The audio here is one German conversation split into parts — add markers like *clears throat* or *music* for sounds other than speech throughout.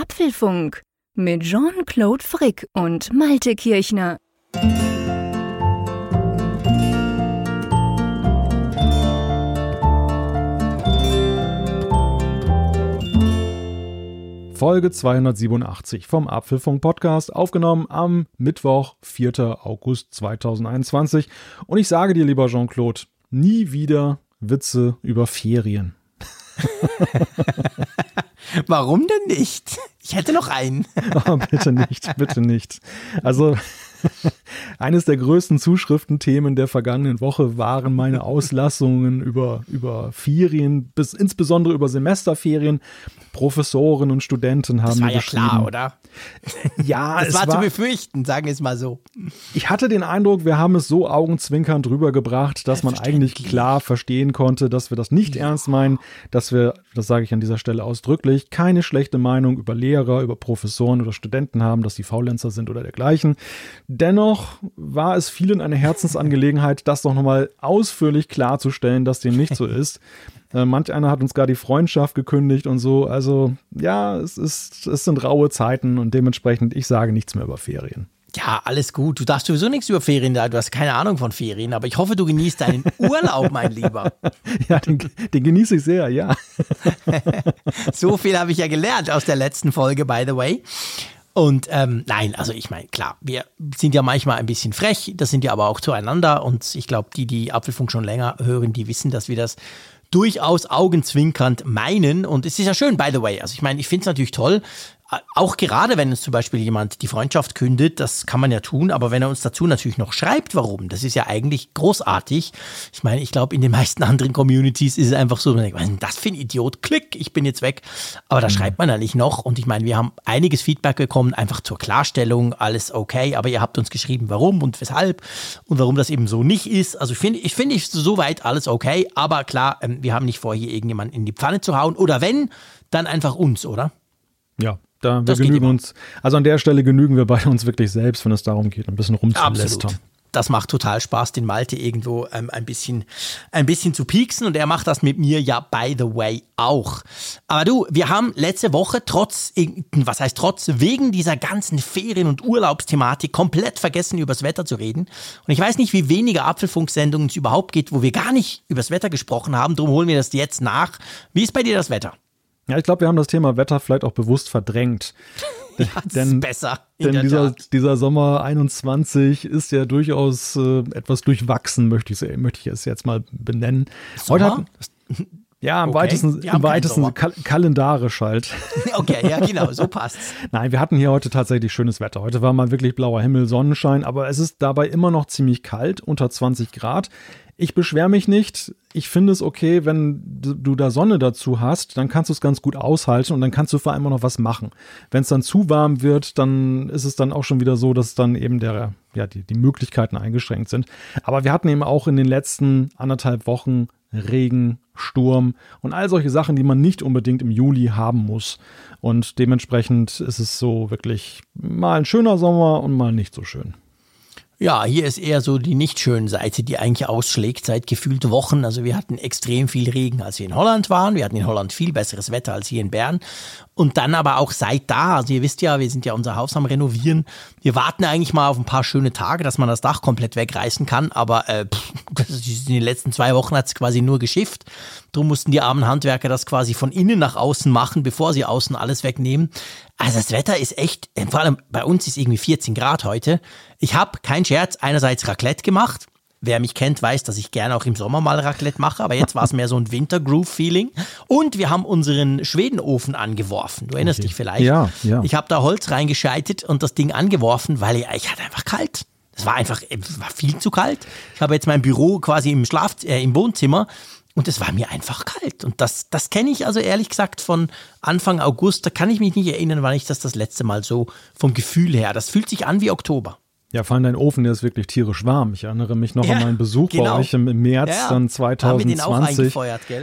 Apfelfunk mit Jean-Claude Frick und Malte Kirchner. Folge 287 vom Apfelfunk Podcast, aufgenommen am Mittwoch, 4. August 2021. Und ich sage dir, lieber Jean-Claude, nie wieder Witze über Ferien. *laughs* Warum denn nicht? Ich hätte noch einen. *laughs* Oh, bitte nicht, bitte nicht. Also *laughs* Eines der größten Zuschriftenthemen der vergangenen Woche waren meine Auslassungen über, über Ferien, bis insbesondere über Semesterferien. Professoren und Studenten haben das war ja klar, oder? Ja, das es war, war zu befürchten, sagen wir es mal so. Ich hatte den Eindruck, wir haben es so augenzwinkernd rübergebracht, dass man eigentlich klar verstehen konnte, dass wir das nicht ja. ernst meinen, dass wir, das sage ich an dieser Stelle ausdrücklich, keine schlechte Meinung über Lehrer, über Professoren oder Studenten haben, dass sie Faulenzer sind oder dergleichen. Dennoch war es vielen eine Herzensangelegenheit, das doch nochmal ausführlich klarzustellen, dass dem nicht so *laughs* ist. Äh, manch einer hat uns gar die Freundschaft gekündigt und so. Also ja, es, ist, es sind raue Zeiten und dementsprechend, ich sage nichts mehr über Ferien. Ja, alles gut. Du darfst sowieso nichts über Ferien da. Du hast keine Ahnung von Ferien, aber ich hoffe, du genießt deinen *laughs* Urlaub, mein Lieber. Ja, den, den genieße ich sehr, ja. *laughs* so viel habe ich ja gelernt aus der letzten Folge, by the way. Und ähm, nein, also ich meine, klar, wir sind ja manchmal ein bisschen frech, das sind ja aber auch zueinander. Und ich glaube, die, die Apfelfunk schon länger hören, die wissen, dass wir das durchaus augenzwinkernd meinen. Und es ist ja schön, by the way. Also ich meine, ich finde es natürlich toll, auch gerade wenn uns zum Beispiel jemand die Freundschaft kündet, das kann man ja tun, aber wenn er uns dazu natürlich noch schreibt, warum, das ist ja eigentlich großartig. Ich meine, ich glaube, in den meisten anderen Communities ist es einfach so, man denkt, was ist das für ein Idiot, klick, ich bin jetzt weg. Aber da mhm. schreibt man ja nicht noch. Und ich meine, wir haben einiges Feedback bekommen, einfach zur Klarstellung, alles okay, aber ihr habt uns geschrieben, warum und weshalb und warum das eben so nicht ist. Also ich finde, ich finde soweit alles okay, aber klar, ähm, wir haben nicht vor, hier irgendjemanden in die Pfanne zu hauen. Oder wenn, dann einfach uns, oder? Ja, da wir genügen uns, also an der Stelle genügen wir bei uns wirklich selbst, wenn es darum geht, ein bisschen rumzulästern. Das macht total Spaß, den Malte irgendwo ähm, ein, bisschen, ein bisschen zu pieksen und er macht das mit mir ja, by the way, auch. Aber du, wir haben letzte Woche trotz, was heißt trotz, wegen dieser ganzen Ferien- und Urlaubsthematik komplett vergessen, übers Wetter zu reden. Und ich weiß nicht, wie wenige Apfelfunksendungen es überhaupt geht, wo wir gar nicht übers Wetter gesprochen haben. Darum holen wir das jetzt nach. Wie ist bei dir das Wetter? Ja, ich glaube, wir haben das Thema Wetter vielleicht auch bewusst verdrängt. *laughs* Ja, das denn, ist besser. Denn dieser, dieser Sommer 21 ist ja durchaus äh, etwas durchwachsen, möchte ich, möchte ich es jetzt mal benennen. Sommer? Heute hat, *laughs* ja, im okay. weitesten, im weitesten kal kalendarisch halt. *laughs* Okay, ja, genau, so passt's. Nein, wir hatten hier heute tatsächlich schönes Wetter. Heute war mal wirklich blauer Himmel, Sonnenschein, aber es ist dabei immer noch ziemlich kalt, unter 20 Grad. Ich beschwere mich nicht. Ich finde es okay, wenn du da Sonne dazu hast, dann kannst du es ganz gut aushalten und dann kannst du vor allem auch noch was machen. Wenn es dann zu warm wird, dann ist es dann auch schon wieder so, dass dann eben der, ja, die, die Möglichkeiten eingeschränkt sind. Aber wir hatten eben auch in den letzten anderthalb Wochen Regen, Sturm und all solche Sachen, die man nicht unbedingt im Juli haben muss. Und dementsprechend ist es so wirklich mal ein schöner Sommer und mal nicht so schön. Ja, hier ist eher so die nicht schöne Seite, die eigentlich ausschlägt seit gefühlt Wochen. Also wir hatten extrem viel Regen, als wir in Holland waren. Wir hatten in Holland viel besseres Wetter als hier in Bern. Und dann aber auch seit da, also ihr wisst ja, wir sind ja unser Haus am Renovieren. Wir warten eigentlich mal auf ein paar schöne Tage, dass man das Dach komplett wegreißen kann. Aber äh, pff, in den letzten zwei Wochen hat es quasi nur geschifft. Drum mussten die armen Handwerker das quasi von innen nach außen machen, bevor sie außen alles wegnehmen. Also das Wetter ist echt, vor allem bei uns ist irgendwie 14 Grad heute. Ich habe, kein Scherz, einerseits Raclette gemacht Wer mich kennt, weiß, dass ich gerne auch im Sommer mal Raclette mache, aber jetzt war es mehr so ein Wintergroove-Feeling. Und wir haben unseren Schwedenofen angeworfen. Du erinnerst okay. dich vielleicht? Ja, ja. Ich habe da Holz reingeschaltet und das Ding angeworfen, weil ich, ich hatte einfach kalt. Es war einfach war viel zu kalt. Ich habe jetzt mein Büro quasi im Schlaf äh, im Wohnzimmer und es war mir einfach kalt. Und das, das kenne ich also ehrlich gesagt von Anfang August. Da kann ich mich nicht erinnern, wann ich das das letzte Mal so vom Gefühl her. Das fühlt sich an wie Oktober. Ja, vor allem dein Ofen, der ist wirklich tierisch warm. Ich erinnere mich noch ja, an meinen Besuch genau. bei euch im, März ja, dann 2020.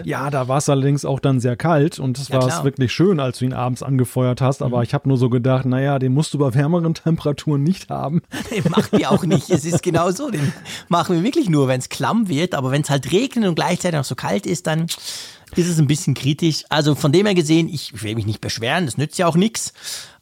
Ja, da war es allerdings auch dann sehr kalt und es ja, war es wirklich schön, als du ihn abends angefeuert hast. Aber mhm. ich habe nur so gedacht, naja, den musst du bei wärmeren *laughs* Temperaturen nicht haben. *laughs* Den machen wir auch nicht. es ist genau so. Den machen wir wirklich nur, wenn es klamm wird. Aber wenn es halt regnet und gleichzeitig auch so kalt ist, dann ist es ein bisschen kritisch. Also von dem her gesehen, ich will mich nicht beschweren, das nützt ja auch nichts.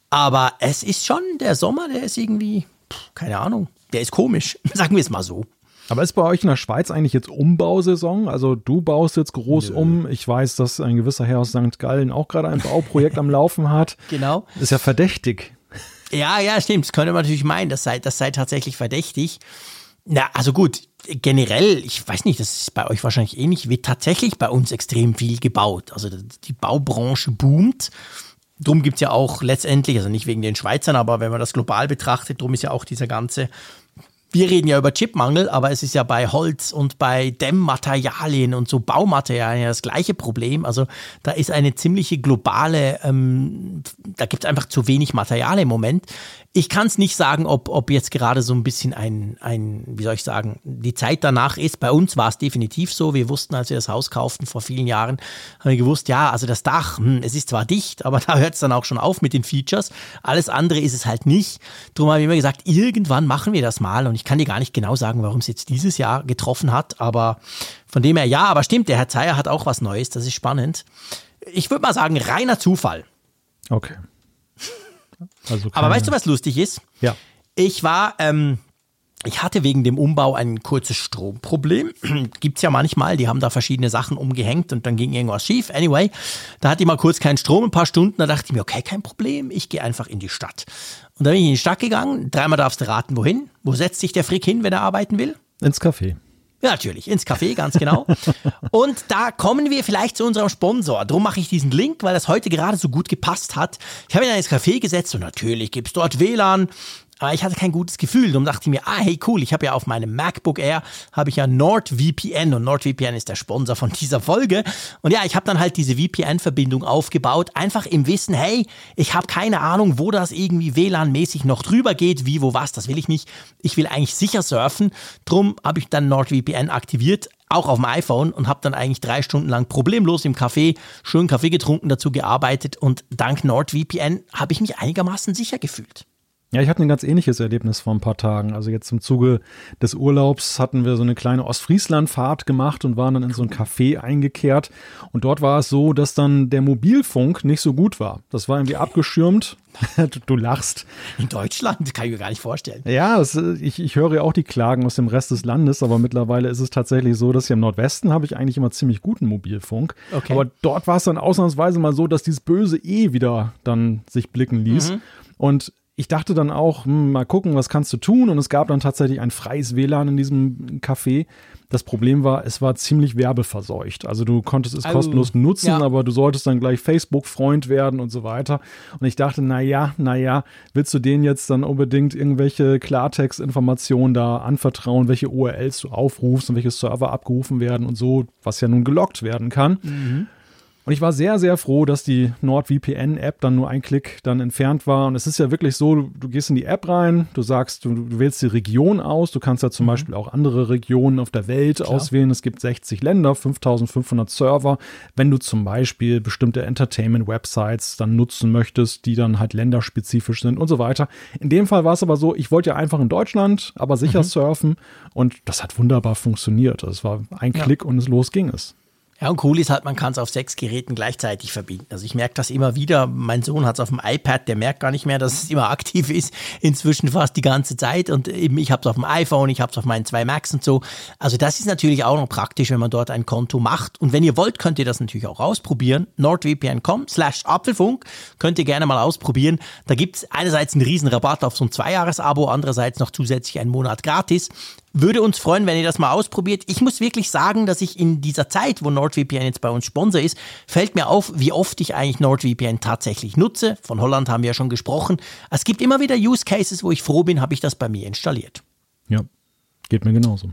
Aber es ist schon, der Sommer, der ist irgendwie, keine Ahnung, der ist komisch. *laughs* Sagen wir es mal so. Aber ist bei euch in der Schweiz eigentlich jetzt Umbausaison? Also du baust jetzt groß Nö. um. Ich weiß, dass ein gewisser Herr aus St. Gallen auch gerade ein Bauprojekt am Laufen hat. *laughs* Genau. Ist ja verdächtig. Ja, ja, stimmt. Das könnte man natürlich meinen, das sei, das sei tatsächlich verdächtig. Na, also gut, generell, ich weiß nicht, das ist bei euch wahrscheinlich ähnlich, wird tatsächlich bei uns extrem viel gebaut. Also die Baubranche boomt. Drum gibt es ja auch letztendlich, also nicht wegen den Schweizern, aber wenn man das global betrachtet, drum ist ja auch dieser ganze wir reden ja über Chipmangel, aber es ist ja bei Holz und bei Dämmmaterialien und so Baumaterialien das gleiche Problem. Also da ist eine ziemliche globale, ähm, da gibt es einfach zu wenig Material im Moment ich kann es nicht sagen, ob, ob jetzt gerade so ein bisschen ein, ein, wie soll ich sagen, die Zeit danach ist. Bei uns war es definitiv so. Wir wussten, als wir das Haus kauften vor vielen Jahren, haben wir gewusst, ja, also das Dach, hm, es ist zwar dicht, aber *laughs* da hört es dann auch schon auf mit den Features. Alles andere ist es halt nicht. Darum habe ich immer gesagt, irgendwann machen wir das mal. Und ich kann dir gar nicht genau sagen, warum es jetzt dieses Jahr getroffen hat. Aber von dem her, ja, aber stimmt, der Herr Zeyer hat auch was Neues. Das ist spannend. Ich würde mal sagen, reiner Zufall. Okay. Also Aber weißt du, was lustig ist? Ja. Ich war, ähm, ich hatte wegen dem Umbau ein kurzes Stromproblem. *clears throat* Gibt es ja manchmal, die haben da verschiedene Sachen umgehängt und dann ging irgendwas schief. Anyway, da hatte ich mal kurz keinen Strom, ein paar Stunden, da dachte ich mir, okay, kein Problem, ich gehe einfach in die Stadt. Und dann bin ich in die Stadt gegangen, dreimal darfst du raten, wohin? Wo setzt sich der Frick hin, wenn er arbeiten will? Ins Café. Ja, natürlich, ins Café, ganz genau. Und da kommen wir vielleicht zu unserem Sponsor. Darum mache ich diesen Link, weil das heute gerade so gut gepasst hat. Ich habe ihn in ein Café gesetzt und natürlich gibt es dort WLAN. Ich hatte kein gutes Gefühl. Darum dachte ich mir, ah, hey, cool, ich habe ja auf meinem MacBook Air, habe ich ja NordVPN und NordVPN ist der Sponsor von dieser Folge. Und ja, ich habe dann halt diese VPN-Verbindung aufgebaut, einfach im Wissen, hey, ich habe keine Ahnung, wo das irgendwie WLAN-mäßig noch drüber geht, wie, wo, was, das will ich nicht. Ich will eigentlich sicher surfen. Drum habe ich dann NordVPN aktiviert, auch auf dem iPhone und habe dann eigentlich drei Stunden lang problemlos im Café schön Kaffee getrunken, dazu gearbeitet und dank NordVPN habe ich mich einigermaßen sicher gefühlt. Ja, ich hatte ein ganz ähnliches Erlebnis vor ein paar Tagen. Also jetzt im Zuge des Urlaubs hatten wir so eine kleine Ostfrieslandfahrt gemacht und waren dann in so ein Café eingekehrt. Und dort war es so, dass dann der Mobilfunk nicht so gut war. Das war irgendwie abgeschirmt. *laughs* du, du, lachst. In Deutschland? Kann ich mir gar nicht vorstellen. Ja, das, ich, ich höre ja auch die Klagen aus dem Rest des Landes, aber mittlerweile ist es tatsächlich so, dass hier im Nordwesten habe ich eigentlich immer ziemlich guten Mobilfunk. Okay. Aber dort war es dann ausnahmsweise mal so, dass dieses böse E wieder dann sich blicken ließ. Mhm. Und ich dachte dann auch, hm, mal gucken, was kannst du tun? Und es gab dann tatsächlich ein freies WLAN in diesem Café. Das Problem war, es war ziemlich werbeverseucht. Also du konntest es kostenlos nutzen, ja. aber du solltest dann gleich Facebook-Freund werden und so weiter. Und ich dachte, naja, naja, willst du denen jetzt dann unbedingt irgendwelche Klartext-Informationen da anvertrauen, welche URLs du aufrufst und welche Server abgerufen werden und so, was ja nun gelockt werden kann. Mhm. Und ich war sehr, sehr froh, dass die NordVPN-App dann nur ein Klick dann entfernt war. Und es ist ja wirklich so, du, du gehst in die App rein, du sagst, du, du, wählst die Region aus. Du kannst ja zum mhm. Beispiel auch andere Regionen auf der Welt Klar. auswählen. Es gibt 60 Länder, 5500 Server. Wenn du zum Beispiel bestimmte Entertainment-Websites dann nutzen möchtest, die dann halt länderspezifisch sind und so weiter. In dem Fall war es aber so, ich wollte ja einfach in Deutschland, aber sicher mhm. surfen. Und das hat wunderbar funktioniert. Es war ein Klick ja. und es los ging es. Ja, und cool ist halt, man kann es auf sechs Geräten gleichzeitig verbinden. Also ich merke das immer wieder. Mein Sohn hat es auf dem iPad, der merkt gar nicht mehr, dass es immer aktiv ist. Inzwischen fast die ganze Zeit. Und eben ich habe es auf dem iPhone, ich habe es auf meinen zwei Macs und so. Also das ist natürlich auch noch praktisch, wenn man dort ein Konto macht. Und wenn ihr wollt, könnt ihr das natürlich auch ausprobieren. nordvpn.com slash Apfelfunk könnt ihr gerne mal ausprobieren. Da gibt es einerseits einen riesen Rabatt auf so ein Zweijahres-Abo, andererseits noch zusätzlich einen Monat gratis. Würde uns freuen, wenn ihr das mal ausprobiert. Ich muss wirklich sagen, dass ich in dieser Zeit, wo NordVPN jetzt bei uns Sponsor ist, fällt mir auf, wie oft ich eigentlich NordVPN tatsächlich nutze. Von Holland haben wir ja schon gesprochen. Es gibt immer wieder Use Cases, wo ich froh bin, habe ich das bei mir installiert. Ja, geht mir genauso.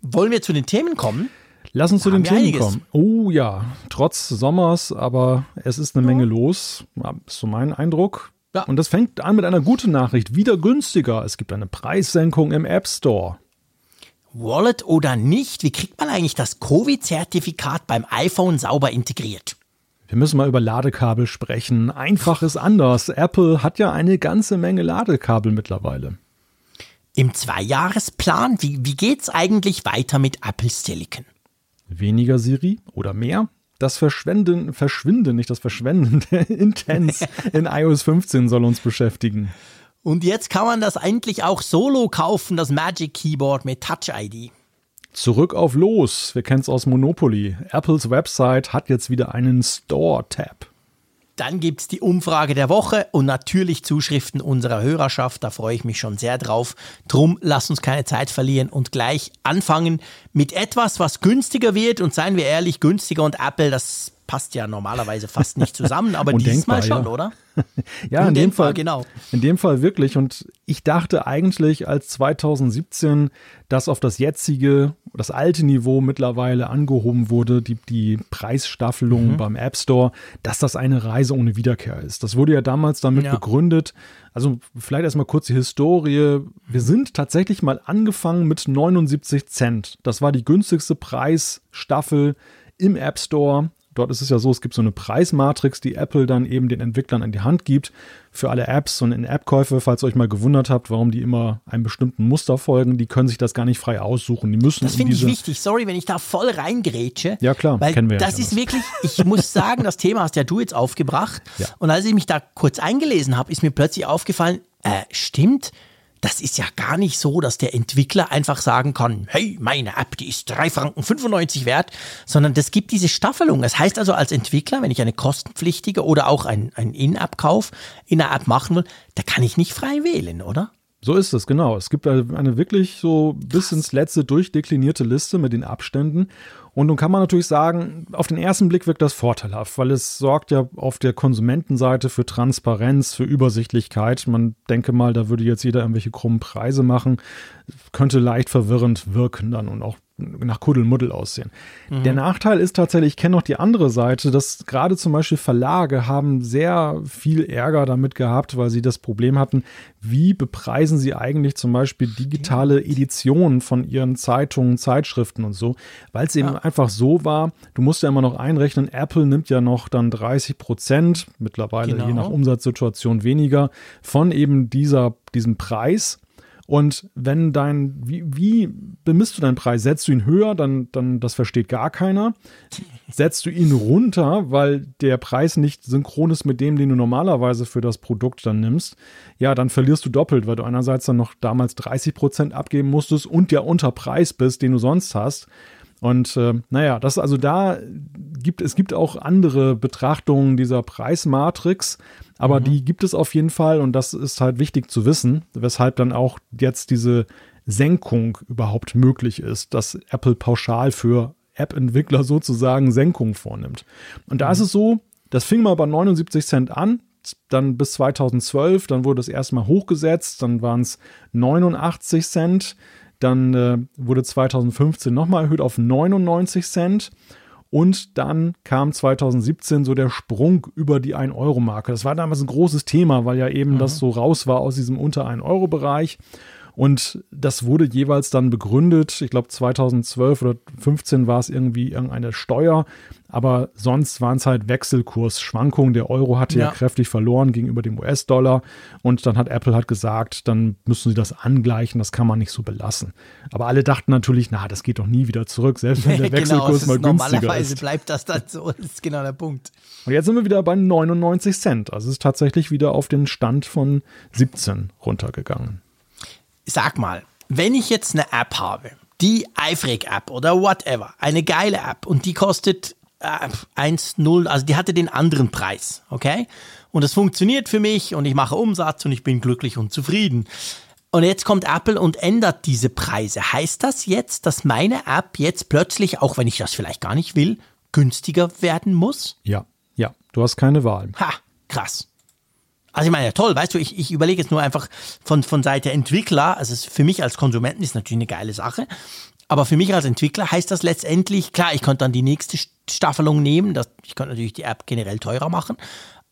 Wollen wir zu den Themen kommen? Lass uns zu den Themen einiges. kommen. Oh ja, trotz Sommers, aber es ist eine ja. Menge los. ist so mein Eindruck. Ja. Und das fängt an mit einer guten Nachricht. Wieder günstiger. Es gibt eine Preissenkung im App Store. Wallet oder nicht? Wie kriegt man eigentlich das Covid-Zertifikat beim iPhone sauber integriert? Wir müssen mal über Ladekabel sprechen. Einfach ist anders. Apple hat ja eine ganze Menge Ladekabel mittlerweile. Im Zweijahresplan, wie, wie geht's eigentlich weiter mit Apple Silicon? Weniger Siri oder mehr? das Verschwenden, Verschwinden, nicht das Verschwenden *laughs* der Intents *laughs* in iOS 15 soll uns beschäftigen. Und jetzt kann man das endlich auch solo kaufen, das Magic Keyboard mit Touch ID. Zurück auf Los. Wir kennen es aus Monopoly. Apples Website hat jetzt wieder einen Store-Tab. Dann gibt es die Umfrage der Woche und natürlich Zuschriften unserer Hörerschaft. Da freue ich mich schon sehr drauf. Drum lass uns keine Zeit verlieren und gleich anfangen mit etwas, was günstiger wird. Und seien wir ehrlich, günstiger und Apple, das passt ja normalerweise fast nicht zusammen, aber *laughs* diesmal schon, ja. oder? *laughs* ja, in dem Fall, genau. In dem Fall wirklich. Und ich dachte eigentlich, als 2017 das auf das jetzige, das alte Niveau mittlerweile angehoben wurde, die, die Preisstaffelung mhm. beim App Store, dass das eine Reise ohne Wiederkehr ist. Das wurde ja damals damit ja. begründet. Also vielleicht erstmal kurz die Historie. Wir sind tatsächlich mal angefangen mit 79 Cent. Das war die günstigste Preisstaffel im App Store Dort ist es ja so, es gibt so eine Preismatrix, die Apple dann eben den Entwicklern an die Hand gibt für alle Apps und in App-Käufe, falls ihr euch mal gewundert habt, warum die immer einem bestimmten Muster folgen, die können sich das gar nicht frei aussuchen. Die müssen Das finde ich wichtig. Sorry, wenn ich da voll reingrätsche. Ja, klar, weil kennen wir Das ja ist wirklich, ich muss sagen, das Thema hast ja du jetzt aufgebracht. Ja. Und als ich mich da kurz eingelesen habe, ist mir plötzlich aufgefallen, äh, stimmt, das ist ja gar nicht so, dass der Entwickler einfach sagen kann, hey, meine App, die ist 3 Franken 95 wert, sondern das gibt diese Staffelung. Das heißt also als Entwickler, wenn ich eine kostenpflichtige oder auch einen In-App-Kauf in einer App machen will, da kann ich nicht frei wählen, oder? So ist es, genau. Es gibt eine wirklich so bis ins letzte durchdeklinierte Liste mit den Abständen. Und nun kann man natürlich sagen, auf den ersten Blick wirkt das vorteilhaft, weil es sorgt ja auf der Konsumentenseite für Transparenz, für Übersichtlichkeit. Man denke mal, da würde jetzt jeder irgendwelche krummen Preise machen. Könnte leicht verwirrend wirken dann und auch nach Kuddelmuddel aussehen. Mhm. Der Nachteil ist tatsächlich, ich kenne noch die andere Seite, dass gerade zum Beispiel Verlage haben sehr viel Ärger damit gehabt, weil sie das Problem hatten, wie bepreisen sie eigentlich zum Beispiel digitale Editionen von ihren Zeitungen, Zeitschriften und so, weil es eben ja. einfach so war, du musst ja immer noch einrechnen, Apple nimmt ja noch dann 30 Prozent, mittlerweile genau. je nach Umsatzsituation weniger, von eben dieser, diesem Preis und wenn dein, wie, wie bemisst du deinen Preis? Setzt du ihn höher, dann, dann, das versteht gar keiner. Setzt du ihn runter, weil der Preis nicht synchron ist mit dem, den du normalerweise für das Produkt dann nimmst, ja, dann verlierst du doppelt, weil du einerseits dann noch damals 30 Prozent abgeben musstest und der Unterpreis bist, den du sonst hast. Und äh, naja, das also da gibt es gibt auch andere Betrachtungen dieser Preismatrix, aber mhm. die gibt es auf jeden Fall und das ist halt wichtig zu wissen, weshalb dann auch jetzt diese Senkung überhaupt möglich ist, dass Apple pauschal für App-Entwickler sozusagen Senkung vornimmt. Und da mhm. ist es so, das fing mal bei 79 Cent an, dann bis 2012, dann wurde es erstmal hochgesetzt, dann waren es 89 Cent, dann äh, wurde 2015 nochmal erhöht auf 99 Cent. Und dann kam 2017 so der Sprung über die 1-Euro-Marke. Das war damals ein großes Thema, weil ja eben mhm. das so raus war aus diesem unter 1-Euro-Bereich. Und das wurde jeweils dann begründet. Ich glaube, 2012 oder 2015 war es irgendwie irgendeine Steuer. Aber sonst waren es halt Wechselkursschwankungen. Der Euro hatte ja. ja kräftig verloren gegenüber dem US-Dollar. Und dann hat Apple halt gesagt, dann müssen sie das angleichen. Das kann man nicht so belassen. Aber alle dachten natürlich, na, das geht doch nie wieder zurück, selbst wenn *laughs* der genau, Wechselkurs genau, mal günstiger ist. Normalerweise bleibt das dann so. Das ist genau der Punkt. Und jetzt sind wir wieder bei 99 Cent. Also es ist tatsächlich wieder auf den Stand von 17 runtergegangen sag mal, wenn ich jetzt eine App habe, die iFreak-App oder whatever, eine geile App und die kostet äh, 1,0, also die hatte den anderen Preis, okay? Und das funktioniert für mich und ich mache Umsatz und ich bin glücklich und zufrieden. Und jetzt kommt Apple und ändert diese Preise. Heißt das jetzt, dass meine App jetzt plötzlich, auch wenn ich das vielleicht gar nicht will, günstiger werden muss? Ja, ja, du hast keine Wahl. Ha, krass. Also ich meine, ja, toll, weißt du, ich, ich überlege jetzt nur einfach von, von Seite Entwickler, also für mich als Konsumenten ist natürlich eine geile Sache, aber für mich als Entwickler heißt das letztendlich, klar, ich könnte dann die nächste Staffelung nehmen, das, ich könnte natürlich die App generell teurer machen,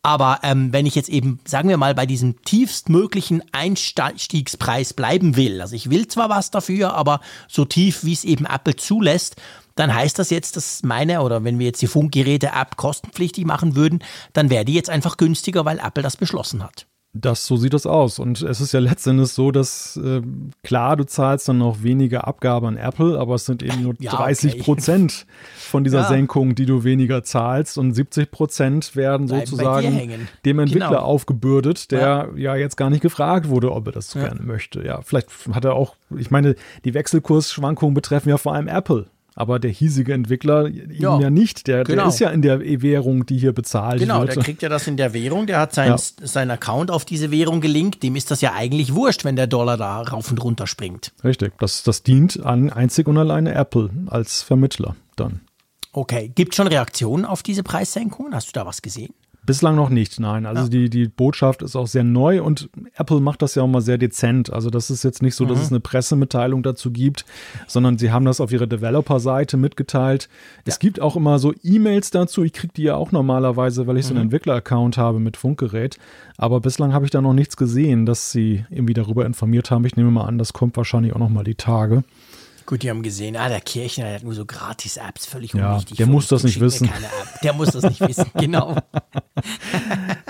aber ähm, wenn ich jetzt eben, sagen wir mal, bei diesem tiefstmöglichen Einstiegspreis bleiben will, also ich will zwar was dafür, aber so tief, wie es eben Apple zulässt, dann heißt das jetzt, dass meine oder wenn wir jetzt die Funkgeräte-App kostenpflichtig machen würden, dann wäre die jetzt einfach günstiger, weil Apple das beschlossen hat. Das, so sieht das aus. Und es ist ja letztendlich so, dass äh, klar, du zahlst dann noch weniger Abgabe an Apple, aber es sind eben nur *laughs* ja, 30 Prozent von dieser ja. Senkung, die du weniger zahlst. Und 70 Prozent werden Bleiben sozusagen dem Entwickler genau. aufgebürdet, der ja. ja. jetzt gar nicht gefragt wurde, ob er das gerne möchte. Ja, vielleicht hat er auch, ich meine, die Wechselkursschwankungen betreffen ja vor allem Apple aber der hiesige Entwickler ja, ja nicht. Der, genau. der ist ja in der Währung, die hier bezahlt genau, wird. Genau, der kriegt ja das in der Währung, der hat sein, ja. seinen Account auf diese Währung gelinkt. Dem ist das ja eigentlich wurscht, wenn der Dollar da rauf und runter springt. Richtig, das, das dient an einzig und alleine Apple als Vermittler dann. Okay, gibt es schon Reaktionen auf diese Preissenkungen? Hast du da was gesehen? Bislang noch nicht, nein. Also ja. die, die Botschaft ist auch sehr neu und Apple macht das ja auch mal sehr dezent. Also das ist jetzt nicht so, dass mhm. es eine Pressemitteilung dazu gibt, sondern sie haben das auf ihrer Developer-Seite mitgeteilt. Ja. Es gibt auch immer so E-Mails dazu. Ich kriege die ja auch normalerweise, weil ich so einen mhm. Entwickler-Account habe mit Funkgerät. Aber bislang habe ich da noch nichts gesehen, dass sie irgendwie darüber informiert haben. Ich nehme mal an, das kommt wahrscheinlich auch noch mal die Tage. Gut, die haben gesehen, ah, der Kirchner der hat nur so Gratis-Apps, völlig ja, unwichtig. Der muss das nicht wissen. Der muss das nicht wissen, *laughs* genau.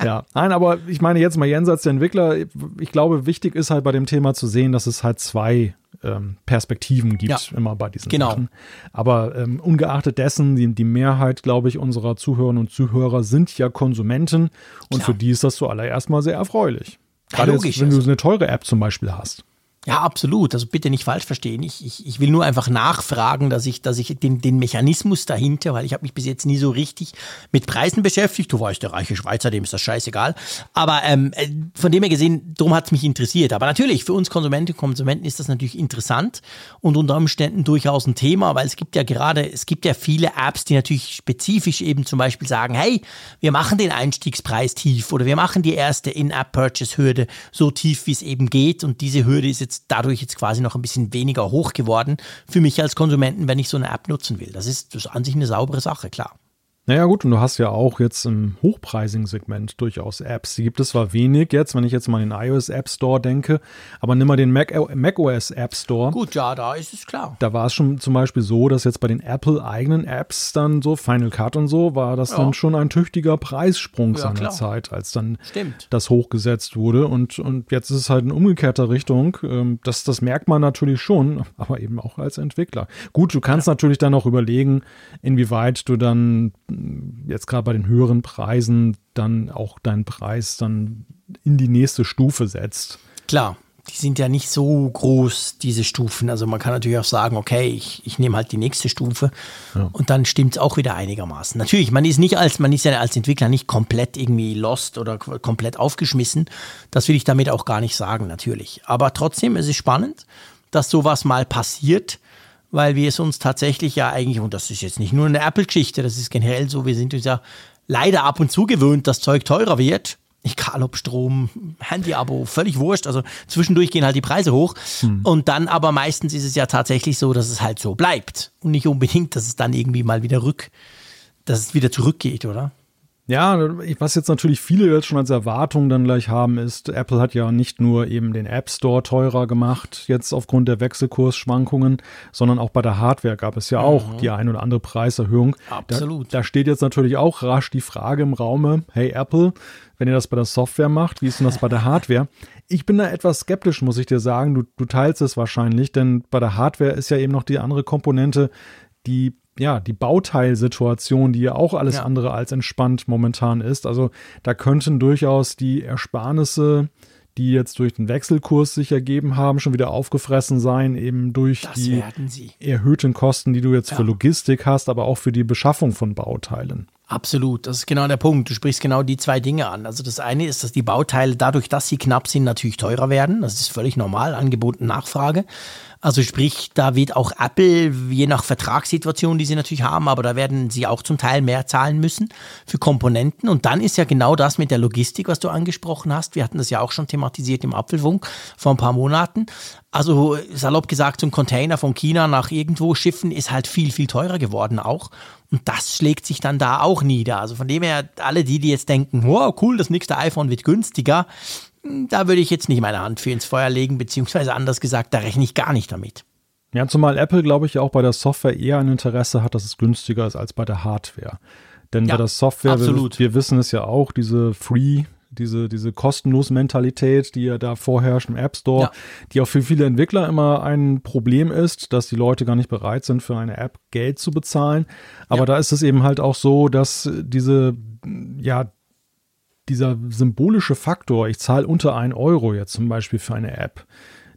ja, nein, aber ich meine jetzt mal jenseits der Entwickler, ich glaube, wichtig ist halt bei dem Thema zu sehen, dass es halt zwei ähm, Perspektiven gibt, ja, immer bei diesen genau. Sachen. Aber ähm, ungeachtet dessen, die, die Mehrheit, glaube ich, unserer Zuhörerinnen und Zuhörer sind ja Konsumenten und Klar. für die ist das zuallererst mal sehr erfreulich. Gerade ja, jetzt, wenn also. du eine teure App zum Beispiel hast. Ja, absolut. Also bitte nicht falsch verstehen. Ich, ich, ich will nur einfach nachfragen, dass ich, dass ich den, den Mechanismus dahinter, weil ich habe mich bis jetzt nie so richtig mit Preisen beschäftigt. Du weißt, der reiche Schweizer, dem ist das scheißegal. Aber ähm, äh, von dem her gesehen, darum hat es mich interessiert. Aber natürlich, für uns Konsumenten und Konsumenten ist das natürlich interessant und unter Umständen durchaus ein Thema, weil es gibt ja gerade, es gibt ja viele Apps, die natürlich spezifisch eben zum Beispiel sagen, hey, wir machen den Einstiegspreis tief oder wir machen die erste In-App-Purchase-Hürde so tief, wie es eben geht. Und diese Hürde ist jetzt jetzt dadurch jetzt quasi noch ein bisschen weniger hoch geworden für mich als Konsumenten, wenn ich so eine App nutzen will. Das ist, das ist an sich eine saubere Sache, klar. Naja gut, und du hast ja auch jetzt im hochpreisigen Segment durchaus Apps. Die gibt es zwar wenig jetzt, wenn ich jetzt mal den iOS App Store denke, aber nimm mal den Mac, macOS App Store. Gut, ja, da ist es klar. Da war es schon zum Beispiel so, dass jetzt bei den Apple-eigenen Apps dann so, Final Cut und so, war das ja. dann schon ein tüchtiger Preissprung ja, seiner Zeit, als dann Stimmt. das hochgesetzt wurde. Und, und jetzt ist es halt in umgekehrter Richtung. Ähm, das, das merkt man natürlich schon, aber eben auch als Entwickler. Gut, du kannst ja. natürlich dann auch überlegen, inwieweit du dann jetzt gerade bei den höheren Preisen dann auch deinen Preis dann in die nächste Stufe setzt. Klar, die sind ja nicht so groß, diese Stufen. Also man kann natürlich auch sagen, okay, ich, ich nehme halt die nächste Stufe ja. und dann stimmt es auch wieder einigermaßen. Natürlich, man ist nicht als, man ist ja als Entwickler nicht komplett irgendwie lost oder komplett aufgeschmissen. Das will ich damit auch gar nicht sagen, natürlich. Aber trotzdem, es ist spannend, dass sowas mal passiert weil wir es uns tatsächlich ja eigentlich, und das ist jetzt nicht nur eine Apple-Geschichte, das ist generell so, wir sind uns ja leider ab und zu gewöhnt, dass Zeug teurer wird. Egal ob Strom, Handy-Abo, völlig wurscht. Also zwischendurch gehen halt die Preise hoch. Hm. Und dann aber meistens ist es ja tatsächlich so, dass es halt so bleibt. Und nicht unbedingt, dass es dann irgendwie mal wieder rück, dass es wieder zurückgeht, oder? Ja, was jetzt natürlich viele jetzt schon als Erwartung dann gleich haben, ist, Apple hat ja nicht nur eben den App Store teurer gemacht, jetzt aufgrund der Wechselkursschwankungen, sondern auch bei der Hardware gab es ja auch mhm. die ein oder andere Preiserhöhung. Absolut. Da, da, steht jetzt natürlich auch rasch die Frage im Raume, hey Apple, wenn ihr das bei der Software macht, wie ist denn das bei der Hardware? Ich bin da etwas skeptisch, muss ich dir sagen. Du, du teilst es wahrscheinlich, denn bei der Hardware ist ja eben noch die andere Komponente, die ja, die Bauteilsituation, die ja auch alles ja. andere als entspannt momentan ist. Also da könnten durchaus die Ersparnisse, die jetzt durch den Wechselkurs sich ergeben haben, schon wieder aufgefressen sein, eben durch das die erhöhten Kosten, die du jetzt ja. für Logistik hast, aber auch für die Beschaffung von Bauteilen. Absolut, das ist genau der Punkt. Du sprichst genau die zwei Dinge an. Also das eine ist, dass die Bauteile dadurch, dass sie knapp sind, natürlich teurer werden. Das ist völlig normal, Angebot und Nachfrage. Also sprich, da wird auch Apple, je nach Vertragssituation, die sie natürlich haben, aber da werden sie auch zum Teil mehr zahlen müssen für Komponenten. Und dann ist ja genau das mit der Logistik, was du angesprochen hast. Wir hatten das ja auch schon thematisiert im Apfelfunk vor ein paar Monaten. Also salopp gesagt, so ein Container von China nach irgendwo schiffen ist halt viel, viel teurer geworden auch. Und das schlägt sich dann da auch nieder. Also von dem her, alle die, die jetzt denken, wow, cool, das nächste iPhone wird günstiger, da würde ich jetzt nicht meine Hand für ins Feuer legen, beziehungsweise anders gesagt, da rechne ich gar nicht damit. Ja, zumal Apple, glaube ich, auch bei der Software eher ein Interesse hat, dass es günstiger ist als bei der Hardware. Denn ja, bei der Software, wir, wir, wissen es ja auch, diese Free diese, diese kostenlos Mentalität, die ja da vorherrscht im App Store, Ja. die auch für viele Entwickler immer ein Problem ist, dass die Leute gar nicht bereit sind, für eine App Geld zu bezahlen. Aber Ja. da ist es eben halt auch so, dass diese, ja, dieser symbolische Faktor, ich zahle unter 1 Euro jetzt zum Beispiel für eine App,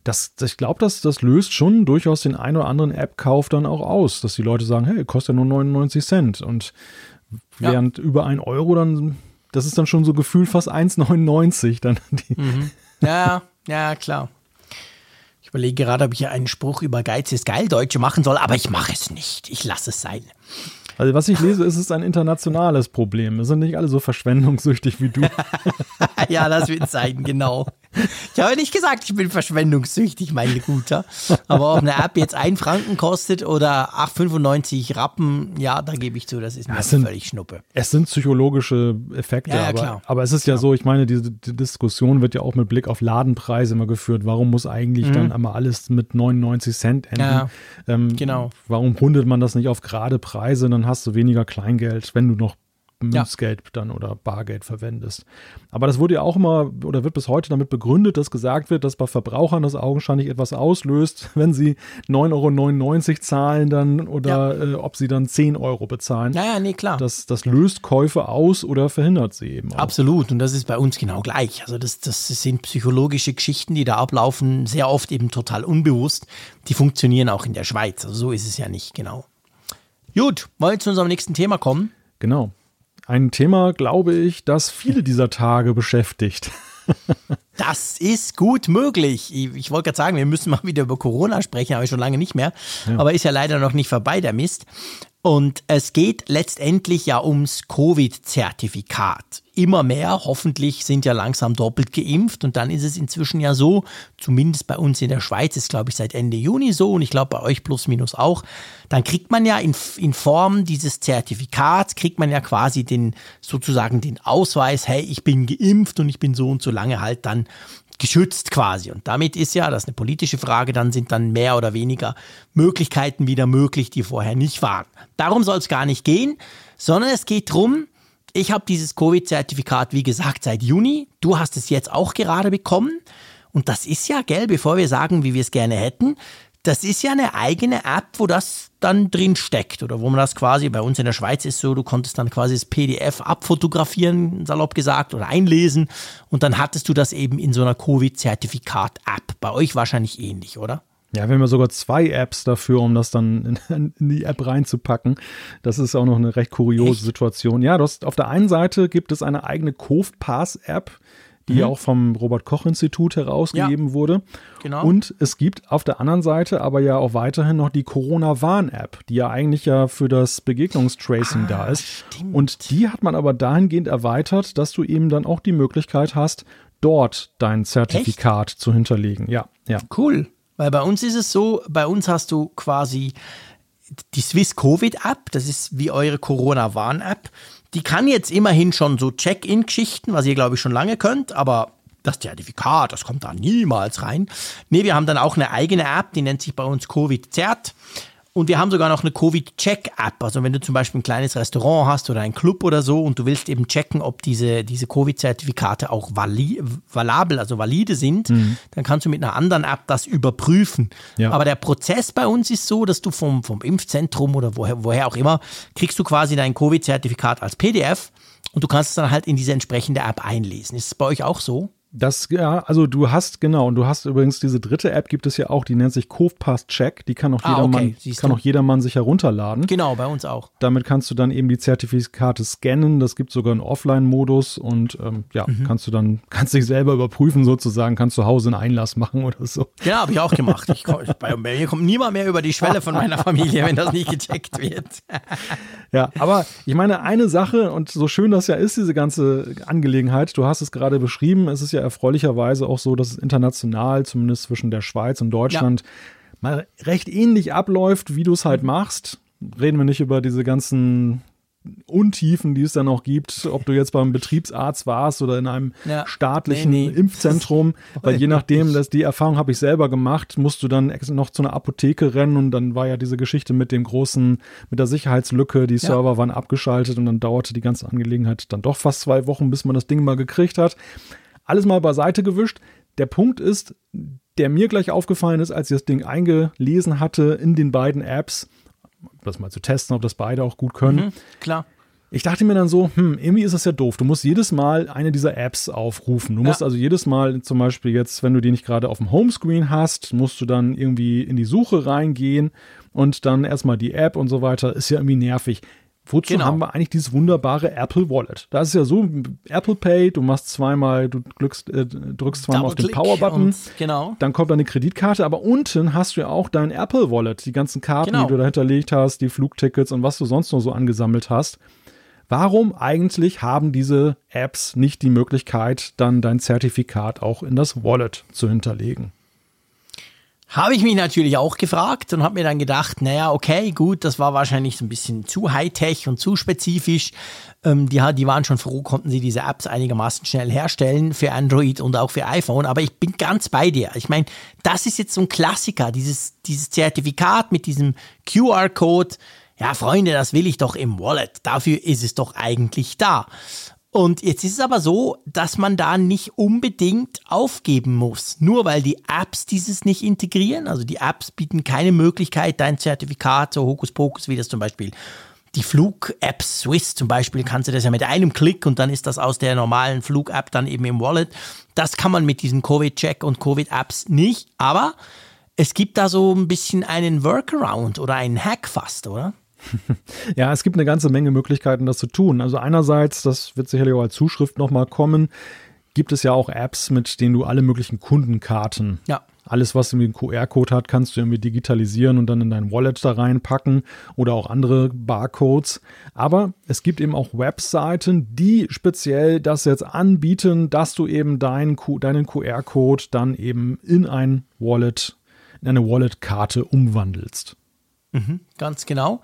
das, ich glaube, das, das löst schon durchaus den ein oder anderen App-Kauf dann auch aus, dass die Leute sagen, hey, kostet ja nur 99 Cent. Und Ja. während über 1 Euro dann, das ist dann schon so gefühlt fast 1,99 dann *laughs* die, Ja, ja, klar. Ich überlege gerade, ob ich hier einen Spruch über Geiz ist geil Deutsche machen soll, aber ich mache es nicht. Ich lasse es sein. Also was ich lese, ist es ein internationales Problem. Es sind nicht alle so *laughs* verschwendungssüchtig wie du. *laughs* ja, das wird sein, genau. Ich habe nicht gesagt, ich bin verschwendungssüchtig, mein Guter. Aber ob eine App jetzt ein Franken kostet oder 8,95 Rappen, ja, da gebe ich zu, das ist mir sind- völlig Schnuppe. Es sind psychologische Effekte, Ja, ja, aber, aber es ist ja so, ich meine, diese die Diskussion wird ja auch mit Blick auf Ladenpreise immer geführt. Warum muss eigentlich dann einmal alles mit 99 Cent enden? Mhm. Ähm, genau. Warum rundet man das nicht auf gerade Preise? Dann hast du weniger Kleingeld, wenn du noch Münzgeld dann oder Bargeld verwendest. Aber das wurde ja auch immer oder wird bis heute damit begründet, dass gesagt wird, dass bei Verbrauchern das augenscheinlich etwas auslöst, *laughs* wenn sie 9,99 Euro zahlen dann oder äh, ob sie dann 10 Euro bezahlen. Naja, nee, klar. Das, das löst Käufe aus oder verhindert sie eben auch. Absolut, und das ist bei uns genau gleich. Also das, das sind psychologische Geschichten, die da ablaufen, sehr oft eben total unbewusst. Die funktionieren auch in der Schweiz. Also so ist es ja nicht, genau. Gut, wollen wir zu unserem nächsten Thema kommen? Genau. Ein Thema, glaube ich, das viele *laughs* dieser Tage beschäftigt. *laughs* Das ist gut möglich. Ich, ich wollte gerade sagen, wir müssen mal wieder über Corona sprechen, aber schon lange nicht mehr. Aber ist ja leider noch nicht vorbei, der Mist. Und es geht letztendlich ja ums Covid-Zertifikat. Immer mehr, hoffentlich, sind ja langsam doppelt geimpft. Und dann ist es inzwischen ja so, zumindest bei uns in der Schweiz ist, glaube ich, seit Ende Juni so und ich glaube bei euch plus minus auch. Dann kriegt man ja in, in Form dieses Zertifikats, kriegt man ja quasi den, sozusagen den Ausweis, hey, ich bin geimpft und ich bin so und so lange halt dann geschützt quasi. Und damit ist ja, das ist eine politische Frage, dann sind dann mehr oder weniger Möglichkeiten wieder möglich, die vorher nicht waren. Darum soll es gar nicht gehen, sondern es geht drum. ich habe dieses Covid-Zertifikat, wie gesagt, seit Juni. Du hast es jetzt auch gerade bekommen. Und das ist ja, gell, bevor wir sagen, wie wir es gerne hätten, das ist ja eine eigene App, wo das dann drin steckt oder wo man das quasi, bei uns in der Schweiz ist so, du konntest dann quasi das PDF abfotografieren, salopp gesagt, oder einlesen und dann hattest du das eben in so einer Covid-Zertifikat-App. Bei euch wahrscheinlich ähnlich, oder? Ja, wir haben ja sogar zwei Apps dafür, um das dann in, *laughs* in die App reinzupacken. Das ist auch noch eine recht kuriose Echt? Situation. Ja, du hast, auf der einen Seite gibt es eine eigene CoVPass-App, die ja auch vom Robert-Koch-Institut herausgegeben wurde. genau. Und es gibt auf der anderen Seite aber ja auch weiterhin noch die Corona-Warn-App, die ja eigentlich ja für das Begegnungstracing da ist. stimmt. Und die hat man aber dahingehend erweitert, dass du eben dann auch die Möglichkeit hast, dort dein Zertifikat zu hinterlegen. Ja, ja. Cool. Weil bei uns ist es so, bei uns hast du quasi die Swiss Covid App, das ist wie eure Corona Warn App. Die kann jetzt immerhin schon so Check-in-Geschichten, was ihr glaube ich schon lange könnt, aber das Zertifikat, das kommt da niemals rein. Nee, wir haben dann auch eine eigene App, die nennt sich bei uns Covid Zert. Und wir haben sogar noch eine Covid-Check-App. Also wenn du zum Beispiel ein kleines Restaurant hast oder einen Club oder so und du willst eben checken, ob diese, diese Covid-Zertifikate auch vali valabel, also valide sind, dann kannst du mit einer anderen App das überprüfen. Ja. Aber der Prozess bei uns ist so, dass du vom, vom Impfzentrum oder woher, woher auch immer, kriegst du quasi dein Covid-Zertifikat als PDF und du kannst es dann halt in diese entsprechende App einlesen. Ist es bei euch auch so? Das, ja, also du hast, genau, und du hast übrigens diese dritte App gibt es ja auch, die nennt sich CoVPass Check, die kann auch Ah, jedermann, okay, kann auch jedermann sich herunterladen. Genau, bei uns auch. Damit kannst du dann eben die Zertifikate scannen. Das gibt sogar einen Offline-Modus und ähm, ja, Mhm. kannst du dann, *laughs* kannst dich selber überprüfen sozusagen, kannst zu Hause einen Einlass machen oder so. Ja, habe ich auch gemacht. Ich, bei *laughs* mir kommt niemand mehr über die Schwelle von meiner Familie, wenn das nicht gecheckt wird. Ja, aber ich meine, eine Sache, und so schön das ja ist, diese ganze Angelegenheit, du hast es gerade beschrieben, es ist ja erfreulicherweise auch so, dass es international, zumindest zwischen der Schweiz und Deutschland, mal recht ähnlich abläuft, wie du es halt machst. Reden wir nicht über diese ganzen Untiefen, die es dann noch gibt, ob du jetzt beim Betriebsarzt warst oder in einem Ja. staatlichen Nee, nee. Impfzentrum, *laughs* weil je nachdem, dass die Erfahrung habe ich selber gemacht, musst du dann noch zu einer Apotheke rennen und dann war ja diese Geschichte mit dem großen, mit der Sicherheitslücke, die Server waren abgeschaltet und dann dauerte die ganze Angelegenheit dann doch fast zwei Wochen, bis man das Ding mal gekriegt hat. Alles mal beiseite gewischt. Der Punkt ist, der mir gleich aufgefallen ist, als ich das Ding eingelesen hatte in den beiden Apps, das mal zu testen, ob das beide auch gut können. Mhm, klar. Ich dachte mir dann so, hm, irgendwie ist das ja doof. Du musst jedes Mal eine dieser Apps aufrufen. Du musst Ja. also jedes Mal zum Beispiel jetzt, wenn du die nicht gerade auf dem Homescreen hast, musst du dann irgendwie in die Suche reingehen und dann erstmal die App und so weiter. Ist ja irgendwie nervig. Wozu Genau. haben wir eigentlich dieses wunderbare Apple Wallet? Da ist ja so Apple Pay, du machst zweimal, du drückst, äh, drückst zweimal auf den Power-Button. Genau. Dann kommt deine Kreditkarte, aber unten hast du ja auch dein Apple Wallet, die ganzen Karten, Genau. die du da hinterlegt hast, die Flugtickets und was du sonst noch so angesammelt hast. Warum eigentlich haben diese Apps nicht die Möglichkeit, dann dein Zertifikat auch in das Wallet zu hinterlegen? Habe ich mich natürlich auch gefragt und habe mir dann gedacht, naja, okay, gut, das war wahrscheinlich so ein bisschen zu high-tech und zu spezifisch. Ähm, die, die waren schon froh, konnten sie diese Apps einigermaßen schnell herstellen für Android und auch für iPhone. Aber ich bin ganz bei dir. Ich meine, das ist jetzt so ein Klassiker, dieses, dieses Zertifikat mit diesem QR-Code. Ja, Freunde, das will ich doch im Wallet. Dafür ist es doch eigentlich da. Und jetzt ist es aber so, dass man da nicht unbedingt aufgeben muss. Nur weil die Apps dieses nicht integrieren. Also die Apps bieten keine Möglichkeit, dein Zertifikat, so Hokuspokus, wie das zum Beispiel die Flug-App Swiss zum Beispiel, kannst du das ja mit einem Klick und dann ist das aus der normalen Flug-App dann eben im Wallet. Das kann man mit diesen Covid-Check und Covid-Apps nicht. Aber es gibt da so ein bisschen einen Workaround oder einen Hack fast, oder? *laughs* Ja, es gibt eine ganze Menge Möglichkeiten, das zu tun. Also einerseits, das wird sicherlich auch als Zuschrift nochmal kommen, gibt es ja auch Apps, mit denen du alle möglichen Kundenkarten, Ja. alles, was irgendwie einen QR-Code hat, kannst du irgendwie digitalisieren und dann in dein Wallet da reinpacken oder auch andere Barcodes. Aber es gibt eben auch Webseiten, die speziell das jetzt anbieten, dass du eben deinen, deinen QR-Code dann eben in ein Wallet, in eine Wallet-Karte umwandelst. Ganz genau.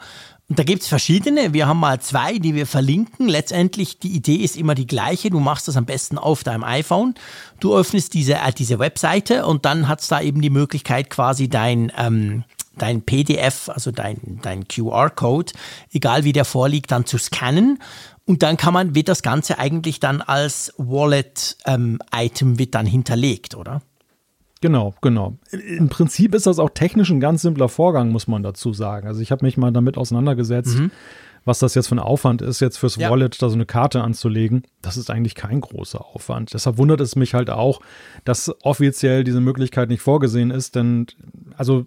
Und da gibt's verschiedene. Wir haben mal zwei, die wir verlinken. Letztendlich, die Idee ist immer die gleiche. Du machst das am besten auf deinem iPhone. Du öffnest diese, äh, diese Webseite und dann hat's da eben die Möglichkeit, quasi dein, ähm, dein PDF, also dein, dein QR-Code, egal wie der vorliegt, dann zu scannen. Und dann kann man, wird das Ganze eigentlich dann als Wallet-Item wird dann hinterlegt, oder? Genau, genau. Im Prinzip ist das auch technisch ein ganz simpler Vorgang, muss man dazu sagen. Also ich habe mich mal damit auseinandergesetzt, was das jetzt für ein Aufwand ist, jetzt fürs Ja. Wallet da so eine Karte anzulegen. Das ist eigentlich kein großer Aufwand. Deshalb wundert es mich halt auch, dass offiziell diese Möglichkeit nicht vorgesehen ist, denn also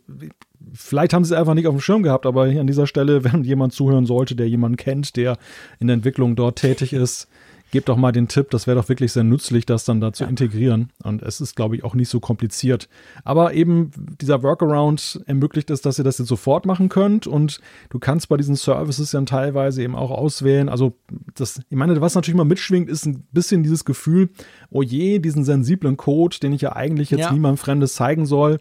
vielleicht haben sie es einfach nicht auf dem Schirm gehabt, aber hier an dieser Stelle, *laughs* wenn jemand zuhören sollte, der jemanden kennt, der in der Entwicklung dort tätig ist, gebt doch mal den Tipp, das wäre doch wirklich sehr nützlich, das dann da zu integrieren. Und es ist, glaube ich, auch nicht so kompliziert. Aber eben dieser Workaround ermöglicht es, dass ihr das jetzt sofort machen könnt. Und du kannst bei diesen Services dann teilweise eben auch auswählen. Also, das, ich meine, was natürlich mal mitschwingt, ist ein bisschen dieses Gefühl, oh je, diesen sensiblen Code, den ich ja eigentlich jetzt Ja. niemandem Fremdes zeigen soll.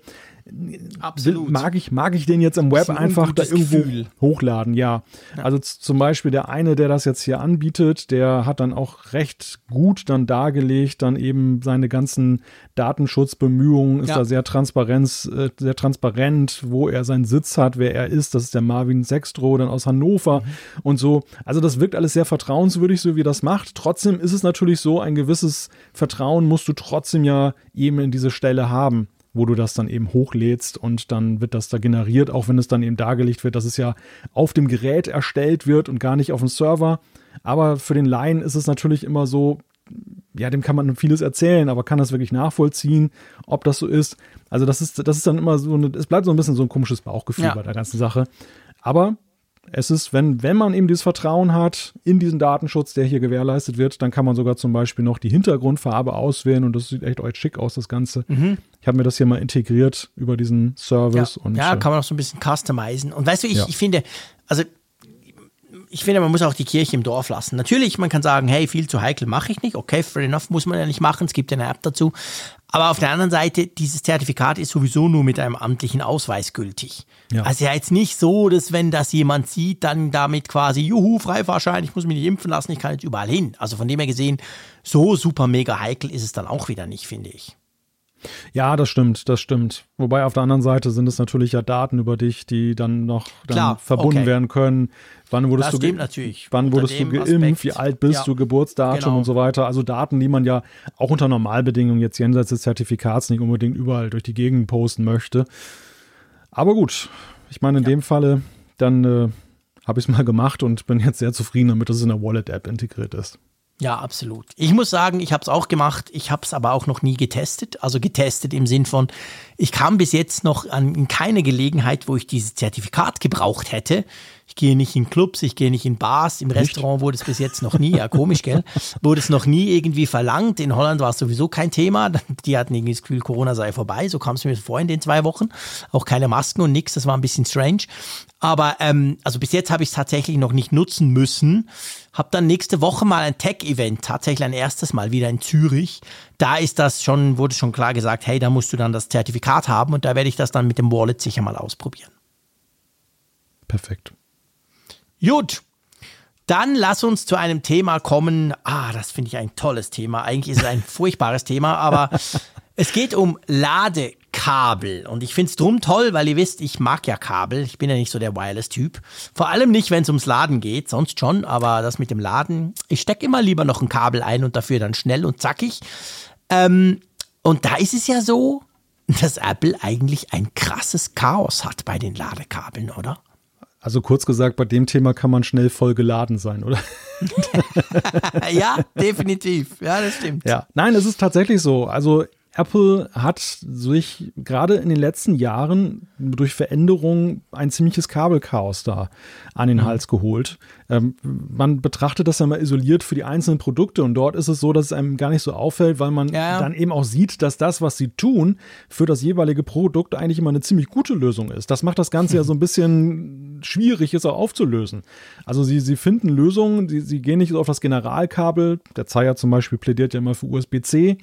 Absolut. Mag ich, mag ich den jetzt im Web ein einfach da irgendwo Gefühl. hochladen, ja. Also z- zum Beispiel der eine, der das jetzt hier anbietet, der hat dann auch recht gut dann dargelegt, dann eben seine ganzen Datenschutzbemühungen, ist Ja. da sehr transparent, äh, sehr transparent, wo er seinen Sitz hat, wer er ist. Das ist der Marvin Sextro, dann aus Hannover und so. Also das wirkt alles sehr vertrauenswürdig, so wie das macht. Trotzdem ist es natürlich so, ein gewisses Vertrauen musst du trotzdem ja eben in diese Stelle haben wo du das dann eben hochlädst und dann wird das da generiert, auch wenn es dann eben dargelegt wird, dass es ja auf dem Gerät erstellt wird und gar nicht auf dem Server. Aber für den Laien ist es natürlich immer so, ja, dem kann man vieles erzählen, aber kann das wirklich nachvollziehen, ob das so ist? Also das ist, das ist dann immer so, eine, es bleibt so ein bisschen so ein komisches Bauchgefühl Ja. bei der ganzen Sache. Aber es ist, wenn, wenn man eben dieses Vertrauen hat in diesen Datenschutz, der hier gewährleistet wird, dann kann man sogar zum Beispiel noch die Hintergrundfarbe auswählen und das sieht echt echt schick aus, das Ganze. Ich habe mir das hier mal integriert über diesen Service Ja, und ja äh, kann man auch so ein bisschen customizen. Und weißt du, ich, Ja. ich finde, also ich finde, man muss auch die Kirche im Dorf lassen. Natürlich, man kann sagen, hey, viel zu heikel mache ich nicht. Okay, fair enough, muss man ja nicht machen. Es gibt ja eine App dazu. Aber auf der anderen Seite, dieses Zertifikat ist sowieso nur mit einem amtlichen Ausweis gültig. Ja. Also ja jetzt nicht so, dass wenn das jemand sieht, dann damit quasi, juhu, Freifahrschein, ich muss mich nicht impfen lassen, ich kann jetzt überall hin. Also von dem her gesehen, so super mega heikel ist es dann auch wieder nicht, finde ich. Ja, das stimmt, das stimmt. Wobei auf der anderen Seite sind es natürlich ja Daten über dich, die dann noch dann Klar, verbunden okay. werden können. Wann wurdest das du natürlich. Wann wurdest du geimpft? Aspekt. Wie alt bist ja. du? Geburtsdatum genau. und so weiter. Also Daten, die man ja auch unter Normalbedingungen jetzt jenseits des Zertifikats nicht unbedingt überall durch die Gegend posten möchte. Aber gut, ich meine in ja. dem Falle, dann äh, habe ich es mal gemacht und bin jetzt sehr zufrieden damit, dass es in der Wallet-App integriert ist. Ja, absolut. Ich muss sagen, ich habe es auch gemacht. Ich habe es aber auch noch nie getestet. Also getestet im Sinn von, ich kam bis jetzt noch an keine Gelegenheit, wo ich dieses Zertifikat gebraucht hätte. Ich gehe nicht in Clubs, ich gehe nicht in Bars. Im Nicht? Restaurant wurde es bis jetzt noch nie, ja komisch, gell? *laughs* Wurde es noch nie irgendwie verlangt. In Holland war es sowieso kein Thema. *laughs* Die hatten irgendwie das Gefühl, Corona sei vorbei. So kam es mir vor in den zwei Wochen. Auch keine Masken und nichts. Das war ein bisschen strange. Aber ähm, also bis jetzt habe ich es tatsächlich noch nicht nutzen müssen. Hab dann nächste Woche mal ein Tech-Event, tatsächlich ein erstes Mal wieder in Zürich. Da ist das schon, wurde schon klar gesagt, hey, da musst du dann das Zertifikat haben und da werde ich das dann mit dem Wallet sicher mal ausprobieren. Perfekt. Gut. Dann lass uns zu einem Thema kommen. Ah, das finde ich ein tolles Thema. Eigentlich ist es ein *laughs* furchtbares Thema, aber es geht um Lade Kabel. Und ich finde es drum toll, weil ihr wisst, ich mag ja Kabel. Ich bin ja nicht so der Wireless-Typ. Vor allem nicht, wenn es ums Laden geht, sonst schon. Aber das mit dem Laden, ich stecke immer lieber noch ein Kabel ein und dafür dann schnell und zackig. Ähm, und da ist es ja so, dass Apple eigentlich ein krasses Chaos hat bei den Ladekabeln, oder? Also kurz gesagt, bei dem Thema kann man schnell voll geladen sein, oder? *laughs* ja, definitiv. Ja, das stimmt. Ja, nein, es ist tatsächlich so. Also Apple hat sich gerade in den letzten Jahren durch Veränderungen ein ziemliches Kabelchaos da an den mhm. Hals geholt. Ähm, man betrachtet das ja mal isoliert für die einzelnen Produkte und dort ist es so, dass es einem gar nicht so auffällt, weil man ja. dann eben auch sieht, dass das, was sie tun, für das jeweilige Produkt eigentlich immer eine ziemlich gute Lösung ist. Das macht das Ganze ja *laughs* so ein bisschen schwierig, es auch aufzulösen. Also sie, sie finden Lösungen, sie, sie gehen nicht so auf das Generalkabel. Der Zeier zum Beispiel plädiert ja immer für USB-C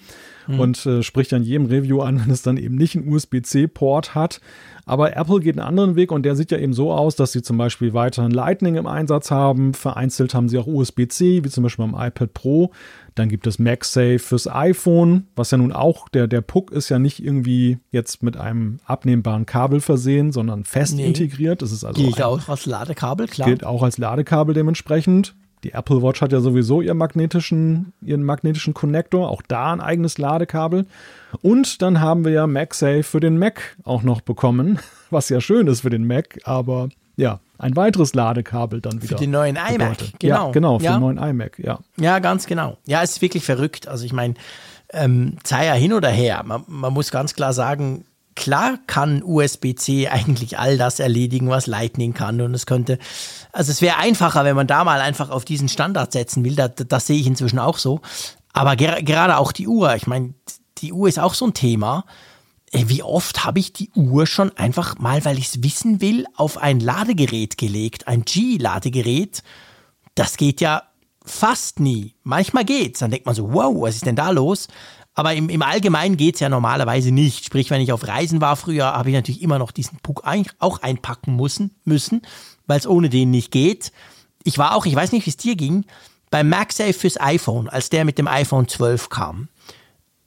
mhm. und äh, spricht ja in jedem Review an, *laughs* wenn es dann eben nicht einen USB-C-Port hat. Aber Apple geht einen anderen Weg und der sieht ja eben so aus, dass sie zum Beispiel weiterhin Lightning im Einsatz haben. Vereinzelt haben sie auch USB-C, wie zum Beispiel beim iPad Pro. Dann gibt es MagSafe fürs iPhone, was ja nun auch, der, der Puck ist ja nicht irgendwie jetzt mit einem abnehmbaren Kabel versehen, sondern fest nee. integriert. Das ist also gilt auch als Ladekabel, klar. Gilt auch als Ladekabel dementsprechend. Die Apple Watch hat ja sowieso ihren magnetischen, ihren magnetischen Connector, auch da ein eigenes Ladekabel. Und dann haben wir ja MagSafe für den Mac auch noch bekommen, *laughs* was ja schön ist für den Mac, aber ja, ein weiteres Ladekabel dann wieder. Für den neuen iMac, bedeutet. genau. Ja, genau, für ja. den neuen iMac, ja. Ja, ganz genau. Ja, es ist wirklich verrückt. Also ich meine, ähm, sei ja hin oder her. Man, man muss ganz klar sagen, klar kann USB-C *laughs* eigentlich all das erledigen, was Lightning kann. Und es könnte, also es wäre einfacher, wenn man da mal einfach auf diesen Standard setzen will. Das, das sehe ich inzwischen auch so. Aber ger gerade auch die Uhr. Ich meine, die Uhr ist auch so ein Thema. Äh, wie oft habe ich die Uhr schon einfach mal, weil ich es wissen will, auf ein Ladegerät gelegt, ein G-Ladegerät. Das geht ja fast nie. Manchmal geht's. Dann denkt man so, wow, was ist denn da los? Aber im, im Allgemeinen geht es ja normalerweise nicht. Sprich, wenn ich auf Reisen war früher, habe ich natürlich immer noch diesen Puck auch einpacken müssen, müssen weil es ohne den nicht geht. Ich war auch, ich weiß nicht, wie es dir ging, beim MagSafe fürs iPhone, als der mit dem iPhone 12 kam.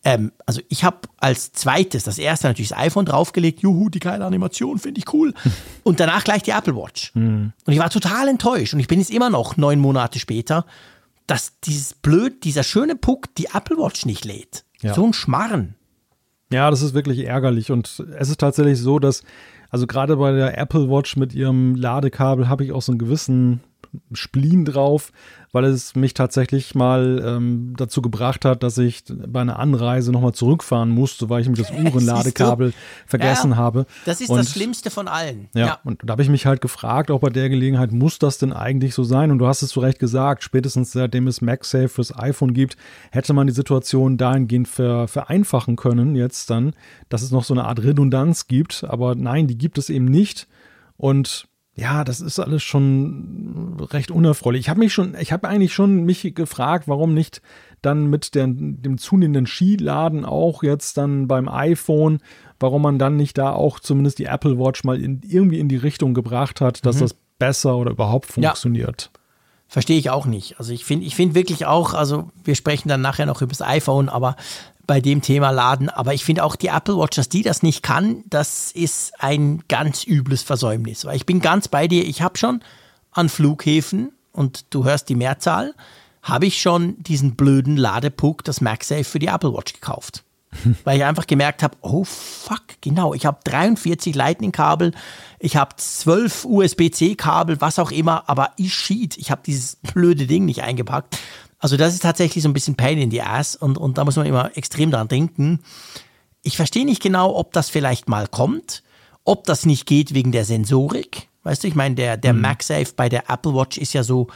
Ähm, also ich habe als zweites, das erste natürlich das iPhone draufgelegt, juhu, die geile Animation, finde ich cool. *laughs* Und danach gleich die Apple Watch. Mhm. Und ich war total enttäuscht. Und ich bin jetzt immer noch neun Monate später, dass dieses blöd, dieser schöne Puck die Apple Watch nicht lädt. Ja. So ein Schmarren. Ja, das ist wirklich ärgerlich. Und es ist tatsächlich so, dass, also gerade bei der Apple Watch mit ihrem Ladekabel habe ich auch so einen gewissen Spleen drauf, weil es mich tatsächlich mal ähm, dazu gebracht hat, dass ich bei einer Anreise nochmal zurückfahren musste, weil ich mir das *laughs* Uhrenladekabel vergessen ja, habe. Das ist und, das Schlimmste von allen. Ja, ja. und da habe ich mich halt gefragt, auch bei der Gelegenheit, muss das denn eigentlich so sein? Und du hast es zu Recht gesagt, spätestens seitdem es MagSafe fürs iPhone gibt, hätte man die Situation dahingehend ver, vereinfachen können, jetzt dann, dass es noch so eine Art Redundanz gibt. Aber nein, die gibt es eben nicht. Und ja, das ist alles schon recht unerfreulich. Ich habe mich schon, ich habe eigentlich schon mich gefragt, warum nicht dann mit der, dem zunehmenden Skiladen auch jetzt dann beim iPhone, warum man dann nicht da auch zumindest die Apple Watch mal in, irgendwie in die Richtung gebracht hat, dass mhm. das besser oder überhaupt funktioniert. Ja. Verstehe ich auch nicht. Also ich finde ich finde wirklich auch, also wir sprechen dann nachher noch über das iPhone, aber bei dem Thema Laden. Aber ich finde auch die Apple Watch, dass die das nicht kann, das ist ein ganz übles Versäumnis. Weil ich bin ganz bei dir. Ich habe schon an Flughäfen, und du hörst die Mehrzahl, habe ich schon diesen blöden Ladepuck, das MagSafe für die Apple Watch gekauft. *laughs* Weil ich einfach gemerkt habe, oh fuck, genau, ich habe 43 Lightning-Kabel, ich habe 12 USB-C-Kabel, was auch immer, aber ich schied, ich habe dieses blöde Ding nicht eingepackt. Also das ist tatsächlich so ein bisschen Pain in the Ass und, und da muss man immer extrem dran denken. Ich verstehe nicht genau, ob das vielleicht mal kommt, ob das nicht geht wegen der Sensorik. Weißt du, ich meine, der, der mhm. MagSafe bei der Apple Watch ist ja so,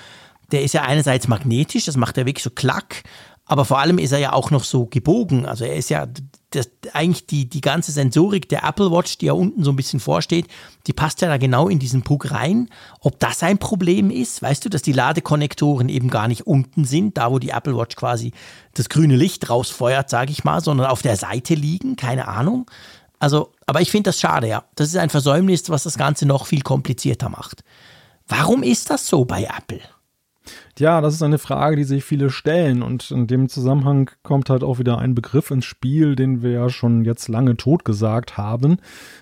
der ist ja einerseits magnetisch, das macht er wirklich so klack, aber vor allem ist er ja auch noch so gebogen. Also er ist ja das, eigentlich die, die ganze Sensorik der Apple Watch, die ja unten so ein bisschen vorsteht, die passt ja da genau in diesen Puck rein. Ob das ein Problem ist, weißt du, dass die Ladekonnektoren eben gar nicht unten sind, da wo die Apple Watch quasi das grüne Licht rausfeuert, sage ich mal, sondern auf der Seite liegen, keine Ahnung. Also, aber ich finde das schade, ja. Das ist ein Versäumnis, was das Ganze noch viel komplizierter macht. Warum ist das so bei Apple? Ja, das ist eine Frage, die sich viele stellen. Und in dem Zusammenhang kommt halt auch wieder ein Begriff ins Spiel, den wir ja schon jetzt lange tot gesagt haben.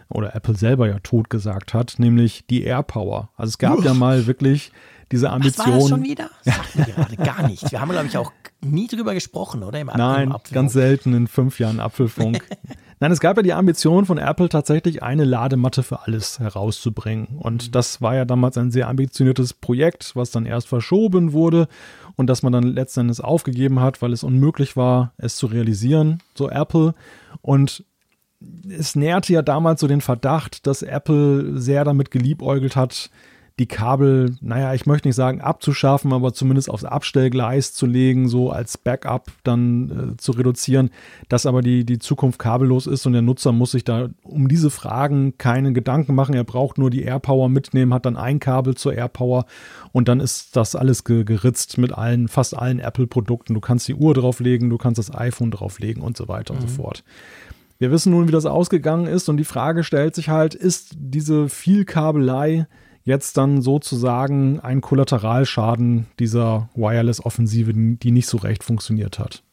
Oder Apple selber ja tot gesagt hat, nämlich die AirPower. Also es gab Uff. ja mal wirklich diese Ambition. Was war das schon wieder? *laughs* Das sagt mir gerade gar nicht. Wir haben, glaube ich, auch nie drüber gesprochen, oder? Im Nein, ganz selten in fünf Jahren Apfelfunk. *laughs* Nein, es gab ja die Ambition von Apple tatsächlich eine Ladematte für alles herauszubringen. Und mhm. das war ja damals ein sehr ambitioniertes Projekt, was dann erst verschoben wurde und das man dann letztendlich aufgegeben hat, weil es unmöglich war, es zu realisieren, so Apple. Und es nährte ja damals so den Verdacht, dass Apple sehr damit geliebäugelt hat, die Kabel, naja, ich möchte nicht sagen abzuschaffen, aber zumindest aufs Abstellgleis zu legen, so als Backup dann äh, zu reduzieren, dass aber die, die Zukunft kabellos ist und der Nutzer muss sich da um diese Fragen keine Gedanken machen. Er braucht nur die AirPower mitnehmen, hat dann ein Kabel zur AirPower und dann ist das alles ge geritzt mit allen, fast allen Apple-Produkten. Du kannst die Uhr drauflegen, du kannst das iPhone drauflegen und so weiter mhm. und so mhm. fort. Wir wissen nun, wie das ausgegangen ist und die Frage stellt sich halt, ist diese Vielkabelei jetzt dann sozusagen ein Kollateralschaden dieser Wireless-Offensive, die nicht so recht funktioniert hat.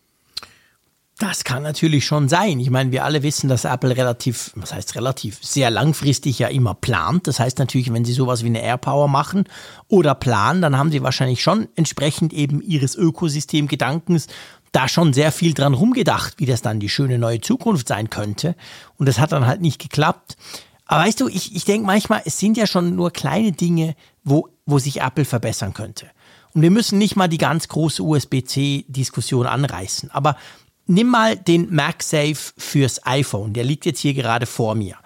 Das kann natürlich schon sein. Ich meine, wir alle wissen, dass Apple relativ, was heißt relativ, sehr langfristig ja immer plant. Das heißt natürlich, wenn sie sowas wie eine AirPower machen oder planen, dann haben sie wahrscheinlich schon entsprechend eben ihres Ökosystemgedankens da schon sehr viel dran rumgedacht, wie das dann die schöne neue Zukunft sein könnte. Und das hat dann halt nicht geklappt. Aber weißt du, ich, ich denke manchmal, es sind ja schon nur kleine Dinge, wo, wo sich Apple verbessern könnte. Und wir müssen nicht mal die ganz große USB-C-Diskussion anreißen. Aber nimm mal den MagSafe fürs iPhone. Der liegt jetzt hier gerade vor mir.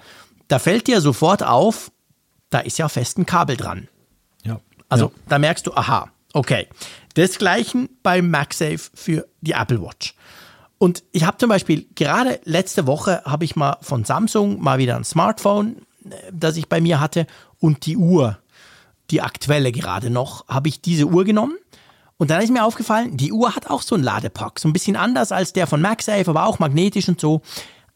Da fällt dir sofort auf, da ist ja fest ein Kabel dran. Ja. Also ja. da merkst du, aha, okay. Desgleichen beim MagSafe für die Apple Watch. Und ich habe zum Beispiel gerade letzte Woche habe ich mal von Samsung mal wieder ein Smartphone, äh, das ich bei mir hatte und die Uhr, die aktuelle gerade noch, habe ich diese Uhr genommen. Und dann ist mir aufgefallen, die Uhr hat auch so einen Ladepack, so ein bisschen anders als der von MagSafe, aber auch magnetisch und so.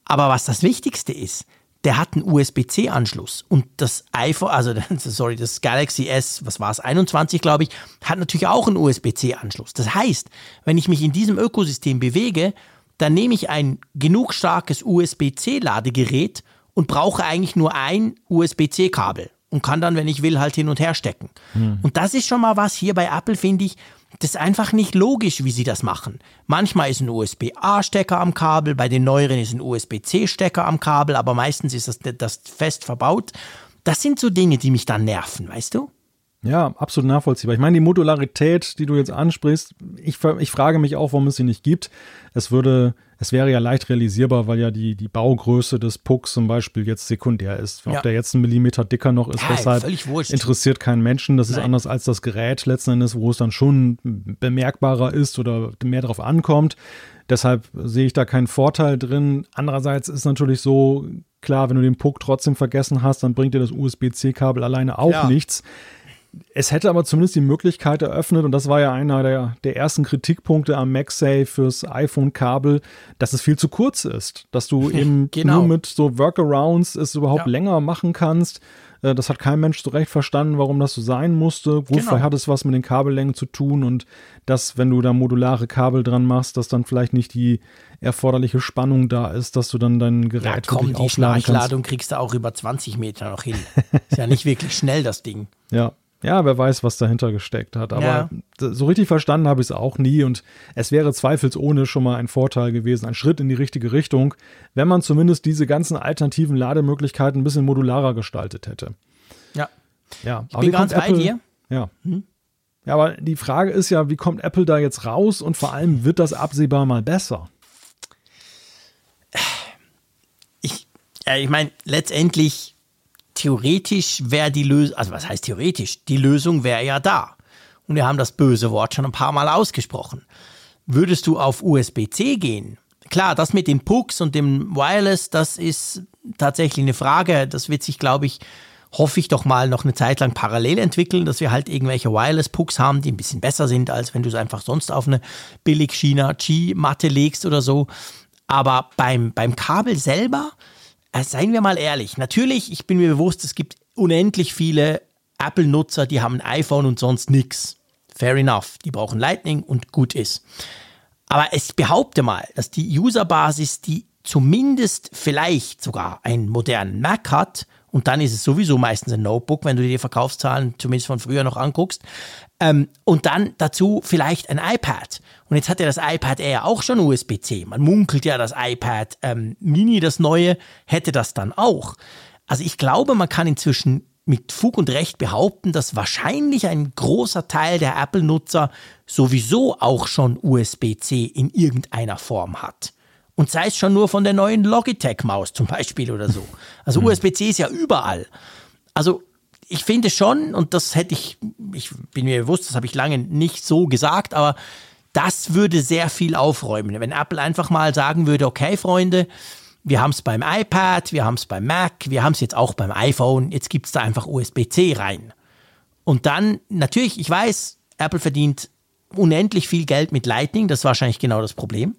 Aber was das Wichtigste ist, der hat einen USB-C-Anschluss und das iPhone, also *laughs* sorry, das Galaxy S, was war es, 21 glaube ich, hat natürlich auch einen USB-C-Anschluss. Das heißt, wenn ich mich in diesem Ökosystem bewege, dann nehme ich ein genug starkes USB-C-Ladegerät und brauche eigentlich nur ein USB-C-Kabel und kann dann, wenn ich will, halt hin und her stecken. Hm. Und das ist schon mal was hier bei Apple, finde ich, das ist einfach nicht logisch, wie sie das machen. Manchmal ist ein USB-A-Stecker am Kabel, bei den neueren ist ein USB-C-Stecker am Kabel, aber meistens ist das, das fest verbaut. Das sind so Dinge, die mich dann nerven, weißt du? Ja, absolut nachvollziehbar. Ich meine, die Modularität, die du jetzt ansprichst, ich, ich frage mich auch, warum es sie nicht gibt. Es würde es wäre ja leicht realisierbar, weil ja die, die Baugröße des Pucks zum Beispiel jetzt sekundär ist. Ob Ja. der jetzt einen Millimeter dicker noch ist, Ja, deshalb interessiert keinen Menschen. Das ist Nein. anders als das Gerät letzten Endes, wo es dann schon bemerkbarer ist oder mehr darauf ankommt. Deshalb sehe ich da keinen Vorteil drin. Andererseits ist natürlich so, klar, wenn du den Puck trotzdem vergessen hast, dann bringt dir das USB-C-Kabel alleine auch Ja. nichts. Es hätte aber zumindest die Möglichkeit eröffnet, und das war ja einer der, der ersten Kritikpunkte am MagSafe fürs iPhone-Kabel, dass es viel zu kurz ist. Dass du *laughs* eben Genau. nur mit so Workarounds es überhaupt Ja. länger machen kannst. Äh, Das hat kein Mensch so recht verstanden, warum das so sein musste. Gut, Genau. vielleicht hat es was mit den Kabellängen zu tun und dass, wenn du da modulare Kabel dran machst, dass dann vielleicht nicht die erforderliche Spannung da ist, dass du dann dein Gerät Ja, komm, die. Schnarchladung kriegst du auch über 20 Meter noch hin. Ist ja nicht wirklich schnell, das Ding. Ja. Ja, wer weiß, was dahinter gesteckt hat. Aber Ja. so richtig verstanden habe ich es auch nie. Und es wäre zweifelsohne schon mal ein Vorteil gewesen, ein Schritt in die richtige Richtung, wenn man zumindest diese ganzen alternativen Lademöglichkeiten ein bisschen modularer gestaltet hätte. Ja. Ja, Ich bin ganz bei dir. Ja. Ja, aber die Frage ist ja, wie kommt Apple da jetzt raus und vor allem wird das absehbar mal besser? Ich, äh, ich meine, letztendlich, theoretisch wäre die Lösung, also was heißt theoretisch? Die Lösung wäre ja da. Und wir haben das böse Wort schon ein paar Mal ausgesprochen. Würdest du auf USB-C gehen? Klar, das mit den Pucks und dem Wireless, das ist tatsächlich eine Frage. Das wird sich, glaube ich, hoffe ich doch mal noch eine Zeit lang parallel entwickeln, dass wir halt irgendwelche Wireless-Pucks haben, die ein bisschen besser sind, als wenn du es einfach sonst auf eine billig China G-Matte legst oder so. Aber beim, beim Kabel selber, seien wir mal ehrlich, natürlich, ich bin mir bewusst, es gibt unendlich viele Apple-Nutzer, die haben ein iPhone und sonst nix. Fair enough. Die brauchen Lightning und gut ist. Aber ich behaupte mal, dass die Userbasis, die zumindest vielleicht sogar einen modernen Mac hat, und dann ist es sowieso meistens ein Notebook, wenn du dir die Verkaufszahlen zumindest von früher noch anguckst, ähm, und dann dazu vielleicht ein iPad. Und jetzt hat ja das iPad Air auch schon USB-C. Man munkelt ja, das iPad ähm, Mini, das neue, hätte das dann auch. Also ich glaube, man kann inzwischen mit Fug und Recht behaupten, dass wahrscheinlich ein großer Teil der Apple-Nutzer sowieso auch schon USB-C in irgendeiner Form hat. Und sei es schon nur von der neuen Logitech-Maus zum Beispiel oder so. Also USB-C ist ja überall. Also ich finde schon, und das hätte ich, ich bin mir bewusst, das habe ich lange nicht so gesagt, aber das würde sehr viel aufräumen. Wenn Apple einfach mal sagen würde, okay, Freunde, wir haben es beim iPad, wir haben es beim Mac, wir haben es jetzt auch beim iPhone, jetzt gibt es da einfach USB-C rein. Und dann, natürlich, ich weiß, Apple verdient unendlich viel Geld mit Lightning, das ist wahrscheinlich genau das Problem,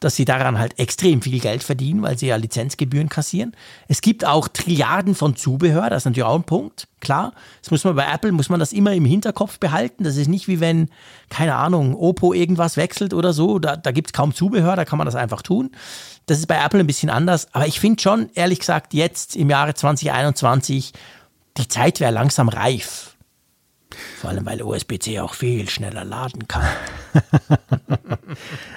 dass sie daran halt extrem viel Geld verdienen, weil sie ja Lizenzgebühren kassieren. Es gibt auch Trilliarden von Zubehör, das ist natürlich auch ein Punkt, klar. Das muss man bei Apple, muss man das immer im Hinterkopf behalten. Das ist nicht wie wenn, keine Ahnung, Oppo irgendwas wechselt oder so, da, da gibt es kaum Zubehör, da kann man das einfach tun. Das ist bei Apple ein bisschen anders, aber ich finde schon, ehrlich gesagt, jetzt im Jahre 2021, die Zeit wäre langsam reif. Vor allem, weil USB-C auch viel schneller laden kann. *laughs*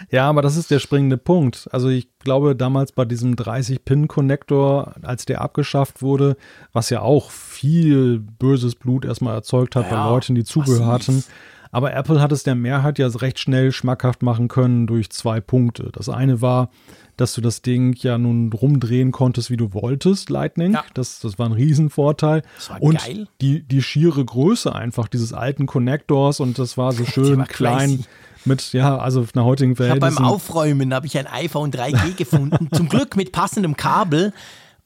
Ja, aber das ist der springende Punkt. Also ich glaube, damals bei diesem 30-Pin-Connector, als der abgeschafft wurde, was ja auch viel böses Blut erstmal erzeugt hat Ja, bei Leuten, die Zubehör hatten. Aber Apple hat es der Mehrheit ja recht schnell schmackhaft machen können durch zwei Punkte. Das eine war, dass du das Ding ja nun rumdrehen konntest, wie du wolltest, Lightning. Ja. Das, das war ein Riesenvorteil. Das war und geil. Die, die schiere Größe einfach dieses alten Connectors und das war so *laughs* schön war klein crazy. mit, ja, also auf einer heutigen Ich habe beim Verhältnissen. Aufräumen habe ich ein iPhone 3G gefunden, zum Glück mit passendem Kabel.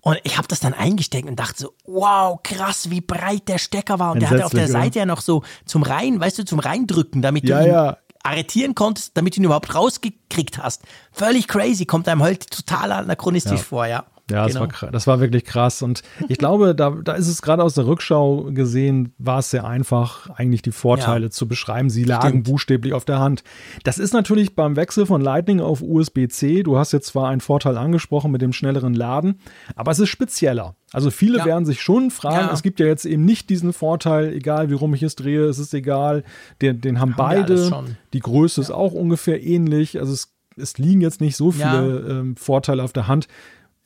Und ich habe das dann eingesteckt und dachte so, wow, krass, wie breit der Stecker war. Und der hatte auf der Seite ja noch so zum Rein, weißt du, zum Reindrücken, damit Ja, du ja. Arretieren konntest, damit du ihn überhaupt rausgekriegt hast. Völlig crazy, kommt einem heute total anachronistisch Ja. vor, ja. Ja, das, Genau. war, kra- das war wirklich krass. Und ich glaube, da, da ist es gerade aus der Rückschau gesehen, war es sehr einfach, eigentlich die Vorteile Ja. zu beschreiben. Sie lagen Stimmt. buchstäblich auf der Hand. Das ist natürlich beim Wechsel von Lightning auf USB-C. Du hast jetzt zwar einen Vorteil angesprochen mit dem schnelleren Laden, aber es ist spezieller. Also viele Ja. werden sich schon fragen, Ja. es gibt ja jetzt eben nicht diesen Vorteil, egal wie rum ich es drehe, es ist egal. Den, den haben, Haben beide. Die Größe ist auch ungefähr ähnlich. Also es, es liegen jetzt nicht so viele ähm, Vorteile auf der Hand.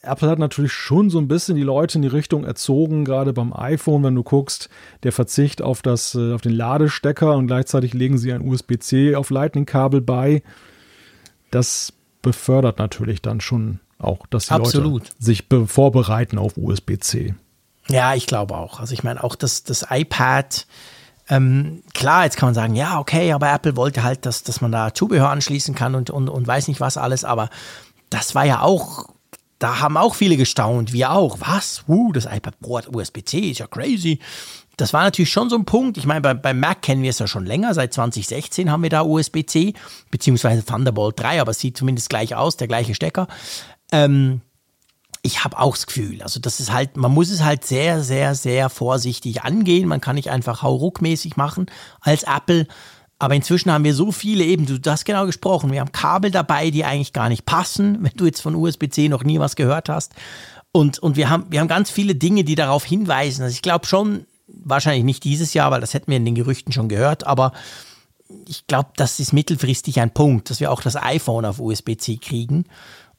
Apple hat natürlich schon so ein bisschen die Leute in die Richtung erzogen, gerade beim iPhone, wenn du guckst, der Verzicht auf, das, äh, auf den Ladestecker und gleichzeitig legen sie ein USB-C auf Lightning-Kabel bei. Das befördert natürlich dann schon auch, dass die Absolut. Leute sich vorbereiten auf USB-C. Ja, ich glaube auch. Also ich meine auch das, das iPad, ähm, klar, jetzt kann man sagen, ja, okay, aber Apple wollte halt, dass, dass man da Zubehör anschließen kann und, und, und weiß nicht was alles, aber das war ja auch, da haben auch viele gestaunt, wir auch. Was? Uh, das iPad Pro hat USB-C, ist ja crazy. Das war natürlich schon so ein Punkt. Ich meine, bei, beim Mac kennen wir es ja schon länger. Seit 2016 haben wir da USB-C, beziehungsweise Thunderbolt 3, aber es sieht zumindest gleich aus, der gleiche Stecker. Ähm, ich habe auch das Gefühl, also das ist halt, man muss es halt sehr, sehr, sehr vorsichtig angehen. Man kann nicht einfach hauruckmäßig machen als Apple. Aber inzwischen haben wir so viele eben, du hast genau gesprochen, wir haben Kabel dabei, die eigentlich gar nicht passen, *laughs* wenn du jetzt von USB-C noch nie was gehört hast. Und, und wir, haben, wir haben ganz viele Dinge, die darauf hinweisen. Also ich glaube schon, wahrscheinlich nicht dieses Jahr, weil das hätten wir in den Gerüchten schon gehört, aber ich glaube, das ist mittelfristig ein Punkt, dass wir auch das iPhone auf USB-C kriegen.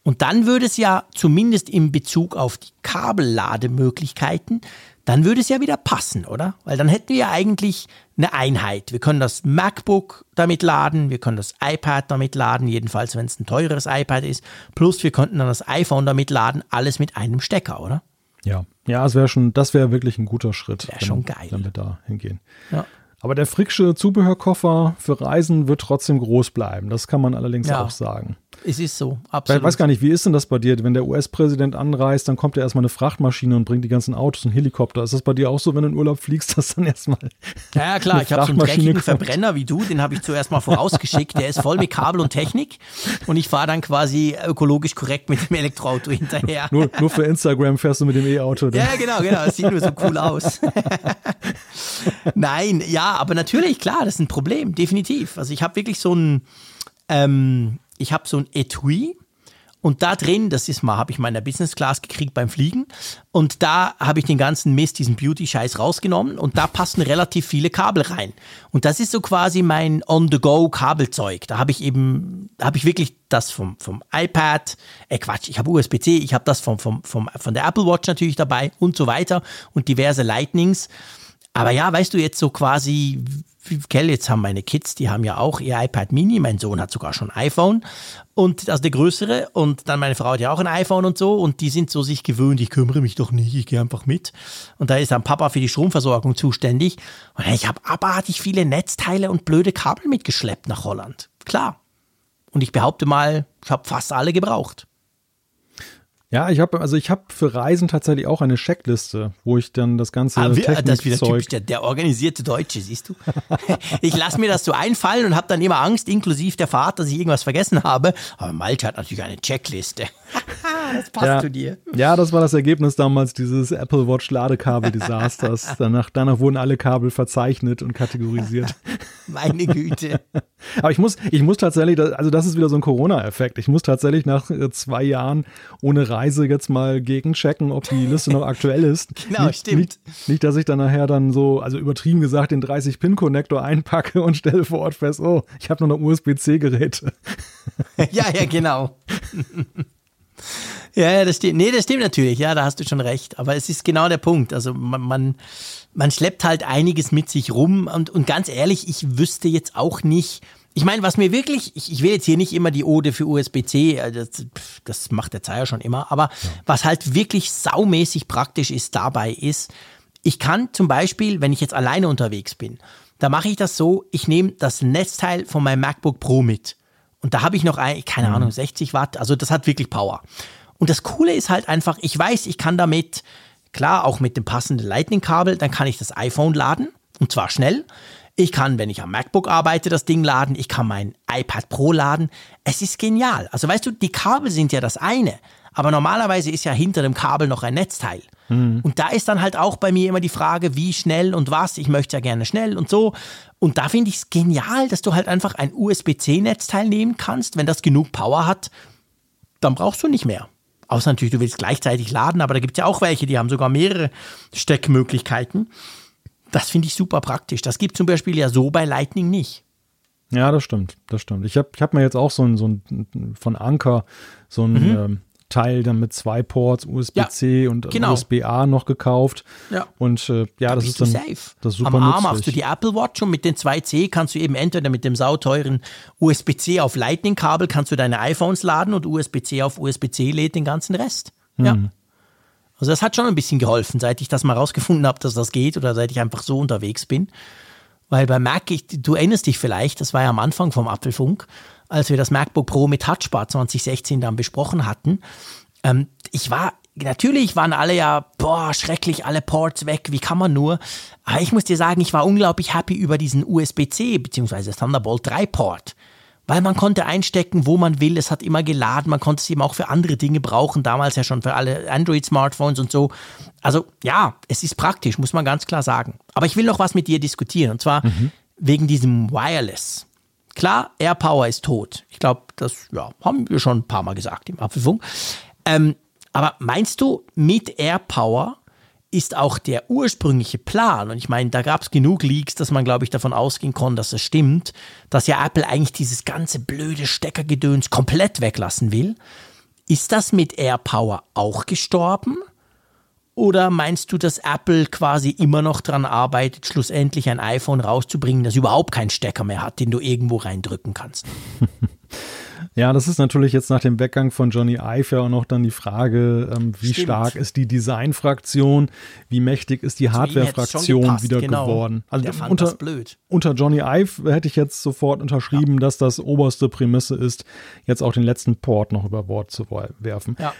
Und dann würde es ja zumindest in Bezug auf die Kabellademöglichkeiten, dann würde es ja wieder passen, oder? Weil dann hätten wir ja eigentlich eine Einheit. Wir können das MacBook damit laden, wir können das iPad damit laden, jedenfalls wenn es ein teureres iPad ist. Plus wir könnten dann das iPhone damit laden, alles mit einem Stecker, oder? Ja, ja, es wäre schon, das wäre wirklich ein guter Schritt. Wäre schon geil. Wenn wir da hingehen. Ja. Aber der Fricksche Zubehörkoffer für Reisen wird trotzdem groß bleiben. Das kann man allerdings Ja. auch sagen. Es ist so, Ich absolut. weiß gar nicht, wie ist denn das bei dir? Wenn der US-Präsident anreist, dann kommt ja erstmal eine Frachtmaschine und bringt die ganzen Autos und Helikopter. Ist das bei dir auch so, wenn du in Urlaub fliegst, dass dann erstmal. Ja, ja klar, ich habe so einen dreckigen kommt? Verbrenner wie du, den habe ich zuerst mal vorausgeschickt. Der ist voll mit Kabel und Technik und ich fahre dann quasi ökologisch korrekt mit dem Elektroauto hinterher. Nur, nur für Instagram fährst du mit dem E-Auto. Ja, genau, genau. Es sieht nur so cool aus. Nein, ja, aber natürlich, klar, das ist ein Problem, definitiv. Also ich habe wirklich so ein, ähm, ich habe so ein Etui und da drin, das ist mal, habe ich mal in der Business Class gekriegt beim Fliegen und da habe ich den ganzen Mist, diesen Beauty-Scheiß rausgenommen und da passen relativ viele Kabel rein. Und das ist so quasi mein On-the-Go-Kabelzeug. Da habe ich eben, habe ich wirklich das vom, vom iPad, äh Quatsch, ich habe USB-C, ich habe das vom, vom, vom, von der Apple Watch natürlich dabei und so weiter und diverse Lightnings. Aber ja, weißt du, jetzt so quasi, gell, jetzt haben meine Kids, die haben ja auch ihr iPad Mini, mein Sohn hat sogar schon ein iPhone und also der größere und dann meine Frau hat ja auch ein iPhone und so und die sind so sich gewöhnt, ich kümmere mich doch nicht, ich gehe einfach mit. Und da ist dann Papa für die Stromversorgung zuständig und ich habe abartig viele Netzteile und blöde Kabel mitgeschleppt nach Holland. Klar. Und ich behaupte mal, ich habe fast alle gebraucht. Ja, ich habe also ich habe für Reisen tatsächlich auch eine Checkliste, wo ich dann das ganze Ah, wir- das ist wieder Technikzeug typisch, der, der organisierte Deutsche, siehst du? *laughs* ich lasse mir das so einfallen und habe dann immer Angst, inklusive der Fahrt, dass ich irgendwas vergessen habe. Aber Malte hat natürlich eine Checkliste. Das passt ja, zu dir. Ja, das war das Ergebnis damals dieses Apple Watch Ladekabel-Desasters. *laughs* danach, danach wurden alle Kabel verzeichnet und kategorisiert. *laughs* Meine Güte. Aber ich muss, ich muss tatsächlich, also das ist wieder so ein Corona-Effekt. Ich muss tatsächlich nach äh, zwei Jahren ohne Reise jetzt mal gegenchecken, ob die Liste noch aktuell ist. *laughs* Genau, nicht, stimmt. Nicht, nicht, dass ich dann nachher dann so, also übertrieben gesagt, den 30-Pin-Connector einpacke und stelle vor Ort fest, oh, ich habe noch eine USB-C-Geräte. ja, ja, genau. Ja, ja, das stimmt. Nee, das stimmt natürlich. Ja, da hast du schon recht. Aber es ist genau der Punkt. Also man, man, man schleppt halt einiges mit sich rum. Und, und ganz ehrlich, ich wüsste jetzt auch nicht. Ich meine, was mir wirklich, ich, ich will jetzt hier nicht immer die Ode für USB-C, äh, das, das macht der Zeier schon immer, aber was halt wirklich saumäßig praktisch ist dabei ist, ich kann zum Beispiel, wenn ich jetzt alleine unterwegs bin, da mache ich das so, ich nehme das Netzteil von meinem MacBook Pro mit. Und da habe ich noch ein, keine Ahnung, 60 Watt, also das hat wirklich Power. Und das Coole ist halt einfach, ich weiß, ich kann damit, klar, auch mit dem passenden Lightning-Kabel, dann kann ich das iPhone laden und zwar schnell. Ich kann, wenn ich am MacBook arbeite, das Ding laden. Ich kann mein iPad Pro laden. Es ist genial. Also weißt du, die Kabel sind ja das eine. Aber normalerweise ist ja hinter dem Kabel noch ein Netzteil. Und da ist dann halt auch bei mir immer die Frage, wie schnell und was. Ich möchte ja gerne schnell und so. Und da finde ich es genial, dass du halt einfach ein USB-C-Netzteil nehmen kannst. Wenn das genug Power hat, dann brauchst du nicht mehr. Außer natürlich, du willst gleichzeitig laden, aber da gibt es ja auch welche, die haben sogar mehrere Steckmöglichkeiten. Das finde ich super praktisch. Das gibt zum Beispiel ja so bei Lightning nicht. Ja, das stimmt, das stimmt. Ich habe ich hab mir jetzt auch so ein, so ein von Anker so ein Mhm. ähm, Teil dann mit zwei Ports, USB-C ja, und genau. USB-A noch gekauft. Ja. Und äh, ja, da das ist dann safe. Das ist super Am Arm machst du die Apple Watch und mit den 2C kannst du eben entweder mit dem sauteuren USB-C auf Lightning-Kabel kannst du deine iPhones laden und USB-C auf USB-C lädt den ganzen Rest. Mhm. Ja. Also das hat schon ein bisschen geholfen, seit ich das mal rausgefunden habe, dass das geht oder seit ich einfach so unterwegs bin. Weil bei Mac, ich, du erinnerst dich vielleicht, das war ja am Anfang vom Apfelfunk, als wir das MacBook Pro mit Touchbar 2016 dann besprochen hatten. Ähm, ich war, natürlich waren alle ja, boah, schrecklich, alle Ports weg, wie kann man nur? Aber ich muss dir sagen, ich war unglaublich happy über diesen USB-C bzw. Thunderbolt 3 Port weil man konnte einstecken, wo man will. Es hat immer geladen. Man konnte es eben auch für andere Dinge brauchen. Damals ja schon für alle Android-Smartphones und so. Also ja, es ist praktisch, muss man ganz klar sagen. Aber ich will noch was mit dir diskutieren. Und zwar mhm. wegen diesem Wireless. Klar, AirPower ist tot. Ich glaube, das ja, haben wir schon ein paar Mal gesagt im Apfelfunk. Ähm, aber meinst du, mit AirPower ist auch der ursprüngliche Plan, und ich meine, da gab es genug Leaks, dass man, glaube ich, davon ausgehen konnte, dass es stimmt, dass ja Apple eigentlich dieses ganze blöde Steckergedöns komplett weglassen will. Ist das mit AirPower auch gestorben? Oder meinst du, dass Apple quasi immer noch daran arbeitet, schlussendlich ein iPhone rauszubringen, das überhaupt keinen Stecker mehr hat, den du irgendwo reindrücken kannst? *laughs* Ja, das ist natürlich jetzt nach dem Weggang von Johnny Ive ja auch noch dann die Frage, ähm, wie Stimmt. stark ist die Designfraktion, wie mächtig ist die Hardware-Fraktion wieder genau. geworden. Also Der fand unter, das blöd. unter Johnny Ive hätte ich jetzt sofort unterschrieben, ja. dass das oberste Prämisse ist, jetzt auch den letzten Port noch über Bord zu werfen. Ja.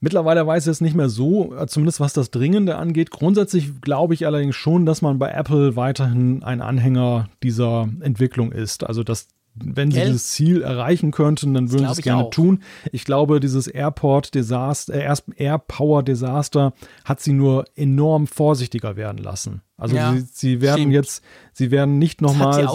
Mittlerweile weiß ich es nicht mehr so, äh, zumindest was das Dringende angeht. Grundsätzlich glaube ich allerdings schon, dass man bei Apple weiterhin ein Anhänger dieser Entwicklung ist. Also dass wenn sie dieses Ziel erreichen könnten, dann würden sie es gerne auch. tun. Ich glaube, dieses Airport-Desaster, äh, Air-Power-Desaster hat sie nur enorm vorsichtiger werden lassen. Also ja, sie, sie, werden stimmt. jetzt, sie werden nicht nochmal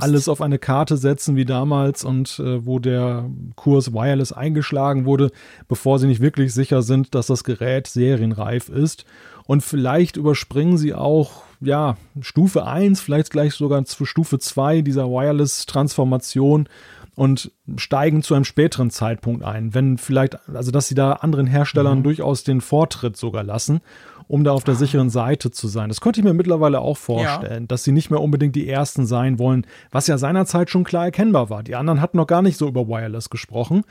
alles auf eine Karte setzen wie damals und äh, wo der Kurs Wireless eingeschlagen wurde, bevor sie nicht wirklich sicher sind, dass das Gerät serienreif ist. Und vielleicht überspringen sie auch ja, Stufe 1, vielleicht gleich sogar zu Stufe 2 dieser Wireless-Transformation und steigen zu einem späteren Zeitpunkt ein, wenn vielleicht, also dass sie da anderen Herstellern mhm. durchaus den Vortritt sogar lassen, um da auf der ah. sicheren Seite zu sein. Das könnte ich mir mittlerweile auch vorstellen, ja. dass sie nicht mehr unbedingt die Ersten sein wollen, was ja seinerzeit schon klar erkennbar war. Die anderen hatten noch gar nicht so über Wireless gesprochen.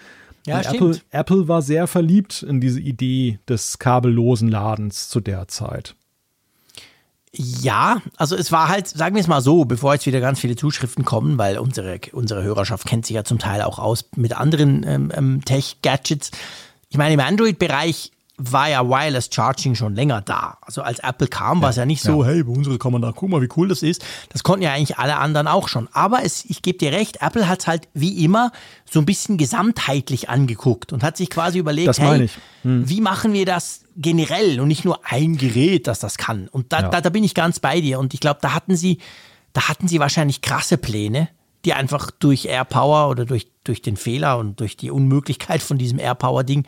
Ja, Apple, Apple war sehr verliebt in diese Idee des kabellosen Ladens zu der Zeit. Ja, also es war halt, sagen wir es mal so, bevor jetzt wieder ganz viele Zuschriften kommen, weil unsere, unsere Hörerschaft kennt sich ja zum Teil auch aus mit anderen ähm, ähm Tech-Gadgets. Ich meine, im Android-Bereich war ja Wireless Charging schon länger da. Also als Apple kam, war es ja nicht so, ja. hey, bei unsere kann man da, guck mal, wie cool das ist. Das konnten ja eigentlich alle anderen auch schon. Aber es, ich gebe dir recht, Apple hat es halt wie immer so ein bisschen gesamtheitlich angeguckt und hat sich quasi überlegt, hey, hm. wie machen wir das generell und nicht nur ein Gerät, das das kann. Und da, ja. da, da bin ich ganz bei dir. Und ich glaube, da hatten sie, da hatten sie wahrscheinlich krasse Pläne, die einfach durch AirPower oder durch, durch den Fehler und durch die Unmöglichkeit von diesem AirPower-Ding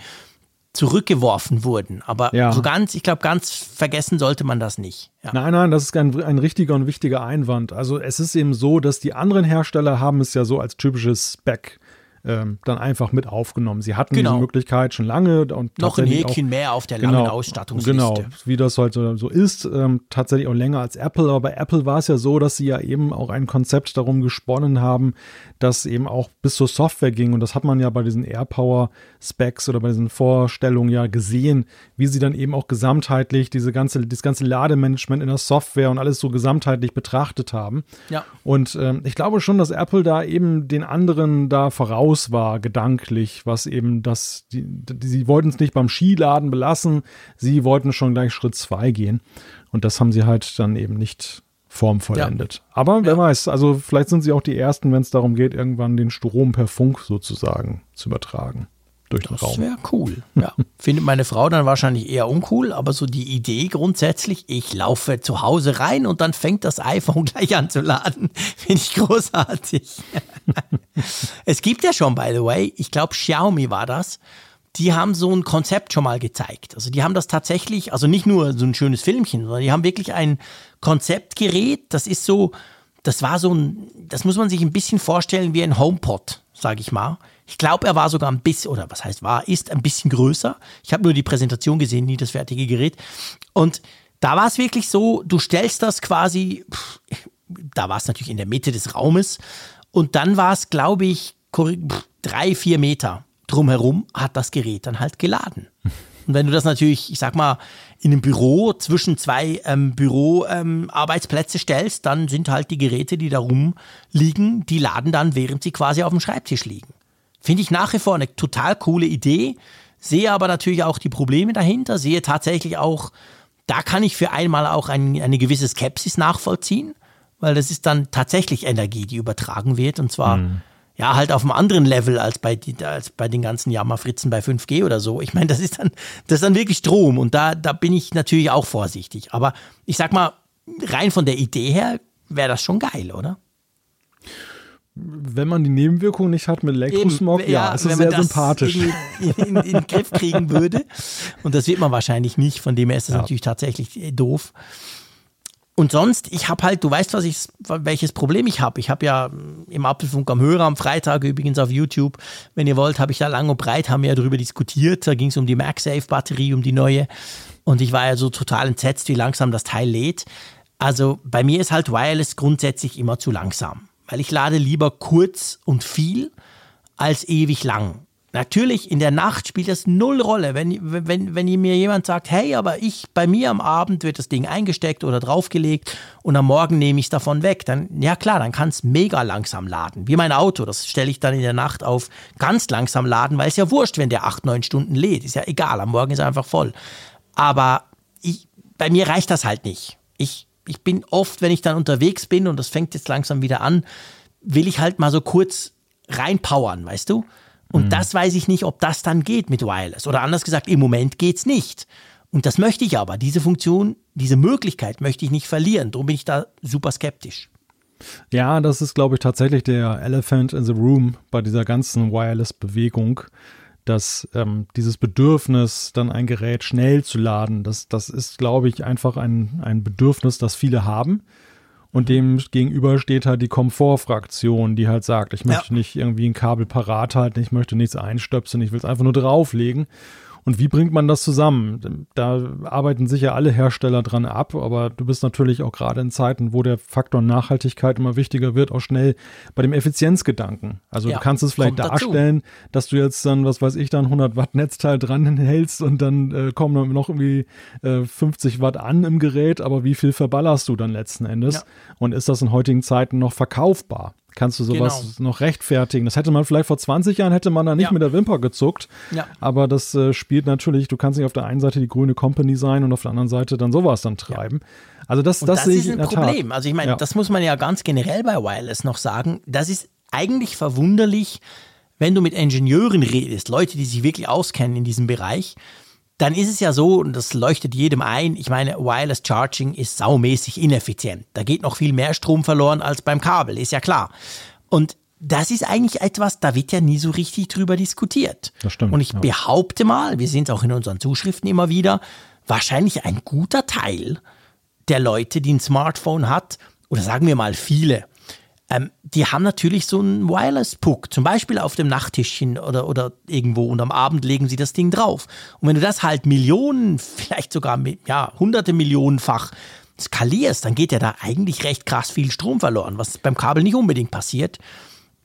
zurückgeworfen wurden. Aber ja. so ganz, ich glaube, ganz vergessen sollte man das nicht. Ja. Nein, nein, das ist ein, ein richtiger und wichtiger Einwand. Also es ist eben so, dass die anderen Hersteller haben es ja so als typisches Spec ähm, dann einfach mit aufgenommen. Sie hatten genau. diese Möglichkeit schon lange und noch ein Häkchen auch, mehr auf der genau, langen Ausstattungsliste. Genau, wie das halt so ist, ähm, tatsächlich auch länger als Apple. Aber bei Apple war es ja so, dass sie ja eben auch ein Konzept darum gesponnen haben, das eben auch bis zur Software ging. Und das hat man ja bei diesen AirPower Specs oder bei diesen Vorstellungen ja gesehen, wie sie dann eben auch gesamtheitlich diese ganze, das ganze Lademanagement in der Software und alles so gesamtheitlich betrachtet haben. Ja. Und ähm, ich glaube schon, dass Apple da eben den anderen da voraus war, gedanklich, was eben das, die, die, sie wollten es nicht beim Skiladen belassen, sie wollten schon gleich Schritt zwei gehen. Und das haben sie halt dann eben nicht formvollendet. Ja. Aber wer ja. weiß, also vielleicht sind sie auch die Ersten, wenn es darum geht, irgendwann den Strom per Funk sozusagen zu übertragen. Durch den das Raum. Das wäre cool. Ja. *laughs* Findet meine Frau dann wahrscheinlich eher uncool, aber so die Idee grundsätzlich, ich laufe zu Hause rein und dann fängt das iPhone *laughs* gleich an zu laden, finde ich großartig. *laughs* es gibt ja schon, by the way, ich glaube Xiaomi war das, die haben so ein Konzept schon mal gezeigt. Also die haben das tatsächlich, also nicht nur so ein schönes Filmchen, sondern die haben wirklich ein Konzeptgerät, das ist so, das war so ein, das muss man sich ein bisschen vorstellen wie ein HomePod. sage ich mal. Ich glaube, er war sogar ein bisschen, oder was heißt war, ist ein bisschen größer. Ich habe nur die Präsentation gesehen, nie das fertige Gerät. Und da war es wirklich so, du stellst das quasi, da war es natürlich in der Mitte des Raumes. Und dann war es, glaube ich, drei, vier Meter drumherum hat das Gerät dann halt geladen. *laughs* Und wenn du das natürlich, ich sag mal, in einem Büro zwischen zwei ähm, Büroarbeitsplätze ähm, stellst, dann sind halt die Geräte, die da rumliegen, die laden dann, während sie quasi auf dem Schreibtisch liegen. Finde ich nach wie vor eine total coole Idee, sehe aber natürlich auch die Probleme dahinter, sehe tatsächlich auch, da kann ich für einmal auch ein, eine gewisse Skepsis nachvollziehen, weil das ist dann tatsächlich Energie, die übertragen wird und zwar mhm ja, halt auf einem anderen Level als bei, als bei den ganzen Jammerfritzen bei 5G oder so. Ich meine, das ist dann, das ist dann wirklich Strom und da, da bin ich natürlich auch vorsichtig. Aber ich sag mal, rein von der Idee her wäre das schon geil, oder? Wenn man die Nebenwirkungen nicht hat mit Elektrosmog, Eben, ja, ja, es ist sehr sympathisch. In, in, in, in, den Griff kriegen würde. Und das wird man wahrscheinlich nicht, von dem her ist das ja. natürlich tatsächlich äh, doof. Und sonst, ich habe halt, du weißt, was ich, welches Problem ich habe. Ich habe ja im Apfelfunk am Hörer am Freitag übrigens auf YouTube, wenn ihr wollt, habe ich da lang und breit, haben wir ja darüber diskutiert. Da ging es um die MagSafe-Batterie, um die neue. Und ich war ja so total entsetzt, wie langsam das Teil lädt. Also bei mir ist halt Wireless grundsätzlich immer zu langsam, weil ich lade lieber kurz und viel als ewig lang. Natürlich, in der Nacht spielt das null Rolle. Wenn, wenn, wenn mir jemand sagt, hey, aber ich, bei mir am Abend wird das Ding eingesteckt oder draufgelegt und am Morgen nehme ich es davon weg, dann, ja klar, dann kann es mega langsam laden. Wie mein Auto, das stelle ich dann in der Nacht auf ganz langsam laden, weil es ja wurscht, wenn der acht, neun Stunden lädt. Ist ja egal, am Morgen ist er einfach voll. Aber ich, bei mir reicht das halt nicht. Ich, ich bin oft, wenn ich dann unterwegs bin und das fängt jetzt langsam wieder an, will ich halt mal so kurz reinpowern, weißt du? Und mhm. das weiß ich nicht, ob das dann geht mit Wireless. Oder anders gesagt, im Moment geht's nicht. Und das möchte ich aber. Diese Funktion, diese Möglichkeit möchte ich nicht verlieren. Darum bin ich da super skeptisch. Ja, das ist, glaube ich, tatsächlich der Elephant in the Room bei dieser ganzen Wireless-Bewegung, dass ähm, dieses Bedürfnis, dann ein Gerät schnell zu laden, das, das ist, glaube ich, einfach ein, ein Bedürfnis, das viele haben. Und dem gegenüber steht halt die Komfortfraktion, die halt sagt, ich möchte ja. nicht irgendwie ein Kabel parat halten, ich möchte nichts einstöpseln, ich will es einfach nur drauflegen. Und wie bringt man das zusammen? Da arbeiten sicher alle Hersteller dran ab, aber du bist natürlich auch gerade in Zeiten, wo der Faktor Nachhaltigkeit immer wichtiger wird, auch schnell bei dem Effizienzgedanken. Also ja, du kannst es vielleicht darstellen, dazu. dass du jetzt dann, was weiß ich, dann 100 Watt Netzteil dran hältst und dann äh, kommen dann noch irgendwie äh, 50 Watt an im Gerät, aber wie viel verballerst du dann letzten Endes? Ja. Und ist das in heutigen Zeiten noch verkaufbar? Kannst du sowas genau. noch rechtfertigen. Das hätte man vielleicht vor 20 Jahren, hätte man da nicht ja. mit der Wimper gezuckt. Ja. Aber das äh, spielt natürlich, du kannst nicht auf der einen Seite die grüne Company sein und auf der anderen Seite dann sowas dann treiben. Ja. Also das, und das, das sehe ich in der Problem. Tat. Also ich meine, das muss man ja ganz generell bei Wireless noch sagen. Das ist eigentlich verwunderlich, wenn du mit Ingenieuren redest, Leute, die sich wirklich auskennen in diesem Bereich, dann ist es ja so, und das leuchtet jedem ein, ich meine, Wireless Charging ist saumäßig ineffizient. Da geht noch viel mehr Strom verloren als beim Kabel, ist ja klar. Und das ist eigentlich etwas, da wird ja nie so richtig drüber diskutiert. Das stimmt. Und ich ja. behaupte mal, wir sehen es auch in unseren Zuschriften immer wieder, wahrscheinlich ein guter Teil der Leute, die ein Smartphone hat, oder sagen wir mal viele, ähm, die haben natürlich so einen Wireless-Puck, zum Beispiel auf dem Nachttischchen oder, oder irgendwo und am Abend legen sie das Ding drauf. Und wenn du das halt Millionen, vielleicht sogar ja, hunderte Millionenfach skalierst, dann geht ja da eigentlich recht krass viel Strom verloren, was beim Kabel nicht unbedingt passiert.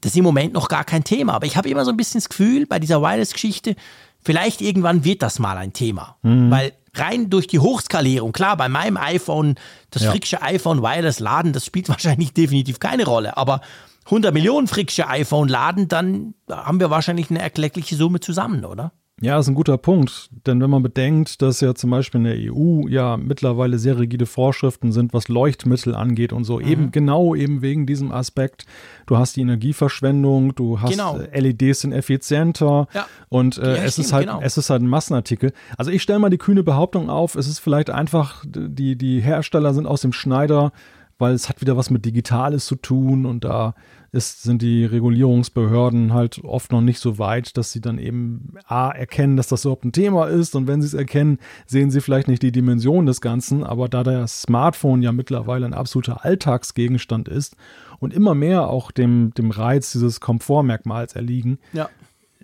Das ist im Moment noch gar kein Thema. Aber ich habe immer so ein bisschen das Gefühl, bei dieser Wireless-Geschichte, vielleicht irgendwann wird das mal ein Thema. Mhm. Weil rein durch die Hochskalierung, klar, bei meinem iPhone, das ja. frickische iPhone Wireless laden, das spielt *laughs* wahrscheinlich definitiv keine Rolle, aber 100 Millionen frickische iPhone laden, dann haben wir wahrscheinlich eine erkleckliche Summe zusammen, oder? Ja, ist ein guter Punkt. Denn wenn man bedenkt, dass ja zum Beispiel in der EU ja mittlerweile sehr rigide Vorschriften sind, was Leuchtmittel angeht und so, mhm. eben genau eben wegen diesem Aspekt. Du hast die Energieverschwendung, du hast genau. Äh, LEDs sind effizienter ja. und äh, es ist halt, genau. es ist halt ein Massenartikel. Also ich stelle mal die kühne Behauptung auf, es ist vielleicht einfach, die, die Hersteller sind aus dem Schneider weil es hat wieder was mit Digitales zu tun und da ist, sind die Regulierungsbehörden halt oft noch nicht so weit, dass sie dann eben A, erkennen, dass das überhaupt ein Thema ist und wenn sie es erkennen, sehen sie vielleicht nicht die Dimension des Ganzen, aber da das Smartphone ja mittlerweile ein absoluter Alltagsgegenstand ist und immer mehr auch dem, dem Reiz dieses Komfortmerkmals erliegen, Ja.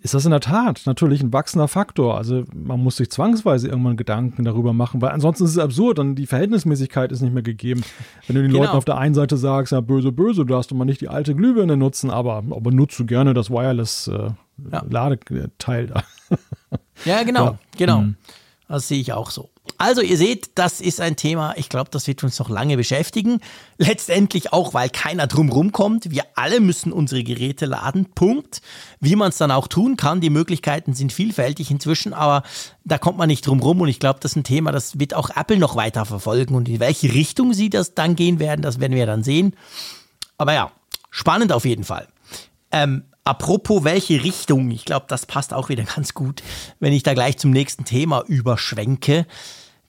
Ist das in der Tat natürlich ein wachsender Faktor. Also man muss sich zwangsweise irgendwann Gedanken darüber machen, weil ansonsten ist es absurd und die Verhältnismäßigkeit ist nicht mehr gegeben. Wenn du den Genau. Leuten auf der einen Seite sagst, ja böse, böse, du darfst doch mal nicht die alte Glühbirne nutzen, aber, aber nutzt du gerne das Wireless äh, Ja. Da. Ja, genau, Ja. genau. Mhm. Das sehe ich auch so. Also ihr seht, das ist ein Thema, ich glaube, das wird uns noch lange beschäftigen. Letztendlich auch, weil keiner drum kommt. Wir alle müssen unsere Geräte laden. Punkt. Wie man es dann auch tun kann, die Möglichkeiten sind vielfältig inzwischen, aber da kommt man nicht drum rum. Und ich glaube, das ist ein Thema, das wird auch Apple noch weiter verfolgen. Und in welche Richtung sie das dann gehen werden, das werden wir dann sehen. Aber ja, spannend auf jeden Fall. Ähm, apropos welche Richtung, ich glaube, das passt auch wieder ganz gut, wenn ich da gleich zum nächsten Thema überschwenke.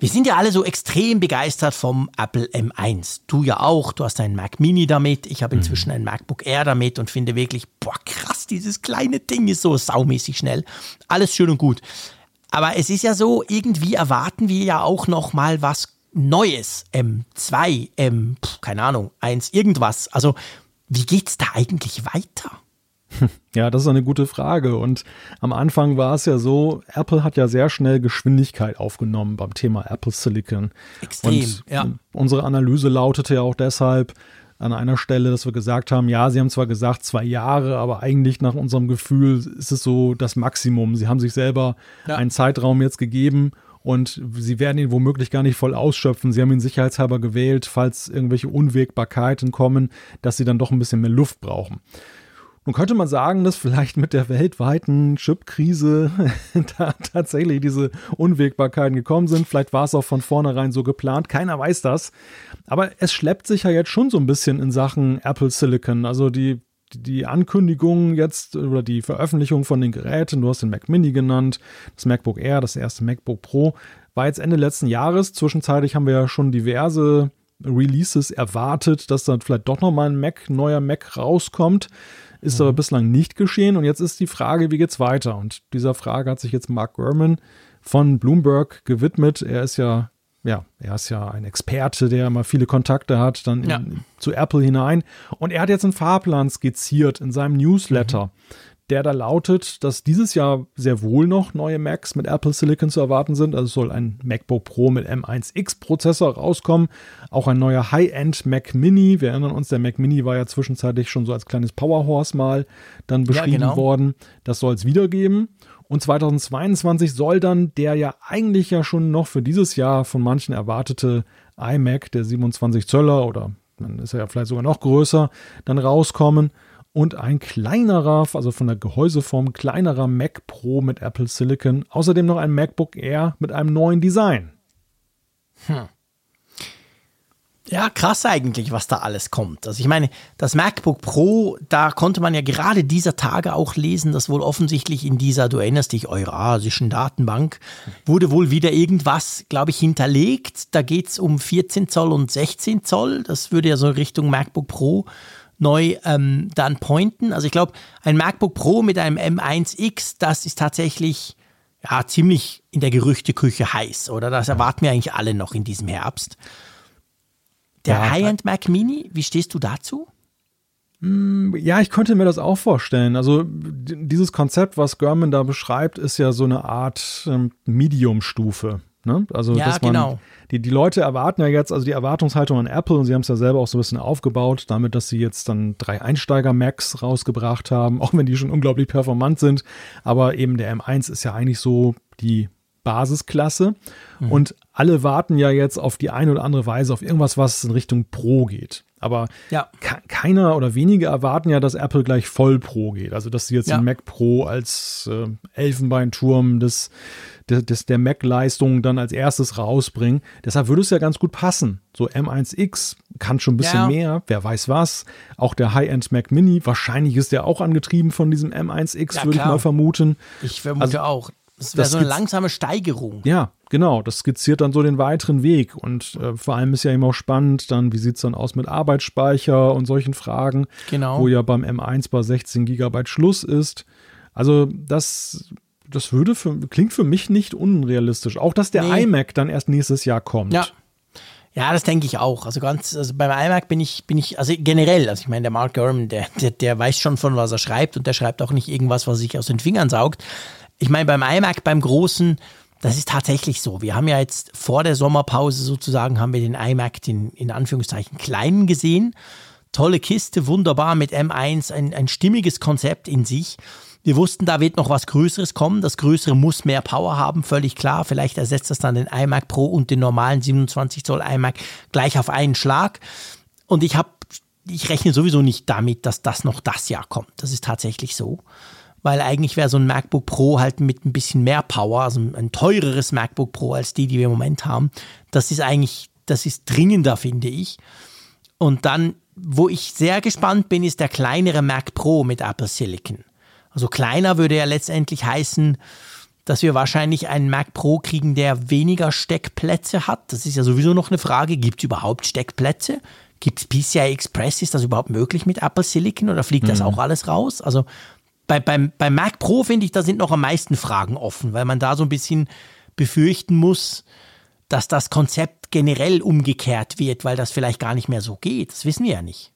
Wir sind ja alle so extrem begeistert vom Apple M1. Du ja auch, du hast einen Mac Mini damit, ich habe inzwischen ein MacBook Air damit und finde wirklich, boah, krass, dieses kleine Ding ist so saumäßig schnell. Alles schön und gut. Aber es ist ja so, irgendwie erwarten wir ja auch noch mal was Neues. M2, M, keine Ahnung, 1, irgendwas. Also, wie geht's da eigentlich weiter? *laughs* Ja, das ist eine gute Frage. Und am Anfang war es ja so, Apple hat ja sehr schnell Geschwindigkeit aufgenommen beim Thema Apple Silicon. Extrem, Und ja. unsere Analyse lautete ja auch deshalb an einer Stelle, dass wir gesagt haben, ja, sie haben zwar gesagt zwei Jahre, aber eigentlich nach unserem Gefühl ist es so das Maximum. Sie haben sich selber Ja. einen Zeitraum jetzt gegeben und sie werden ihn womöglich gar nicht voll ausschöpfen. Sie haben ihn sicherheitshalber gewählt, falls irgendwelche Unwägbarkeiten kommen, dass sie dann doch ein bisschen mehr Luft brauchen. Nun könnte man sagen, dass vielleicht mit der weltweiten Chip-Krise *laughs* da tatsächlich diese Unwägbarkeiten gekommen sind. Vielleicht war es auch von vornherein so geplant. Keiner weiß das. Aber es schleppt sich ja jetzt schon so ein bisschen in Sachen Apple Silicon. Also die, die Ankündigung jetzt oder die Veröffentlichung von den Geräten, du hast den Mac Mini genannt, das MacBook Air, das erste MacBook Pro, war jetzt Ende letzten Jahres. Zwischenzeitlich haben wir ja schon diverse Releases erwartet, dass dann vielleicht doch nochmal ein Mac, neuer Mac rauskommt. Ist aber bislang nicht geschehen. Und jetzt ist die Frage, wie geht's weiter? Und dieser Frage hat sich jetzt Mark Gurman von Bloomberg gewidmet. Er ist ja, ja, er ist ja ein Experte, der mal viele Kontakte hat, dann in, Ja. zu Apple hinein. Und er hat jetzt einen Fahrplan skizziert in seinem Newsletter, der da lautet, dass dieses Jahr sehr wohl noch neue Macs mit Apple Silicon zu erwarten sind. Also soll ein MacBook Pro mit M1X Prozessor rauskommen, auch ein neuer High-End Mac Mini. Wir erinnern uns, der Mac Mini war ja zwischenzeitlich schon so als kleines Powerhorse mal dann beschrieben genau. worden. Das soll es wieder geben. Und 2022 soll dann der ja eigentlich ja schon noch für dieses Jahr von manchen erwartete iMac, der 27 Zöller oder dann ist er ja vielleicht sogar noch größer, dann rauskommen. Und ein kleinerer, also von der Gehäuseform kleinerer Mac Pro mit Apple Silicon. Außerdem noch ein MacBook Air mit einem neuen Design. Ja, krass eigentlich, was da alles kommt. Also ich meine, das MacBook Pro, da konnte man ja gerade dieser Tage auch lesen, dass wohl offensichtlich in dieser, du erinnerst dich, eurasischen Datenbank, wurde wohl wieder irgendwas, glaube ich, hinterlegt. Da geht's um 14 Zoll und 16 Zoll. Das würde ja so Richtung MacBook Pro neu ähm, dann pointen. Also ich glaube, ein MacBook Pro mit einem M1X, das ist tatsächlich ja ziemlich in der Gerüchteküche heiß, oder? Das erwarten wir eigentlich alle noch in diesem Herbst. Der Ja, High-End Mac Mini, wie stehst du dazu? Ja, ich könnte mir das auch vorstellen. Also dieses Konzept, was Gurman da beschreibt, ist ja so eine Art ähm, Medium-Stufe. Ne? Also Ja, dass man, genau. Die, die Leute erwarten ja jetzt, also die Erwartungshaltung an Apple, und sie haben es ja selber auch so ein bisschen aufgebaut, damit, dass sie jetzt dann drei Einsteiger-Macs rausgebracht haben, *laughs* auch wenn die schon unglaublich performant sind. Aber eben der M1 ist ja eigentlich so die Basisklasse. Mhm. Und alle warten ja jetzt auf die eine oder andere Weise auf irgendwas, was in Richtung Pro geht. Aber Ja. ke- keiner oder wenige erwarten ja, dass Apple gleich voll Pro geht. Also, dass sie jetzt Ja. den Mac Pro als äh, Elfenbeinturm des, des, des, der Mac-Leistung dann als erstes rausbringen. Deshalb würde es ja ganz gut passen. So M1X kann schon ein bisschen Ja. mehr, wer weiß was. Auch der High-End Mac Mini, wahrscheinlich ist der auch angetrieben von diesem M1X, Ja, würde ich mal vermuten. Ich vermute Also, auch. Das wäre so eine langsame Steigerung. Ja, genau, das skizziert dann so den weiteren Weg. Und äh, vor allem ist ja immer auch spannend, dann, wie sieht es dann aus mit Arbeitsspeicher und solchen Fragen, Genau. wo ja beim M1 bei 16 Gigabyte Schluss ist. Also das, das würde für, klingt für mich nicht unrealistisch. Auch, dass der Nee. iMac dann erst nächstes Jahr kommt. Ja. Ja, das denke ich auch. Also ganz, also beim iMac bin ich, bin ich, also generell, also ich meine, der Mark Gurman, der, der, der weiß schon von was er schreibt und der schreibt auch nicht irgendwas, was sich aus den Fingern saugt. Ich meine, beim iMac, beim Großen, das ist tatsächlich so. Wir haben ja jetzt vor der Sommerpause sozusagen, haben wir den iMac, den in Anführungszeichen kleinen gesehen. Tolle Kiste, wunderbar mit M1, ein, ein stimmiges Konzept in sich. Wir wussten, da wird noch was Größeres kommen. Das Größere muss mehr Power haben, völlig klar. Vielleicht ersetzt das dann den iMac Pro und den normalen 27 Zoll iMac gleich auf einen Schlag. Und ich habe, ich rechne sowieso nicht damit, dass das noch das Jahr kommt. Das ist tatsächlich so. Weil eigentlich wäre so ein MacBook Pro halt mit ein bisschen mehr Power, also ein teureres MacBook Pro als die, die wir im Moment haben. Das ist eigentlich, das ist dringender, finde ich. Und dann, wo ich sehr gespannt bin, ist der kleinere Mac Pro mit Apple Silicon. Also kleiner würde ja letztendlich heißen, dass wir wahrscheinlich einen Mac Pro kriegen, der weniger Steckplätze hat. Das ist ja sowieso noch eine Frage. Gibt es überhaupt Steckplätze? Gibt es PCI Express? Ist das überhaupt möglich mit Apple Silicon oder fliegt das auch alles raus? Also bei, beim, beim Mac Pro finde ich, da sind noch am meisten Fragen offen, weil man da so ein bisschen befürchten muss, dass das Konzept generell umgekehrt wird, weil das vielleicht gar nicht mehr so geht. Das wissen wir ja nicht.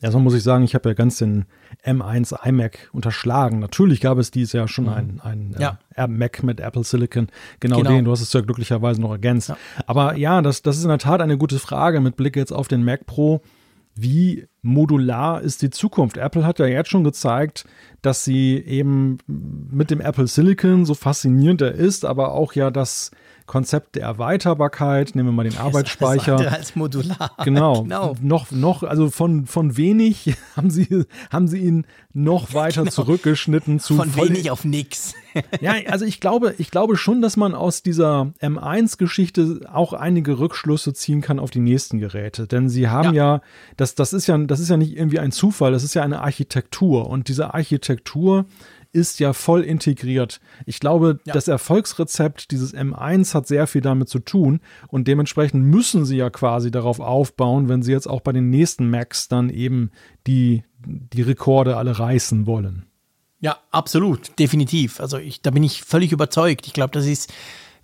Erstmal muss ich sagen, ich habe ja ganz den M1 iMac unterschlagen. Natürlich gab es dieses Jahr schon einen, einen Mhm. Ja. äh, Mac mit Apple Silicon. Genau, Genau. den, du hast es ja glücklicherweise noch ergänzt. Aber ja, das, das ist in der Tat eine gute Frage mit Blick jetzt auf den Mac Pro. Wie modular ist die Zukunft? Apple hat ja jetzt schon gezeigt, dass sie eben mit dem Apple Silicon so faszinierend er ist, aber auch ja das Konzept der Erweiterbarkeit, nehmen wir mal den Arbeitsspeicher. Das als modular. *laughs* Genau. genau. Noch, noch, also von, von wenig *laughs* haben sie, haben sie ihn noch *laughs* weiter zurückgeschnitten zu Genau. Von wenig auf nix. Ja, also ich glaube, ich glaube schon, dass man aus dieser M1-Geschichte auch einige Rückschlüsse ziehen kann auf die nächsten Geräte. Denn sie haben ja, das, das ist ja, das ist ja nicht irgendwie ein Zufall, das ist ja eine Architektur. Und diese Architektur ist ja voll integriert. Ich glaube, Ja. das Erfolgsrezept dieses M1 hat sehr viel damit zu tun und dementsprechend müssen sie ja quasi darauf aufbauen, wenn sie jetzt auch bei den nächsten Macs dann eben die, die Rekorde alle reißen wollen. Ja, absolut, definitiv. Also ich, da bin ich völlig überzeugt. Ich glaube, das ist,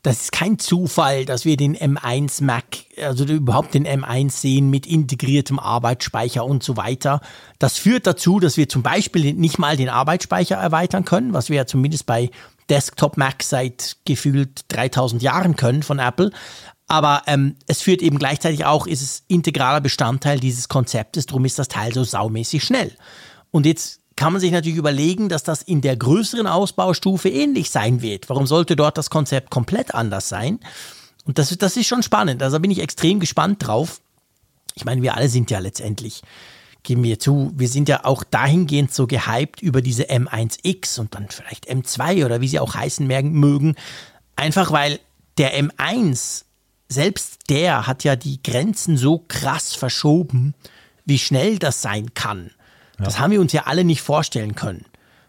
das ist kein Zufall, dass wir den M1 Mac, also überhaupt den M1 sehen mit integriertem Arbeitsspeicher und so weiter. Das führt dazu, dass wir zum Beispiel nicht mal den Arbeitsspeicher erweitern können, was wir ja zumindest bei Desktop Mac seit gefühlt 3000 Jahren können von Apple. Aber ähm, es führt eben gleichzeitig auch, ist es integraler Bestandteil dieses Konzeptes, darum ist das Teil so saumäßig schnell. Und jetzt kann man sich natürlich überlegen, dass das in der größeren Ausbaustufe ähnlich sein wird. Warum sollte dort das Konzept komplett anders sein? Und das, das ist schon spannend. Also da bin ich extrem gespannt drauf. Ich meine, wir alle sind ja letztendlich, geben wir zu, wir sind ja auch dahingehend so gehypt über diese M1X und dann vielleicht M2 oder wie sie auch heißen mögen. Einfach weil der M1, selbst der hat ja die Grenzen so krass verschoben, wie schnell das sein kann. Das haben wir uns ja alle nicht vorstellen können.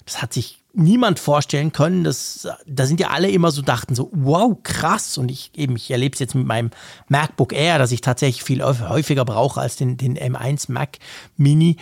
Das hat sich niemand vorstellen können. Das, da sind ja alle immer so dachten so, wow, krass. Und ich eben, ich erlebe es jetzt mit meinem MacBook Air, dass ich tatsächlich viel häufiger brauche als den, den M1 Mac Mini.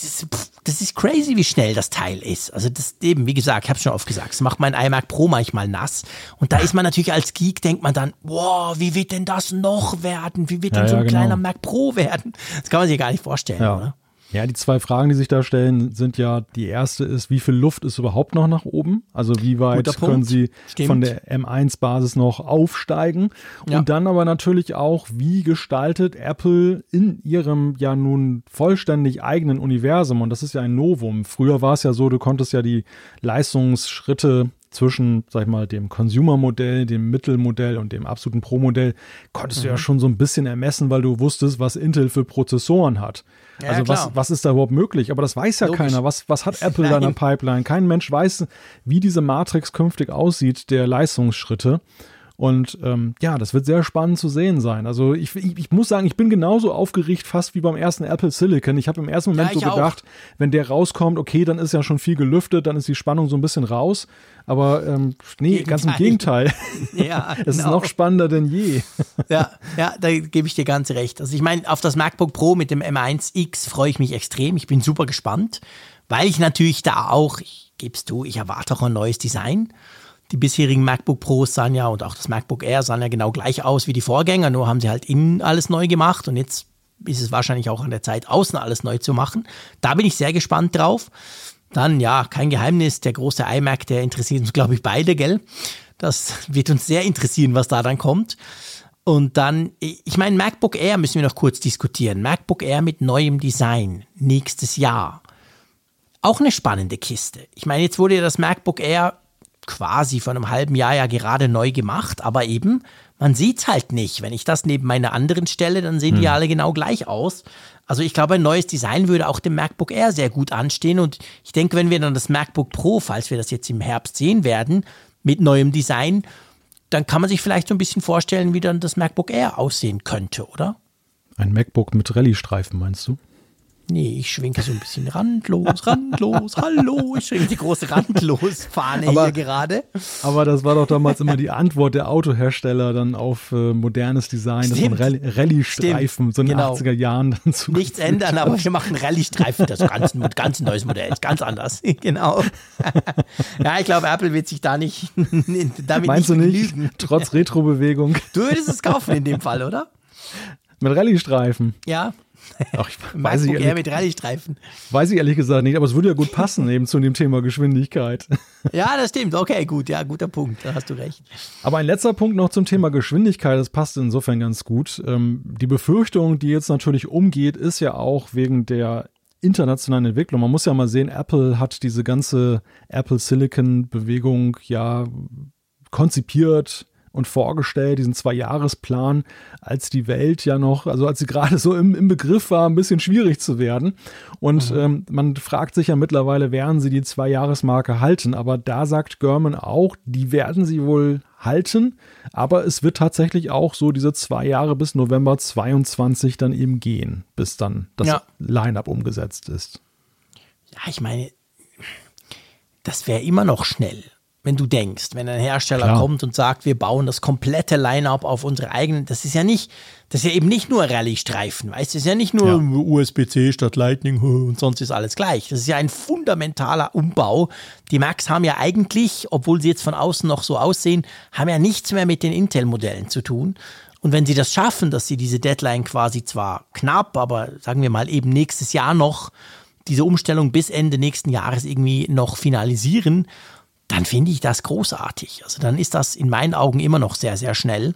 Das, das ist crazy, wie schnell das Teil ist. Also das eben, wie gesagt, ich habe schon oft gesagt, es macht mein iMac Pro manchmal nass. Und da ist man natürlich als Geek, denkt man dann, wow, wie wird denn das noch werden? Wie wird Ja, denn so ja, ein genau. kleiner Mac Pro werden? Das kann man sich gar nicht vorstellen, Ja. oder? Ja, die zwei Fragen, die sich da stellen, sind ja, die erste ist, wie viel Luft ist überhaupt noch nach oben? Also wie weit können. Sie Stimmt. von der M1-Basis noch aufsteigen? Ja. Und dann aber natürlich auch, wie gestaltet Apple in ihrem ja nun vollständig eigenen Universum? Und das ist ja ein Novum. Früher war es ja so, du konntest ja die Leistungsschritte zwischen, sag ich mal, dem Consumer-Modell, dem Mittelmodell und dem absoluten Pro-Modell konntest Mhm. du ja schon so ein bisschen ermessen, weil du wusstest, was Intel für Prozessoren hat. Ja, also was, was ist da überhaupt möglich? Aber das weiß ja Logisch. keiner. Was, was hat *laughs* Apple da in der. Pipeline? Kein Mensch weiß, wie diese Matrix künftig aussieht, der Leistungsschritte. Und ähm, ja, das wird sehr spannend zu sehen sein. Also ich, ich, ich, muss sagen, ich bin genauso aufgeregt fast wie beim ersten Apple Silicon. Ich habe im ersten Moment ja, so gedacht, auch. wenn der rauskommt, okay, dann ist ja schon viel gelüftet, dann ist die Spannung so ein bisschen raus. Aber ähm, nee, Gegenteil. ganz im Gegenteil. *laughs* Ja, *laughs* es genau. ist noch spannender denn je. *laughs* Ja, ja, da gebe ich dir ganz recht. Also ich meine, auf das MacBook Pro mit dem M1X freue ich mich extrem. Ich bin super gespannt, weil ich natürlich da auch, ich gebe es du, ich erwarte auch ein neues Design. Die bisherigen MacBook Pros sahen ja und auch das MacBook Air sahen ja genau gleich aus wie die Vorgänger, nur haben sie halt innen alles neu gemacht und jetzt ist es wahrscheinlich auch an der Zeit, außen alles neu zu machen. Da bin ich sehr gespannt drauf. Dann, ja, kein Geheimnis, der große iMac, der interessiert uns, glaube ich, beide, gell? Das wird uns sehr interessieren, was da dann kommt. Und dann, ich meine, MacBook Air müssen wir noch kurz diskutieren. MacBook Air mit neuem Design nächstes Jahr. Auch eine spannende Kiste. Ich meine, jetzt wurde ja das MacBook Air quasi vor einem halben Jahr ja gerade neu gemacht, aber eben, man sieht es halt nicht. Wenn ich das neben meiner anderen stelle, dann sehen hm. die alle genau gleich aus. Also ich glaube, ein neues Design würde auch dem MacBook Air sehr gut anstehen. Und ich denke, wenn wir dann das MacBook Pro, falls wir das jetzt im Herbst sehen werden, mit neuem Design, dann kann man sich vielleicht so ein bisschen vorstellen, wie dann das MacBook Air aussehen könnte, oder? Ein MacBook mit Rallye-Streifen, meinst du? Nee, ich schwenke so ein bisschen randlos, randlos, hallo. Ich schwenke die große Randlos-Fahne hier gerade. Aber das war doch damals immer die Antwort der Autohersteller dann auf äh, modernes Design, Stimmt. dass man Rallye-Streifen so in den genau. 80er Jahren dann zu. Nichts ändern, aber wir machen Rallye-Streifen, das ganz, ein ganz neues Modell, ganz anders. *laughs* genau. ja, ich glaube, Apple wird sich da nicht *laughs* damit Meinst nicht du nicht? Genügen. Trotz Retro-Bewegung. Du würdest es kaufen in dem Fall, oder? Mit Rallye-Streifen. Ja, *laughs* Ach, ich weiß ich ehrlich, mit Rallye-Streifen. Weiß ich ehrlich gesagt nicht, aber es würde ja gut passen eben zu dem Thema Geschwindigkeit. *laughs* Ja, das stimmt. Okay, gut. Ja, guter Punkt. Da hast du recht. Aber ein letzter Punkt noch zum Thema Geschwindigkeit. Das passt insofern ganz gut. Ähm, die Befürchtung, die jetzt natürlich umgeht, ist ja auch wegen der internationalen Entwicklung. Man muss ja mal sehen, Apple hat diese ganze Apple Silicon Bewegung ja konzipiert, und vorgestellt, diesen Zwei-Jahres-Plan, als die Welt ja noch, also als sie *laughs* gerade so im, im Begriff war, ein bisschen schwierig zu werden. Und mhm. ähm, man fragt sich ja mittlerweile, werden sie die Zwei-Jahres-Marke halten? Aber da sagt German auch, die werden sie wohl halten, aber es wird tatsächlich auch so diese zwei Jahre bis November 22 dann eben gehen, bis dann das ja. Line-up umgesetzt ist. Ja, ich meine, das wäre immer noch schnell wenn du denkst, wenn ein Hersteller Klar. kommt und sagt, wir bauen das komplette Line-up auf unsere eigenen, das ist ja nicht, das ist ja eben nicht nur Rallye-Streifen, weißt du, das ist ja nicht nur ja. USB-C statt Lightning *laughs* und sonst ist alles gleich. Das ist ja ein fundamentaler Umbau. Die Macs haben ja eigentlich, obwohl sie jetzt von außen noch so aussehen, haben ja nichts mehr mit den Intel-Modellen zu tun. Und wenn sie das schaffen, dass sie diese Deadline quasi zwar knapp, aber sagen wir mal eben nächstes Jahr noch diese Umstellung bis Ende nächsten Jahres irgendwie noch finalisieren dann finde ich das großartig. Also dann ist das in meinen Augen immer noch sehr, sehr schnell.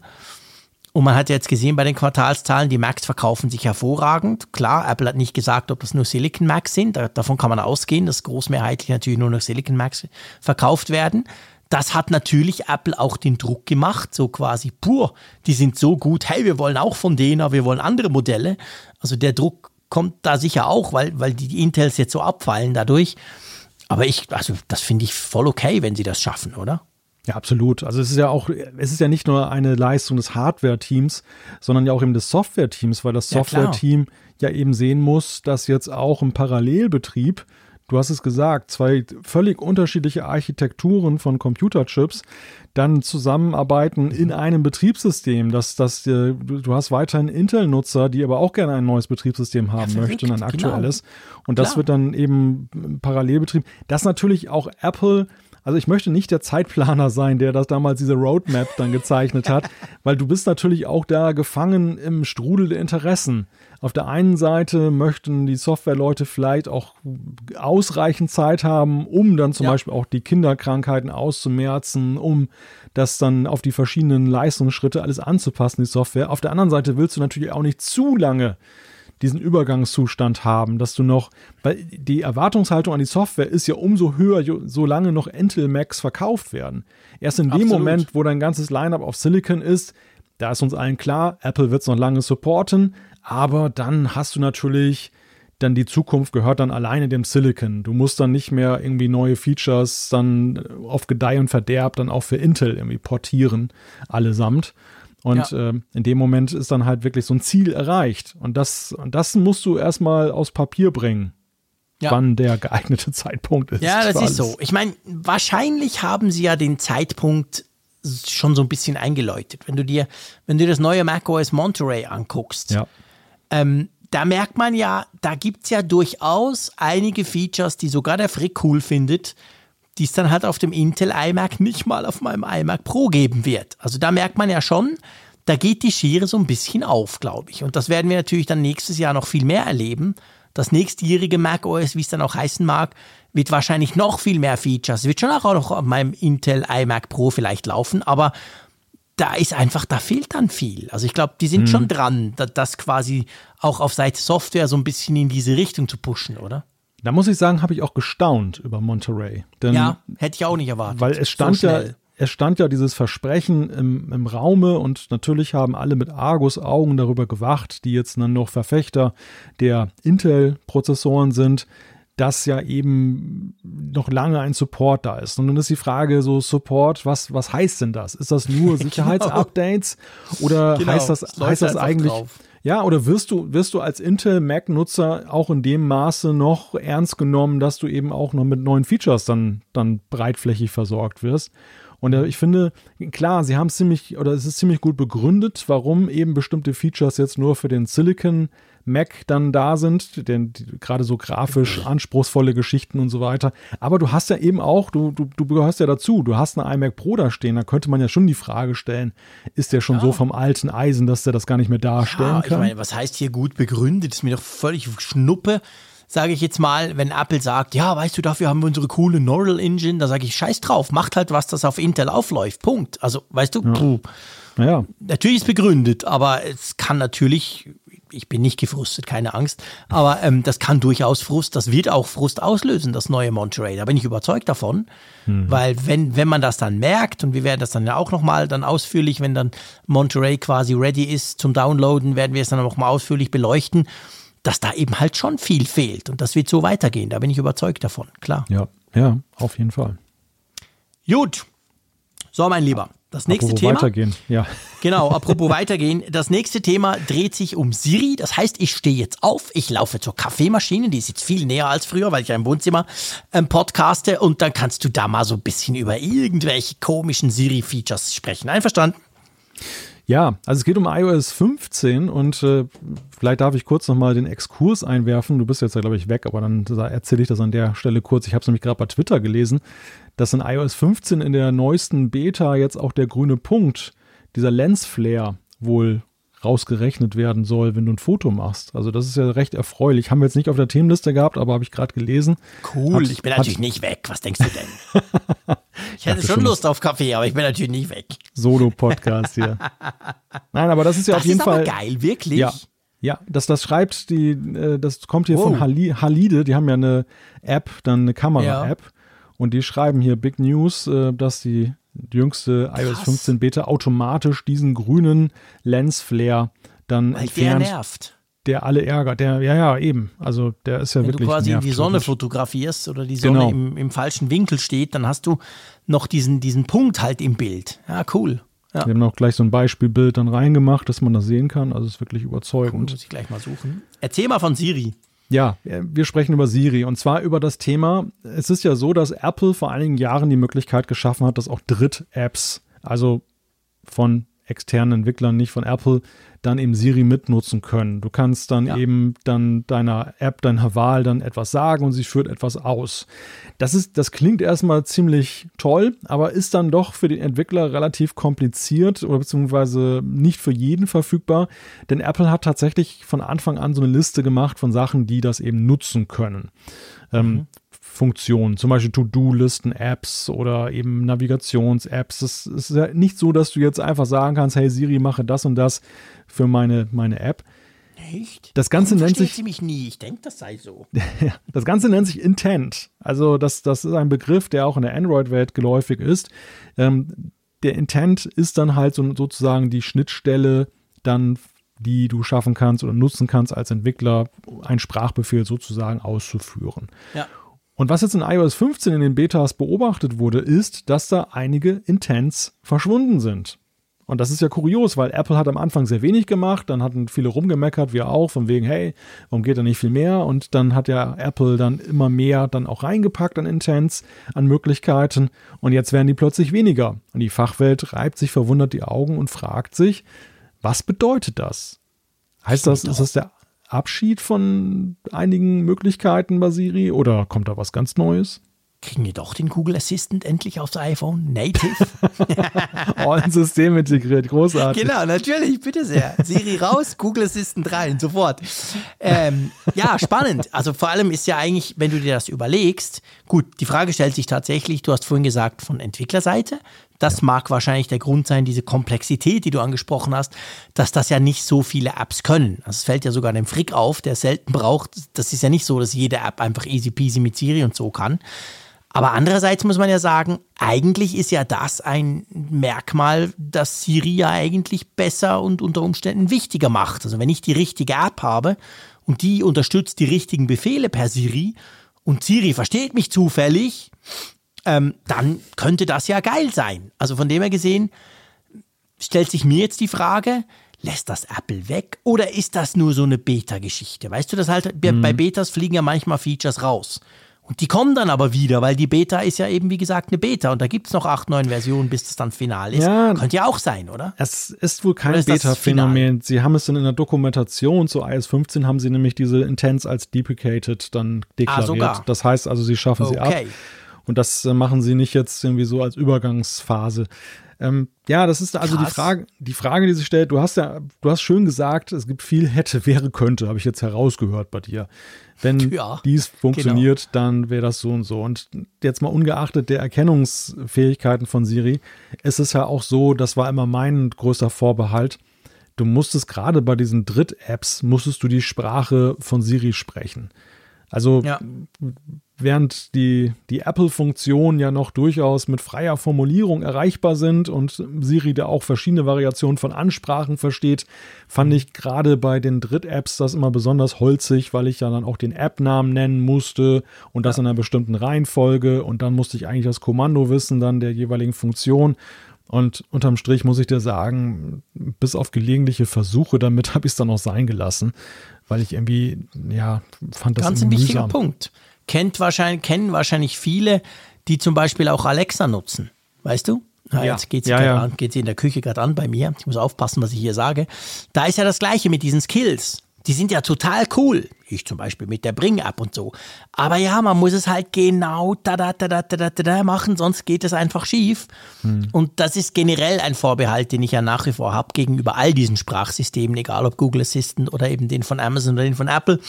Und man hat jetzt gesehen bei den Quartalszahlen, die Macs verkaufen sich hervorragend. Klar, Apple hat nicht gesagt, ob das nur Silicon Macs sind. davon kann man ausgehen, dass großmehrheitlich natürlich nur noch Silicon Macs verkauft werden. Das hat natürlich Apple auch den Druck gemacht, so quasi pur, die sind so gut, hey, wir wollen auch von denen, aber wir wollen andere Modelle. Also der Druck kommt da sicher auch, weil, weil die Intels jetzt so abfallen dadurch. Aber ich, also das finde ich voll okay, wenn sie das schaffen, oder? Ja, absolut. Also es ist ja auch, es ist ja nicht nur eine Leistung des Hardware-Teams, sondern ja auch eben des Software-Teams, weil das Software-Team ja, ja eben sehen muss, dass jetzt auch im Parallelbetrieb du hast es gesagt, zwei völlig unterschiedliche Architekturen von Computerchips dann zusammenarbeiten in einem Betriebssystem. Das, das, äh, du hast weiterhin Intel-Nutzer, die aber auch gerne ein neues Betriebssystem haben ja, möchten, ein genau. aktuelles. Genau. Und das Klar. wird dann eben Parallelbetrieb. Das natürlich auch Apple also ich möchte nicht der Zeitplaner sein, der das damals diese Roadmap dann gezeichnet hat, *laughs* weil du bist natürlich auch da gefangen im Strudel der Interessen. Auf der einen Seite möchten die Softwareleute vielleicht auch ausreichend Zeit haben, um dann zum ja. Beispiel auch die Kinderkrankheiten auszumerzen, um das dann auf die verschiedenen Leistungsschritte alles anzupassen, die Software. Auf der anderen Seite willst du natürlich auch nicht zu lange diesen Übergangszustand haben, dass du noch, weil die Erwartungshaltung an die Software ist ja umso höher, solange noch Intel Macs verkauft werden. Erst in dem Moment, wo dein ganzes Lineup auf Silicon ist, da ist uns allen klar, Apple wird es noch lange supporten, aber dann hast du natürlich dann die Zukunft gehört dann alleine dem Silicon. Du musst dann nicht mehr irgendwie neue Features dann auf Gedeih und Verderb dann auch für Intel irgendwie portieren, allesamt. Und ja. äh, in dem Moment ist dann halt wirklich so ein Ziel erreicht. Und das, und das musst du erstmal aus Papier bringen. Ja. Wann der geeignete *laughs* Zeitpunkt ist. Ja, das ist so. Ich meine, wahrscheinlich haben sie ja den Zeitpunkt schon so ein bisschen eingeläutet. Wenn du dir, wenn du das neue macOS Monterey anguckst, ja. ähm, da merkt man ja, da gibt es ja durchaus einige Features, die sogar der Frick cool findet, die es dann halt auf dem Intel iMac nicht mal auf meinem iMac Pro geben wird. Also da merkt man ja schon, da geht die Schere so ein bisschen auf, glaube ich. Und das werden wir natürlich dann nächstes Jahr noch viel mehr erleben. Das nächstjährige macOS, wie es dann auch heißen mag, wird wahrscheinlich noch viel mehr Features. Wird schon auch noch auf meinem Intel iMac Pro vielleicht laufen, aber da ist einfach, da fehlt dann viel. Also ich glaube, die sind mhm. schon dran, das quasi auch auf Seite Software so ein bisschen in diese Richtung zu pushen, oder? Da muss ich sagen, habe ich auch gestaunt über Monterey. Denn, ja, hätte ich auch nicht erwartet. Weil es stand so ja, es stand ja dieses Versprechen im, im Raume und natürlich haben alle mit Argus-Augen darüber gewacht, die jetzt dann noch Verfechter der Intel-Prozessoren sind, dass ja eben noch lange ein Support da ist. Und dann ist die Frage so Support, was, was heißt denn das? Ist das nur *laughs* genau. Sicherheitsupdates genau. oder genau. heißt das, das heißt das eigentlich, drauf. Ja, oder wirst du, wirst du als Intel Mac-Nutzer auch in dem Maße noch ernst genommen, dass du eben auch noch mit neuen Features dann, dann breitflächig versorgt wirst? Und äh, ich finde, klar, sie haben ziemlich, oder es ist ziemlich gut begründet, warum eben bestimmte Features jetzt nur für den Silicon Mac dann da sind, denn gerade so grafisch anspruchsvolle Geschichten und so weiter. Aber du hast ja eben auch, du, du, du gehörst ja dazu, du hast eine iMac Pro da stehen, da könnte man ja schon die Frage stellen, ist der schon ja. so vom alten Eisen, dass der das gar nicht mehr darstellen ja, kann? Ich meine, was heißt hier gut begründet? ist mir doch völlig Schnuppe sage ich jetzt mal, wenn Apple sagt, ja, weißt du, dafür haben wir unsere coole Neural Engine, da sage ich, scheiß drauf, macht halt was, das auf Intel aufläuft. Punkt. Also, weißt du, ja. ja. natürlich ist begründet, aber es kann natürlich, ich bin nicht gefrustet, keine Angst, aber ähm, das kann durchaus Frust, das wird auch Frust auslösen, das neue Monterey. Da bin ich überzeugt davon, mhm. weil wenn, wenn man das dann merkt, und wir werden das dann ja auch nochmal dann ausführlich, wenn dann Monterey quasi ready ist zum Downloaden, werden wir es dann nochmal ausführlich beleuchten dass da eben halt schon viel fehlt. Und das wird so weitergehen. Da bin ich überzeugt davon, klar. Ja, ja, auf jeden Fall. Gut. So, mein Lieber. Das nächste apropos Thema. Weitergehen, ja. Genau, apropos *laughs* weitergehen. Das nächste Thema dreht sich um Siri. Das heißt, ich stehe jetzt auf, ich laufe zur Kaffeemaschine, die ist jetzt viel näher als früher, weil ich ja im Wohnzimmer ähm, podcaste und dann kannst du da mal so ein bisschen über irgendwelche komischen Siri-Features sprechen. Einverstanden? Ja, also es geht um iOS 15 und äh, vielleicht darf ich kurz nochmal den Exkurs einwerfen. Du bist jetzt ja, glaube ich, weg, aber dann erzähle ich das an der Stelle kurz. Ich habe es nämlich gerade bei Twitter gelesen, dass in iOS 15 in der neuesten Beta jetzt auch der grüne Punkt, dieser Lensflare, wohl rausgerechnet werden soll, wenn du ein Foto machst. Also das ist ja recht erfreulich. Haben wir jetzt nicht auf der Themenliste gehabt, aber habe ich gerade gelesen. Cool, hat, ich bin natürlich nicht weg. Was denkst du denn? *laughs* ich hätte schon Lust auf Kaffee, aber ich bin natürlich nicht weg. Solo-Podcast hier. *laughs* Nein, aber das ist ja das auf jeden Fall. geil, wirklich. Ja. Ja, das, das schreibt die, äh, das kommt hier wow. von Halide, die haben ja eine App, dann eine Kamera-App. Ja. Und die schreiben hier Big News, äh, dass die jüngste Krass. iOS 15 Beta automatisch diesen grünen Lensflare dann Weil entfernt. Der nervt. Der alle ärgert. Der, ja, ja, eben. Also der ist ja Wenn wirklich. Wenn du quasi die Sonne fotografierst oder die Sonne genau. im, im, falschen Winkel steht, dann hast du noch diesen, diesen Punkt halt im Bild. Ja, cool. Ja. Wir haben auch gleich so ein Beispielbild dann reingemacht, dass man das sehen kann. Also es ist wirklich überzeugend. Cool, muss ich gleich mal suchen. Erzähl mal von Siri. Ja, wir sprechen über Siri und zwar über das Thema, es ist ja so, dass Apple vor einigen Jahren die Möglichkeit geschaffen hat, dass auch Dritt-Apps, also von externen Entwicklern, nicht von Apple, dann eben Siri mitnutzen können. Du kannst dann ja. eben dann deiner App, deiner Wahl dann etwas sagen und sie führt etwas aus. Das ist, das klingt erstmal ziemlich toll, aber ist dann doch für den Entwickler relativ kompliziert oder beziehungsweise nicht für jeden verfügbar, denn Apple hat tatsächlich von Anfang an so eine Liste gemacht von Sachen, die das eben nutzen können. Ähm, mhm. Funktionen, zum Beispiel To-Do-Listen, Apps oder eben Navigations-Apps. Es ist ja nicht so, dass du jetzt einfach sagen kannst, hey Siri, mache das und das für meine, meine App. Echt? Das Ganze Warum nennt sich. Sie mich nie. Ich denke, das sei so. *laughs* das Ganze nennt sich Intent. Also, das, das ist ein Begriff, der auch in der Android-Welt geläufig ist. Ähm, der Intent ist dann halt so, sozusagen die Schnittstelle dann die du schaffen kannst oder nutzen kannst als Entwickler, einen Sprachbefehl sozusagen auszuführen. Ja. Und was jetzt in iOS 15 in den Betas beobachtet wurde, ist, dass da einige Intents verschwunden sind. Und das ist ja kurios, weil Apple hat am Anfang sehr wenig gemacht, dann hatten viele rumgemeckert, wir auch, von wegen, hey, warum geht da nicht viel mehr? Und dann hat ja Apple dann immer mehr dann auch reingepackt an Intents, an Möglichkeiten. Und jetzt werden die plötzlich weniger. Und die Fachwelt reibt sich verwundert die Augen und fragt sich, was bedeutet das? Heißt das, ist das der Abschied von einigen Möglichkeiten bei Siri oder kommt da was ganz Neues? Kriegen wir doch den Google Assistant endlich aufs iPhone native? *laughs* oh, ein System integriert, großartig. Genau, natürlich, bitte sehr. Siri raus, Google Assistant rein, sofort. Ähm, ja, spannend. Also vor allem ist ja eigentlich, wenn du dir das überlegst, gut, die Frage stellt sich tatsächlich, du hast vorhin gesagt, von Entwicklerseite. Das mag wahrscheinlich der Grund sein, diese Komplexität, die du angesprochen hast, dass das ja nicht so viele Apps können. Also es fällt ja sogar dem Frick auf, der selten braucht. Das ist ja nicht so, dass jede App einfach easy peasy mit Siri und so kann. Aber andererseits muss man ja sagen, eigentlich ist ja das ein Merkmal, das Siri ja eigentlich besser und unter Umständen wichtiger macht. Also wenn ich die richtige App habe und die unterstützt die richtigen Befehle per Siri und Siri versteht mich zufällig, ähm, dann könnte das ja geil sein. Also von dem her gesehen stellt sich mir jetzt die Frage, lässt das Apple weg oder ist das nur so eine Beta-Geschichte? Weißt du, das halt, mhm. bei Betas fliegen ja manchmal Features raus. Und die kommen dann aber wieder, weil die Beta ist ja eben, wie gesagt, eine Beta und da gibt es noch acht, neun Versionen, bis das dann final ist. Ja, Könnte ja auch sein, oder? Es ist wohl kein Beta-Phänomen. Sie haben es dann in der Dokumentation zu iOS 15 haben sie nämlich diese Intents als deprecated dann deklariert. Ah, das heißt also, sie schaffen okay. sie ab. Und das äh, machen sie nicht jetzt irgendwie so als Übergangsphase. Ähm, ja, das ist also Krass. die Frage, die Frage, die sich stellt. Du hast ja, du hast schön gesagt, es gibt viel hätte, wäre, könnte, habe ich jetzt herausgehört bei dir. Wenn ja, dies funktioniert, genau. dann wäre das so und so. Und jetzt mal ungeachtet der Erkennungsfähigkeiten von Siri, ist es ja auch so, das war immer mein größter Vorbehalt. Du musstest gerade bei diesen Dritt-Apps, musstest du die Sprache von Siri sprechen. Also ja während die, die Apple-Funktionen ja noch durchaus mit freier Formulierung erreichbar sind und Siri da auch verschiedene Variationen von Ansprachen versteht, fand ich gerade bei den Dritt-Apps das immer besonders holzig, weil ich ja dann auch den App-Namen nennen musste und das ja. in einer bestimmten Reihenfolge und dann musste ich eigentlich das Kommando wissen, dann der jeweiligen Funktion. Und unterm Strich muss ich dir sagen, bis auf gelegentliche Versuche damit *laughs* habe ich es dann auch sein gelassen, weil ich irgendwie, ja, fand das Ganz ein wichtiger Punkt kennt wahrscheinlich, kennen wahrscheinlich viele, die zum Beispiel auch Alexa nutzen. Weißt du? Ja, ja. Jetzt geht sie ja, ja. in der Küche gerade an bei mir. Ich muss aufpassen, was ich hier sage. Da ist ja das Gleiche mit diesen Skills. Die sind ja total cool. Ich zum Beispiel mit der Bring-App und so. Aber ja, man muss es halt genau da, da, da, da, da, da machen, sonst geht es einfach schief. Hm. Und das ist generell ein Vorbehalt, den ich ja nach wie vor habe gegenüber all diesen Sprachsystemen, egal ob Google Assistant oder eben den von Amazon oder den von Apple.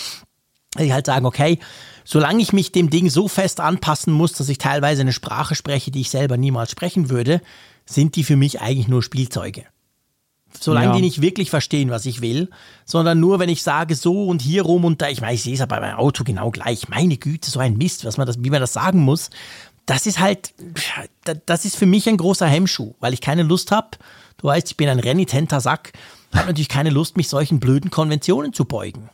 Ich halt sagen, okay, solange ich mich dem Ding so fest anpassen muss, dass ich teilweise eine Sprache spreche, die ich selber niemals sprechen würde, sind die für mich eigentlich nur Spielzeuge. Solange ja. die nicht wirklich verstehen, was ich will, sondern nur, wenn ich sage so und hier rum und da, ich meine, ich sehe es ja bei meinem Auto genau gleich. Meine Güte, so ein Mist, was man das, wie man das sagen muss. Das ist halt, das ist für mich ein großer Hemmschuh, weil ich keine Lust habe. Du weißt, ich bin ein renitenter Sack, habe natürlich keine Lust, mich solchen blöden Konventionen zu beugen.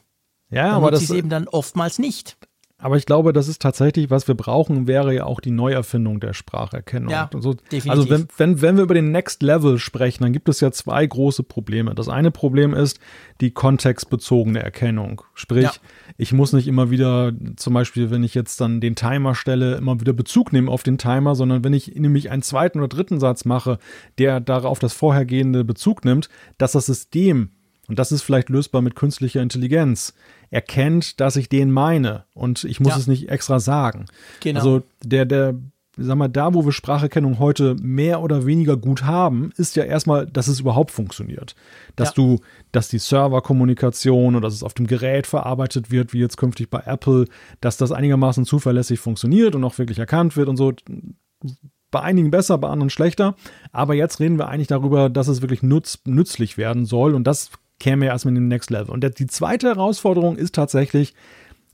Ja, aber das ist eben dann oftmals nicht. Aber ich glaube, das ist tatsächlich, was wir brauchen, wäre ja auch die Neuerfindung der Spracherkennung. Ja, so. definitiv. Also wenn, wenn, wenn wir über den Next Level sprechen, dann gibt es ja zwei große Probleme. Das eine Problem ist die kontextbezogene Erkennung. Sprich, ja. ich muss nicht immer wieder, zum Beispiel, wenn ich jetzt dann den Timer stelle, immer wieder Bezug nehmen auf den Timer, sondern wenn ich nämlich einen zweiten oder dritten Satz mache, der darauf das vorhergehende Bezug nimmt, dass das System und das ist vielleicht lösbar mit künstlicher Intelligenz, erkennt, dass ich den meine und ich muss ja. es nicht extra sagen. Genau. Also der, der, sag mal, da, wo wir Spracherkennung heute mehr oder weniger gut haben, ist ja erstmal, dass es überhaupt funktioniert. Dass ja. du, dass die Serverkommunikation oder dass es auf dem Gerät verarbeitet wird, wie jetzt künftig bei Apple, dass das einigermaßen zuverlässig funktioniert und auch wirklich erkannt wird und so. Bei einigen besser, bei anderen schlechter. Aber jetzt reden wir eigentlich darüber, dass es wirklich nutz, nützlich werden soll. Und das käme ja erstmal in den Next Level. Und die zweite Herausforderung ist tatsächlich,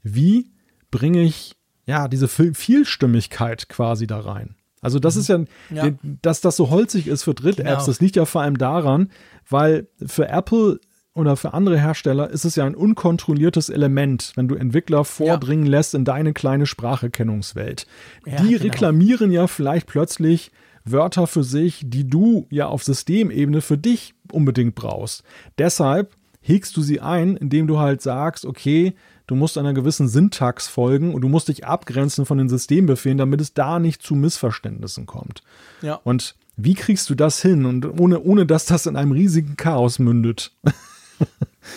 wie bringe ich ja diese Vielstimmigkeit quasi da rein? Also das mhm. ist ja, ja, dass das so holzig ist für Dritt-Apps, genau. das liegt ja vor allem daran, weil für Apple oder für andere Hersteller ist es ja ein unkontrolliertes Element, wenn du Entwickler vordringen ja. lässt in deine kleine Spracherkennungswelt. Ja, die genau. reklamieren ja vielleicht plötzlich Wörter für sich, die du ja auf Systemebene für dich unbedingt brauchst. Deshalb hegst du sie ein, indem du halt sagst, okay, du musst einer gewissen Syntax folgen und du musst dich abgrenzen von den Systembefehlen, damit es da nicht zu Missverständnissen kommt. Ja. Und wie kriegst du das hin und ohne, ohne dass das in einem riesigen Chaos mündet?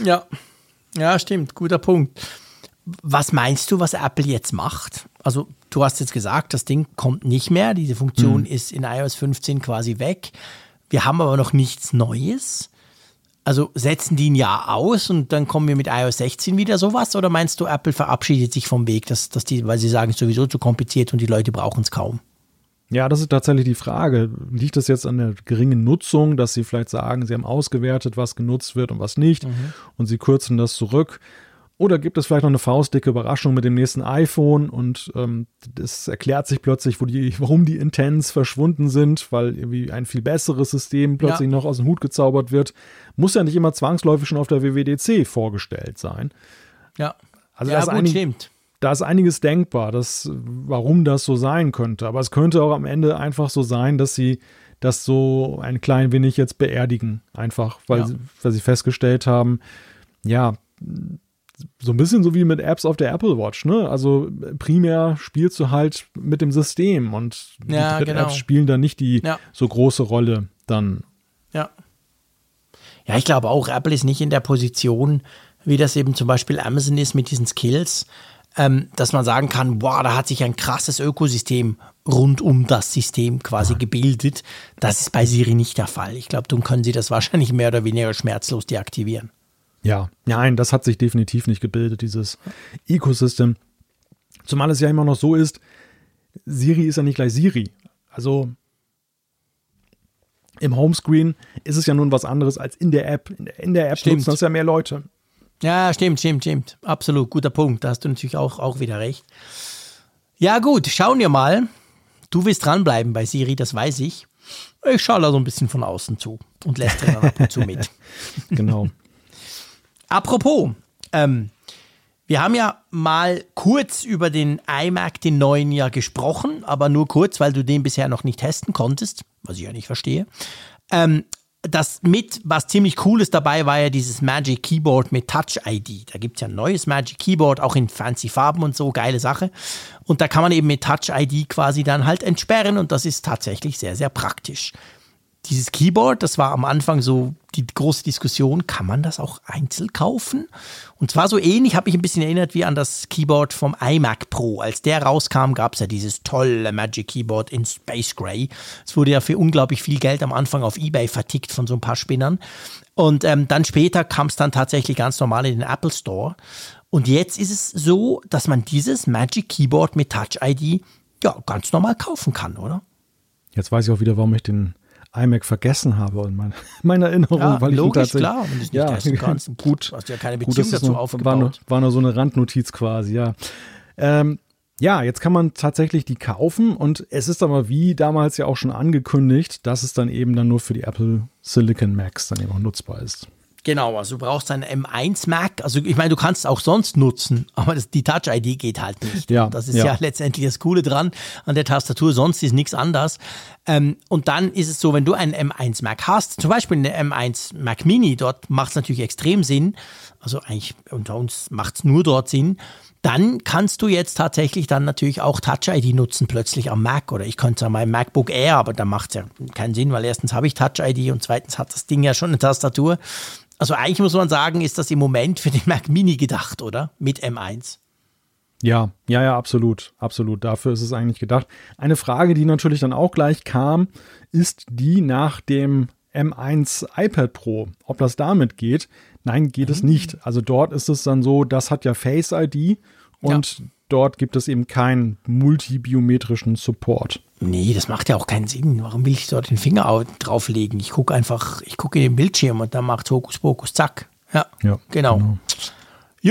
ja, ja, stimmt, guter Punkt. Was meinst du, was Apple jetzt macht? Also, du hast jetzt gesagt, das Ding kommt nicht mehr. Diese Funktion hm. ist in iOS 15 quasi weg. Wir haben aber noch nichts Neues. Also setzen die ein Jahr aus und dann kommen wir mit iOS 16 wieder sowas? Oder meinst du, Apple verabschiedet sich vom Weg, dass, dass die, weil sie sagen, es ist sowieso zu kompliziert und die Leute brauchen es kaum? Ja, das ist tatsächlich die Frage. Liegt das jetzt an der geringen Nutzung, dass sie vielleicht sagen, sie haben ausgewertet, was genutzt wird und was nicht mhm. und sie kürzen das zurück? Oder gibt es vielleicht noch eine faustdicke Überraschung mit dem nächsten iPhone und ähm, es erklärt sich plötzlich, wo die, *laughs* warum die Intents verschwunden sind, weil irgendwie ein viel besseres System plötzlich ja. noch aus dem Hut gezaubert wird. Muss ja nicht immer zwangsläufig schon auf der WWDC vorgestellt sein. Ja. Also ja, das gut, stimmt da ist einiges denkbar, dass, warum das so sein könnte. Aber es könnte auch am Ende einfach so sein, dass sie das so ein klein wenig jetzt beerdigen. Einfach, weil, ja. sie, weil sie festgestellt haben, ja, so ein bisschen so wie mit Apps auf der Apple Watch, ne? Also primär spielst du halt mit dem System und die ja, Apps genau. spielen dann nicht die ja. so große Rolle dann. Ja. Ja, ich glaube auch, Apple ist nicht in der Position, wie das eben zum Beispiel Amazon ist mit diesen Skills, ähm, dass man sagen kann, wow, da hat sich ein krasses Ökosystem rund um das System quasi gebildet. Das ist bei Siri nicht der Fall. Ich glaube, dann können sie das wahrscheinlich mehr oder weniger schmerzlos deaktivieren. Ja, nein, das hat sich definitiv nicht gebildet, dieses Ecosystem. Zumal es ja immer noch so ist, Siri ist ja nicht gleich Siri. Also im Homescreen ist es ja nun was anderes als in der App. In der App Stimmt. nutzen das ja mehr Leute. Ja, stimmt, stimmt, stimmt. Absolut, guter Punkt. Da hast du natürlich auch, auch wieder recht. Ja, gut, schauen wir mal. Du willst dranbleiben bei Siri, das weiß ich. Ich schaue da so ein bisschen von außen zu und lässt dann ab und zu mit. *laughs* genau. Apropos, ähm, wir haben ja mal kurz über den iMac, den neuen ja gesprochen, aber nur kurz, weil du den bisher noch nicht testen konntest, was ich ja nicht verstehe. Ähm, das mit, was ziemlich cool ist dabei, war ja dieses Magic Keyboard mit Touch ID. Da gibt es ja ein neues Magic Keyboard, auch in fancy Farben und so, geile Sache. Und da kann man eben mit Touch ID quasi dann halt entsperren und das ist tatsächlich sehr, sehr praktisch dieses Keyboard, das war am Anfang so die große Diskussion, kann man das auch einzeln kaufen? Und zwar so ähnlich, habe ich ein bisschen erinnert wie an das Keyboard vom iMac Pro. Als der rauskam, gab es ja dieses tolle Magic Keyboard in Space Gray. Es wurde ja für unglaublich viel Geld am Anfang auf Ebay vertickt von so ein paar Spinnern. Und ähm, dann später kam es dann tatsächlich ganz normal in den Apple Store. Und jetzt ist es so, dass man dieses Magic Keyboard mit Touch ID ja ganz normal kaufen kann, oder? Jetzt weiß ich auch wieder, warum ich den iMac vergessen habe in meiner, *laughs* meiner Erinnerung, ja, weil logisch, ich klar, wenn du es nicht ja, testen *laughs* kannst. gut, hast ja keine Beziehung gut, dazu nur, aufgebaut. War nur, war nur so eine Randnotiz quasi, ja. Ähm, ja, jetzt kann man tatsächlich die kaufen und es ist aber wie damals ja auch schon angekündigt, dass es dann eben dann nur für die Apple Silicon Macs dann eben auch nutzbar ist. Genau, also du brauchst ein M1 Mac. Also ich meine, du kannst es auch sonst nutzen, aber das, die Touch ID geht halt nicht. Ja, das ist ja. ja. letztendlich das Coole dran an der Tastatur. Sonst ist nichts anders. Ähm, und dann ist es so, wenn du einen M1 Mac hast, zum Beispiel eine M1 Mac Mini, dort macht es natürlich extrem Sinn. Also eigentlich unter uns macht es nur dort Sinn dann kannst du jetzt tatsächlich dann natürlich auch Touch ID nutzen, plötzlich am Mac. Oder ich könnte es an meinem MacBook Air, aber da macht es ja keinen Sinn, weil erstens habe ich Touch ID und zweitens hat das Ding ja schon eine Tastatur. Also eigentlich muss man sagen, ist das im Moment für den Mac Mini gedacht, oder? Mit M1. Ja, ja, ja, absolut, absolut. Dafür ist es eigentlich gedacht. Eine Frage, die natürlich dann auch gleich kam, ist die nach dem M1 iPad Pro. Ob das damit geht? Nein, geht mhm. es nicht. Also dort ist es dann so, das hat ja Face ID und ja. Dort gibt es eben keinen multibiometrischen Support. Nee, das macht ja auch keinen Sinn. Warum will ich dort den Finger drauflegen? Ich gucke einfach, ich gucke in den Bildschirm und dann macht Hokus Pokus, zack. Ja, ja genau. genau.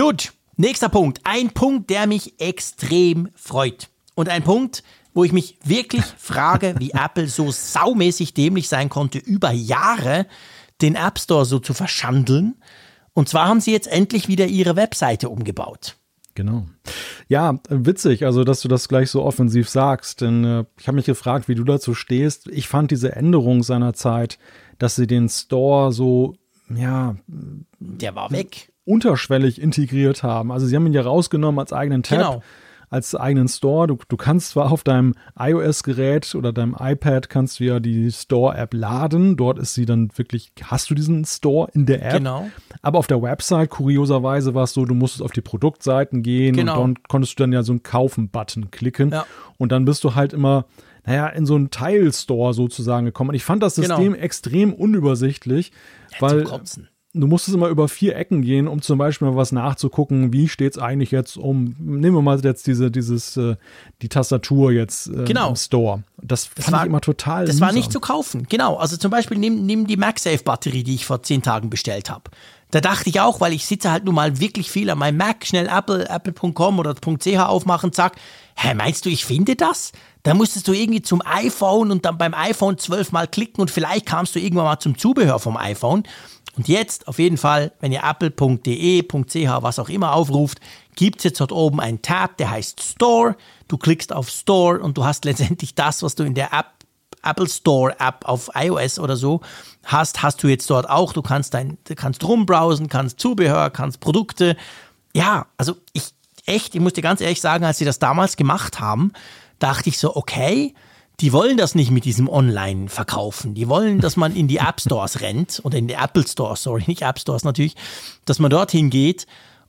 Gut, nächster Punkt. Ein Punkt, der mich extrem freut. Und ein Punkt, wo ich mich wirklich *laughs* frage, wie Apple so saumäßig dämlich sein konnte, über Jahre den App Store so zu verschandeln Und zwar haben sie jetzt endlich wieder ihre Webseite umgebaut. Genau. Ja, witzig, also dass du das gleich so offensiv sagst, denn äh, ich habe mich gefragt, wie du dazu stehst. Ich fand diese Änderung seiner Zeit, dass sie den Store so, ja, der war weg. Unterschwellig integriert haben. Also sie haben ihn ja rausgenommen als eigenen Tab. Genau als eigenen Store. Du, du kannst zwar auf deinem iOS-Gerät oder deinem iPad kannst du ja die Store-App laden. Dort ist sie dann wirklich, hast du diesen Store in der App. Genau. Aber auf der Website, kurioserweise war es so, du musstest auf die Produktseiten gehen genau. und dann konntest du dann ja so einen Kaufen-Button klicken. Ja. Und dann bist du halt immer naja, in so einen Teilstore sozusagen gekommen. Und ich fand das genau. System genau. extrem unübersichtlich, ja, weil du musstest immer über vier Ecken gehen, um zum Beispiel mal was nachzugucken, wie steht es eigentlich jetzt um, nehmen wir mal jetzt diese, dieses, äh, die Tastatur jetzt äh, genau. im Store. Das, das fand war, ich immer total Das mühsam. war nicht zu kaufen, genau. Also zum Beispiel nimm, nimm die MagSafe-Batterie, die ich vor zehn Tagen bestellt habe. Da dachte ich auch, weil ich sitze halt nun mal wirklich viel an meinem Mac, schnell Apple, apple.com oder .ch aufmachen, zack. Hä, meinst du, ich finde das? Da musstest du irgendwie zum iPhone und dann beim iPhone zwölfmal klicken und vielleicht kamst du irgendwann mal zum Zubehör vom iPhone. Und jetzt auf jeden Fall, wenn ihr apple.de, .ch, was auch immer aufruft, gibt es jetzt dort oben einen Tab, der heißt Store. Du klickst auf Store und du hast *laughs* letztendlich das, was du in der App Apple Store App auf iOS oder so hast, hast du jetzt dort auch. Du kannst dein, du kannst rumbrowsen, kannst Zubehör, kannst Produkte. Ja, also ich echt, ich muss dir ganz ehrlich sagen, als sie das damals gemacht haben, dachte ich so, okay, die wollen das nicht mit diesem Online-Verkaufen. Die wollen, dass man in die App Stores *laughs* rennt oder in die Apple Stores, sorry, nicht App Stores natürlich, dass man dorthin geht.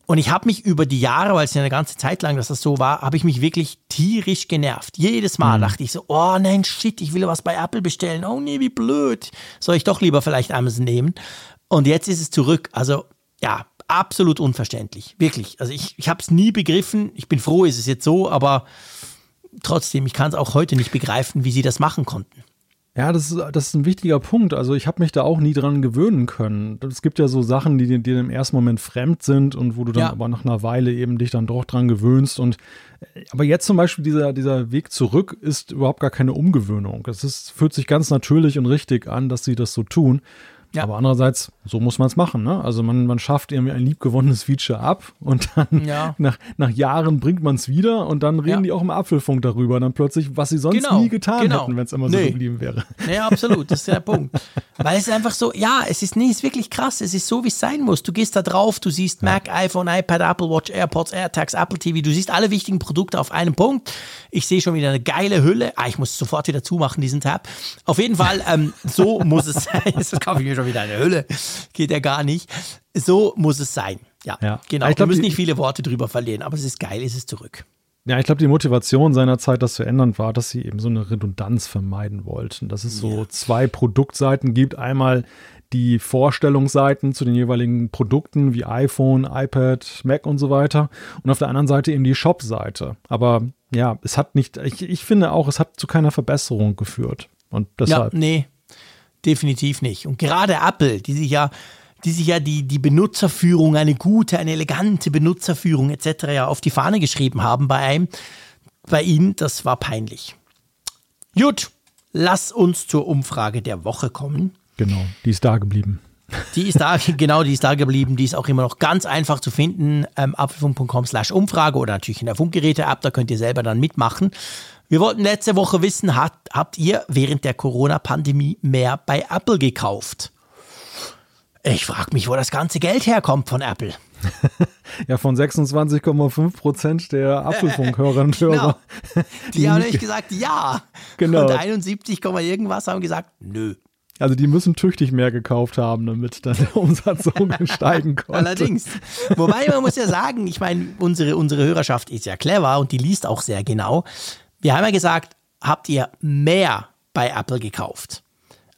Und ich habe mich über die Jahre, weil es ja eine ganze Zeit lang, dass das so war, habe ich mich wirklich tierisch genervt. Jedes Mal mhm. dachte ich so, oh nein, shit, ich will was bei Apple bestellen. Oh nee, wie blöd. Soll ich doch lieber vielleicht Amazon nehmen? Und jetzt ist es zurück. Also ja, absolut unverständlich. Wirklich. Also ich, ich habe es nie begriffen. Ich bin froh, ist es jetzt so, aber trotzdem, ich kann es auch heute nicht begreifen, wie sie das machen konnten. Ja, das ist, das ist ein wichtiger Punkt. Also ich habe mich da auch nie dran gewöhnen können. Es gibt ja so Sachen, die dir im ersten Moment fremd sind und wo du dann ja. aber nach einer Weile eben dich dann doch dran gewöhnst. Und aber jetzt zum Beispiel dieser, dieser Weg zurück ist überhaupt gar keine Umgewöhnung. Es ist, fühlt sich ganz natürlich und richtig an, dass sie das so tun. Ja. Aber andererseits, so muss man es machen. Ne? Also man, man schafft irgendwie ein liebgewonnenes Feature ab und dann ja. nach, nach Jahren bringt man es wieder und dann reden ja. die auch im Apfelfunk darüber. Dann plötzlich, was sie sonst genau. nie getan genau. hätten, wenn es immer nee. so geblieben wäre. Nee, absolut, das ist der Punkt. Weil es ist einfach so, ja, es ist, nee, es ist wirklich krass. Es ist so, wie es sein muss. Du gehst da drauf, du siehst Mac, iPhone, iPad, Apple Watch, AirPods, AirTags, Apple TV. Du siehst alle wichtigen Produkte auf einem Punkt. Ich sehe schon wieder eine geile Hülle. Ah, ich muss sofort wieder zumachen, diesen Tab. Auf jeden Fall, ähm, so muss es *laughs* sein. Jetzt kaufe ich mir schon wieder eine Hülle. Geht ja gar nicht. So muss es sein. Ja, ja. genau. Ich glaub, Wir müssen nicht viele Worte drüber verlieren, aber es ist geil, es ist zurück. Ja, ich glaube, die Motivation seiner Zeit, das zu ändern, war, dass sie eben so eine Redundanz vermeiden wollten. Dass es so ja. zwei Produktseiten gibt. Einmal die Vorstellungsseiten zu den jeweiligen Produkten wie iPhone, iPad, Mac und so weiter. Und auf der anderen Seite eben die Shop-Seite. Aber ja, es hat nicht, ich, ich finde auch, es hat zu keiner Verbesserung geführt. Und deshalb. Ja, nee, definitiv nicht. Und gerade Apple, die sich ja, die sich ja die, die Benutzerführung, eine gute, eine elegante Benutzerführung etc. ja auf die Fahne geschrieben haben bei einem, bei ihnen, das war peinlich. Gut, lass uns zur Umfrage der Woche kommen. Genau, die ist da geblieben. Die ist da, *laughs* genau, die ist da geblieben. Die ist auch immer noch ganz einfach zu finden. Ähm, apfelfunk.com slash Umfrage oder natürlich in der Funkgeräte-App, da könnt ihr selber dann mitmachen. Wir wollten letzte Woche wissen, hat, habt ihr während der Corona-Pandemie mehr bei Apple gekauft? Ich frage mich, wo das ganze Geld herkommt von Apple. *laughs* ja, von 26,5 Prozent der Apfelfunkhörerinnen und *laughs* Hörer. Genau. Die, die haben nämlich gesagt, ja. Genau. Und 71, irgendwas haben gesagt, nö. Also die müssen tüchtig mehr gekauft haben, damit dann der Umsatz so steigen *laughs* konnte. Allerdings. Wobei man muss ja sagen, ich meine, unsere, unsere Hörerschaft ist ja clever und die liest auch sehr genau. Wir haben ja gesagt, habt ihr mehr bei Apple gekauft?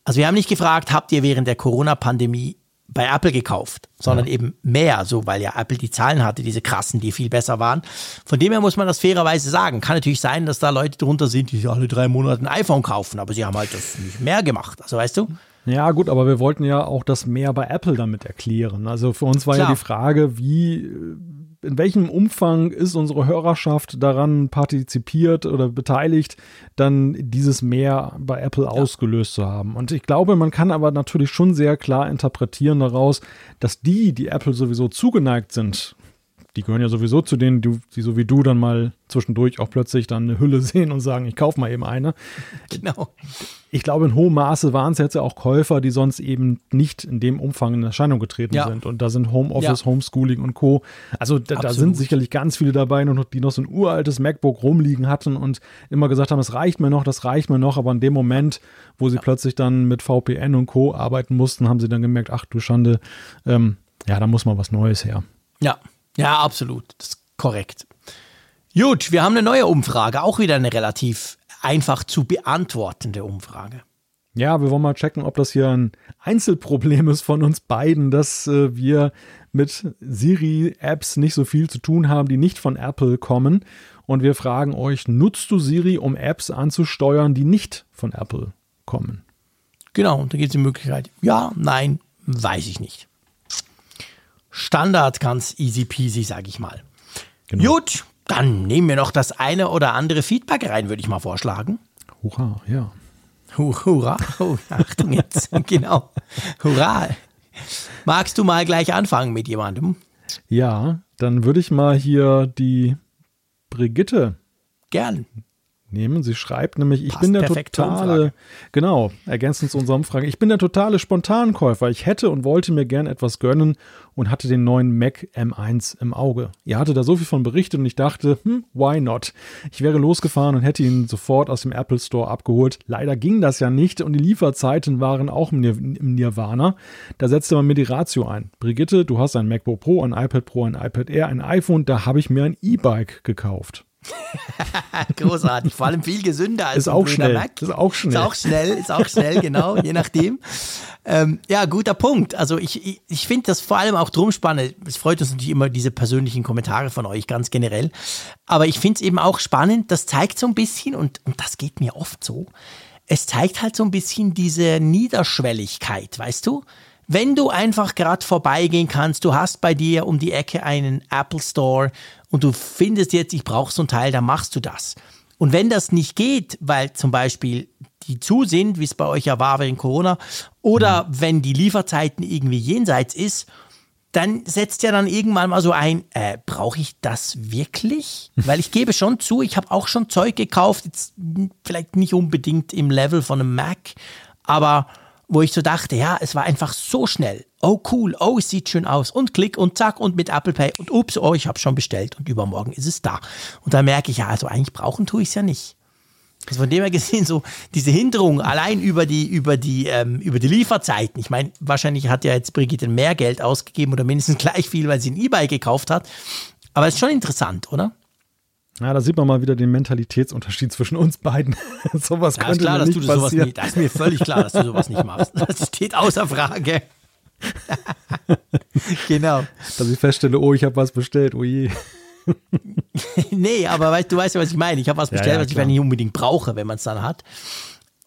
Also wir haben nicht gefragt, habt ihr während der Corona-Pandemie bei Apple gekauft, sondern ja. eben mehr, so weil ja Apple die Zahlen hatte, diese krassen, die viel besser waren. Von dem her muss man das fairerweise sagen. Kann natürlich sein, dass da Leute drunter sind, die alle drei Monate ein iPhone kaufen, aber sie haben halt das nicht mehr gemacht. Also weißt du? Ja, gut, aber wir wollten ja auch das mehr bei Apple damit erklären. Also für uns war Klar. ja die Frage, wie in welchem Umfang ist unsere Hörerschaft daran partizipiert oder beteiligt, dann dieses Mehr bei Apple ja. ausgelöst zu haben. Und ich glaube, man kann aber natürlich schon sehr klar interpretieren daraus, dass die, die Apple sowieso zugeneigt sind, die gehören ja sowieso zu denen, die, so wie du dann mal zwischendurch auch plötzlich dann eine Hülle *laughs* sehen und sagen, ich kaufe mal eben eine. *laughs* Genau. Ich glaube, in hohem Maße waren es jetzt ja auch Käufer, die sonst eben nicht in dem Umfang in Erscheinung getreten ja. sind. Und da sind Homeoffice, ja. Homeschooling und Co. Also da, da, sind sicherlich ganz viele dabei, die noch so ein uraltes MacBook rumliegen hatten und immer gesagt haben, es reicht mir noch, das reicht mir noch. Aber in dem Moment, wo sie ja. plötzlich dann mit VPN und Co. arbeiten mussten, haben sie dann gemerkt, ach du Schande, ähm, ja, da muss mal was Neues her. Ja, ja, absolut. Das ist korrekt. Gut, wir haben eine neue Umfrage, auch wieder eine relativ einfach zu beantwortende Umfrage. Ja, wir wollen mal checken, ob das hier ein Einzelproblem ist von uns beiden, dass äh, wir mit Siri-Apps nicht so viel zu tun haben, die nicht von Apple kommen. Und wir fragen euch, nutzt du Siri, um Apps anzusteuern, die nicht von Apple kommen? Genau, da gibt es die Möglichkeit, ja, nein, weiß ich nicht. Standard ganz easy peasy, sag ich mal. Genau. Gut, dann nehmen wir noch das eine oder andere Feedback rein, würde ich mal vorschlagen. Hurra, ja. Hurra, oh, Achtung jetzt, *laughs* genau. Hurra. Magst du mal gleich anfangen mit jemandem? Ja, dann würde ich mal hier die Brigitte Gern nehmen. Sie schreibt nämlich, ich Passt bin der totale, genau, ergänzend zu unserer Umfrage, ich bin der totale Spontankäufer. Ich hätte und wollte mir gern etwas gönnen und hatte den neuen Mac M1 im Auge. Ihr hatte da so viel von berichtet und ich dachte, hm, why not? Ich wäre losgefahren und hätte ihn sofort aus dem Apple Store abgeholt. Leider ging das ja nicht und die Lieferzeiten waren auch im, Nirvana. Da setzte man mir die Ratio ein. Brigitte, du hast ein MacBook Pro, ein iPad Pro, ein iPad Air, ein iPhone, da habe ich mir ein E-Bike gekauft. *laughs* Großartig, vor allem viel gesünder als ist auch schnell. Mac. Ist auch schnell. Ist auch schnell, ist auch schnell, genau, je nachdem. Ähm, ja, guter Punkt. Also ich, ich, ich finde das vor allem auch drum spannend. Es freut uns natürlich immer diese persönlichen Kommentare von euch ganz generell. Aber ich finde es eben auch spannend. Das zeigt so ein bisschen und, und das geht mir oft so. Es zeigt halt so ein bisschen diese Niederschwelligkeit, weißt du? wenn du einfach gerade vorbeigehen kannst, du hast bei dir um die Ecke einen Apple Store und du findest jetzt, ich brauche so ein Teil, dann machst du das. Und wenn das nicht geht, weil zum Beispiel die zu sind, wie es bei euch ja war wegen Corona, oder mhm. wenn die Lieferzeiten irgendwie jenseits ist, dann setzt ja dann irgendwann mal so ein, äh, brauche ich das wirklich? *laughs* Weil ich gebe schon zu, ich habe auch schon Zeug gekauft, jetzt vielleicht nicht unbedingt im Level von einem Mac, aber wo ich so dachte, ja, es war einfach so schnell. Oh cool, oh, es sieht schön aus und klick und zack und mit Apple Pay und ups, oh, ich habe schon bestellt und übermorgen ist es da. Und da merke ich, ja, also eigentlich brauchen tue ich es ja nicht. Also von dem her gesehen, so diese Hinderung allein über die, über die, ähm, über die Lieferzeiten. Ich meine, wahrscheinlich hat ja jetzt Brigitte mehr Geld ausgegeben oder mindestens gleich viel, weil sie ein E-Bike gekauft hat. Aber es ist schon interessant, oder? Ja, da sieht man mal wieder den Mentalitätsunterschied zwischen uns beiden. *laughs* sowas ja, könnte klar, dass du sowas nicht. Das ist mir völlig klar, dass du sowas nicht machst. *laughs* Das steht außer Frage. *laughs* genau. Dass ich feststelle, oh, ich habe was bestellt, oh je. nee, aber weißt, du weißt ja, was ich meine. Ich habe was bestellt, ja, ja, was ich nicht unbedingt brauche, wenn man es dann hat.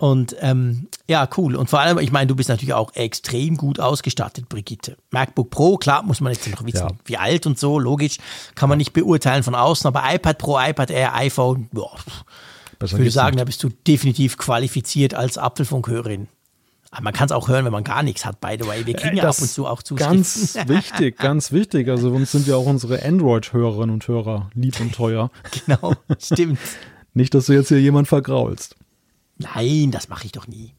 Und ähm, ja, cool. Und vor allem, ich meine, du bist natürlich auch extrem gut ausgestattet, Brigitte. MacBook Pro, klar, muss man jetzt noch wissen, ja. wie alt und so, logisch, kann man nicht beurteilen von außen, aber iPad Pro, iPad Air, iPhone, boah, ich würde sagen, nicht. da bist du definitiv qualifiziert als Apfelfunkhörerin. Aber man kann es auch hören, wenn man gar nichts hat, by the way. Wir kriegen ja ab und zu auch Zuschriften. Ganz *laughs* wichtig, ganz wichtig. Also uns sind ja auch unsere Android-Hörerinnen und Hörer lieb und teuer. genau, stimmt. Nicht, dass du jetzt hier jemand vergraulst. Nein, das mache ich doch nie.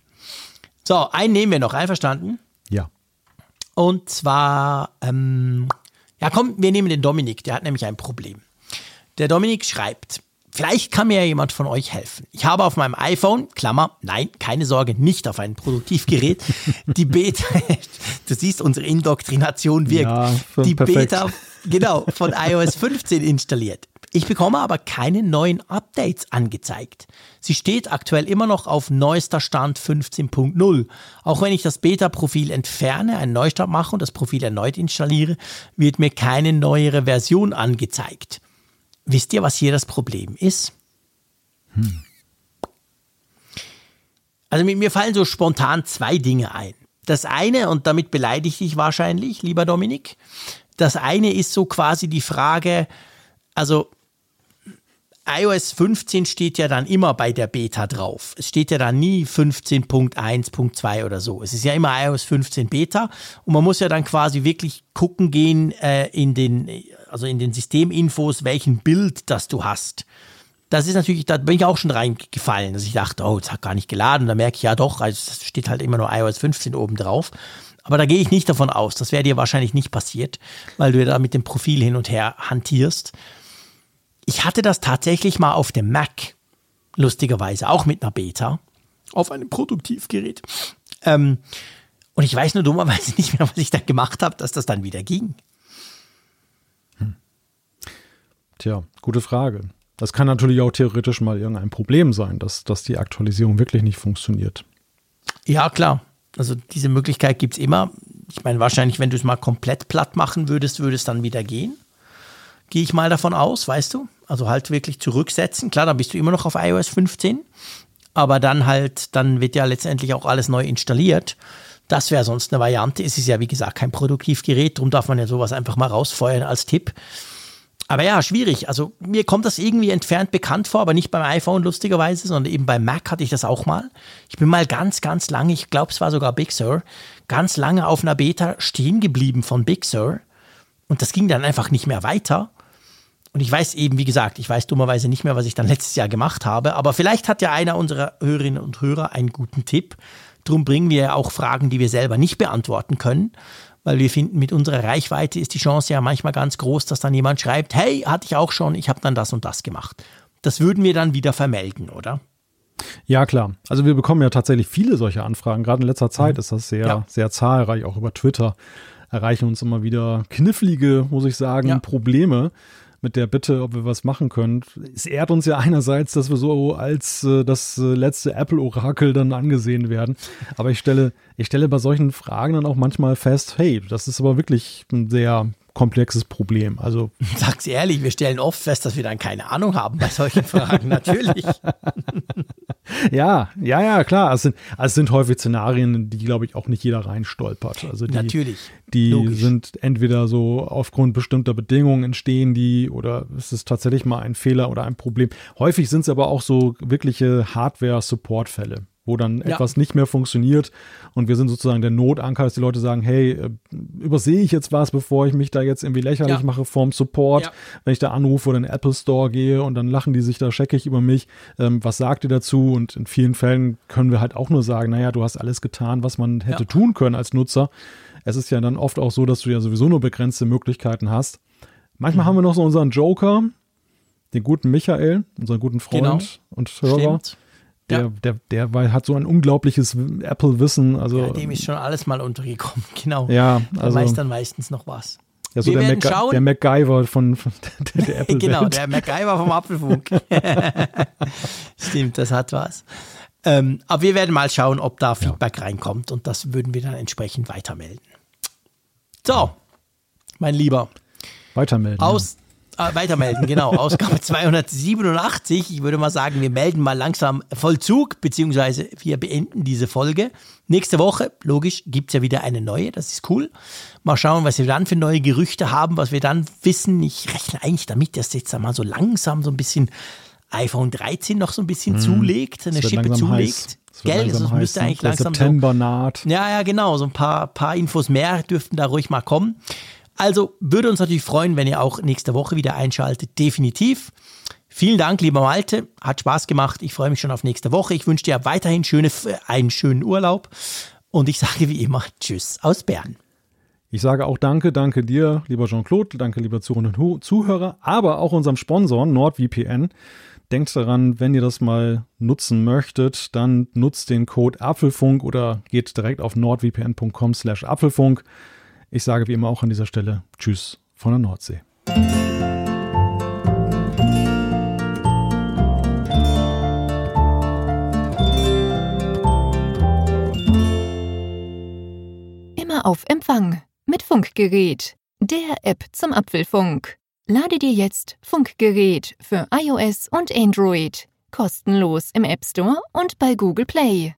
So, einen nehmen wir noch, einverstanden? Ja. Und zwar, ähm, ja komm, wir nehmen den Dominik, der hat nämlich ein Problem. Der Dominik schreibt, vielleicht kann mir ja jemand von euch helfen. Ich habe auf meinem iPhone, Klammer, nein, keine Sorge, nicht auf ein Produktivgerät, *laughs* die Beta, *laughs* du siehst, unsere Indoktrination wirkt, ja, die perfekt. Beta, genau, von iOS 15 installiert. Ich bekomme aber keine neuen Updates angezeigt. Sie steht aktuell immer noch auf neuester Stand 15.0. Auch wenn ich das Beta-Profil entferne, einen Neustart mache und das Profil erneut installiere, wird mir keine neuere Version angezeigt. Wisst ihr, was hier das Problem ist? Hm. Also mir fallen so spontan zwei Dinge ein. Das eine, und damit beleidige ich dich wahrscheinlich, lieber Dominik, das eine ist so quasi die Frage, also iOS 15 steht ja dann immer bei der Beta drauf. Es steht ja dann nie 15.1.2 oder so. Es ist ja immer iOS 15 Beta und man muss ja dann quasi wirklich gucken gehen äh, in den, also in den Systeminfos, welchen Bild das du hast. Das ist natürlich, da bin ich auch schon reingefallen, dass ich dachte, oh, es hat gar nicht geladen. Da merke ich ja doch, also es steht halt immer nur iOS 15 oben drauf. Aber da gehe ich nicht davon aus. Das wäre dir wahrscheinlich nicht passiert, weil du ja da mit dem Profil hin und her hantierst ich hatte das tatsächlich mal auf dem Mac, lustigerweise, auch mit einer Beta, auf einem Produktivgerät. Ähm, und ich weiß nur dummerweise *laughs* nicht mehr, was ich da gemacht habe, dass das dann wieder ging. Hm. Tja, gute Frage. Das kann natürlich auch theoretisch mal irgendein Problem sein, dass, dass die Aktualisierung wirklich nicht funktioniert. Ja, klar. Also diese Möglichkeit gibt es immer. Ich meine, wahrscheinlich, wenn du es mal komplett platt machen würdest, würde es dann wieder gehen gehe ich mal davon aus, weißt du? Also halt wirklich zurücksetzen. Klar, dann bist du immer noch auf iOS 15, aber dann halt, dann wird ja letztendlich auch alles neu installiert. Das wäre sonst eine Variante. Es ist ja, wie gesagt, kein Produktivgerät, darum darf man ja sowas einfach mal rausfeuern als Tipp. Aber ja, schwierig. Also mir kommt das irgendwie entfernt bekannt vor, aber nicht beim iPhone lustigerweise, sondern eben beim Mac hatte ich das auch mal. Ich bin mal ganz, ganz lange, ich glaube es war sogar Big Sur, ganz lange auf einer Beta stehen geblieben von Big Sur. Und das ging dann einfach nicht mehr weiter. Und ich weiß eben, wie gesagt, ich weiß dummerweise nicht mehr, was ich dann letztes Jahr gemacht habe, aber vielleicht hat ja einer unserer Hörerinnen und Hörer einen guten Tipp. Drum bringen wir ja auch Fragen, die wir selber nicht beantworten können, weil wir finden, mit unserer Reichweite ist die Chance ja manchmal ganz groß, dass dann jemand schreibt, hey, hatte ich auch schon, ich habe dann das und das gemacht. Das würden wir dann wieder vermelden, oder? Ja, klar. Also wir bekommen ja tatsächlich viele solche Anfragen. Gerade in letzter Zeit mhm. ist das sehr, ja. sehr zahlreich. Auch über Twitter erreichen uns immer wieder knifflige, muss ich sagen, ja. Probleme mit der Bitte, ob wir was machen können. Es ehrt uns ja einerseits, dass wir so als äh, das äh, letzte Apple-Orakel dann angesehen werden. Aber ich stelle, ich stelle bei solchen Fragen dann auch manchmal fest, hey, das ist aber wirklich ein sehr komplexes Problem. Also *laughs* sag's ehrlich, wir stellen oft fest, dass wir dann keine Ahnung haben bei solchen Fragen. Natürlich. *laughs* ja, ja, ja, klar. Es sind, es sind häufig Szenarien, die, glaube ich, auch nicht jeder reinstolpert. Also die, Natürlich. Die Logisch. sind entweder so aufgrund bestimmter Bedingungen entstehen die oder es ist tatsächlich mal ein Fehler oder ein Problem. Häufig sind es aber auch so wirkliche Hardware-Support-Fälle wo dann ja. etwas nicht mehr funktioniert und wir sind sozusagen der Notanker, dass die Leute sagen, hey, äh, übersehe ich jetzt was, bevor ich mich da jetzt irgendwie lächerlich ja. mache vorm Support, ja. wenn ich da anrufe oder in den Apple Store gehe und dann lachen die sich da scheckig über mich, ähm, was sagt ihr dazu? Und in vielen Fällen können wir halt auch nur sagen, naja, du hast alles getan, was man hätte tun können als Nutzer. Es ist ja dann oft auch so, dass du ja sowieso nur begrenzte Möglichkeiten hast. Manchmal mhm. haben wir noch so unseren Joker, den guten Michael, unseren guten Freund genau. und Hörer. Stimmt der, ja. der, der, der hat so ein unglaubliches Apple-Wissen. Also, ja, dem ist schon alles mal untergekommen, *laughs* genau. Ja, also. Der weiß dann meistens noch was. Ja, so der, Mac der, MacGyver von, von der, der *laughs* Apple. genau, der MacGyver vom Apfelfunk. *laughs* Stimmt, das hat was. Ähm, aber wir werden mal schauen, ob da Feedback ja. reinkommt und das würden wir dann entsprechend weitermelden. So, mein Lieber. Weitermelden. Aus, weitermelden, genau. *laughs* Ausgabe 287. Ich würde mal sagen, wir melden mal langsam Vollzug, beziehungsweise wir beenden diese Folge. Nächste Woche, logisch, gibt es ja wieder eine neue. Das ist cool. Mal schauen, was wir dann für neue Gerüchte haben, was wir dann wissen. Ich rechne eigentlich damit, dass jetzt mal so langsam so ein bisschen iPhone 13 noch so ein bisschen hm, zulegt, eine Schippe zulegt. Gell, das müsste ne? eigentlich langsam September so, naht. Ja, ja, genau. So ein paar, paar Infos mehr dürften da ruhig mal kommen. Also würde uns natürlich freuen, wenn ihr auch nächste Woche wieder einschaltet. Definitiv. Vielen Dank, lieber Malte. Hat Spaß gemacht. Ich freue mich schon auf nächste Woche. Ich wünsche dir weiterhin schöne, einen schönen Urlaub. Und ich *laughs* sage wie immer Tschüss aus Bern. Ich sage auch Danke, danke dir, lieber Jean-Claude, danke, lieber Zuhörer, aber auch unserem Sponsor NordVPN. Denkt daran, wenn ihr das mal nutzen möchtet, dann nutzt den Code Apfelfunk oder geht direkt auf nordvpn.com slash Apfelfunk. Ich sage wie immer auch an dieser Stelle Tschüss von der Nordsee. Immer auf Empfang mit Funkgerät, der App zum Apfelfunk. Lade dir jetzt Funkgerät für iOS und Android kostenlos im App Store und bei Google Play.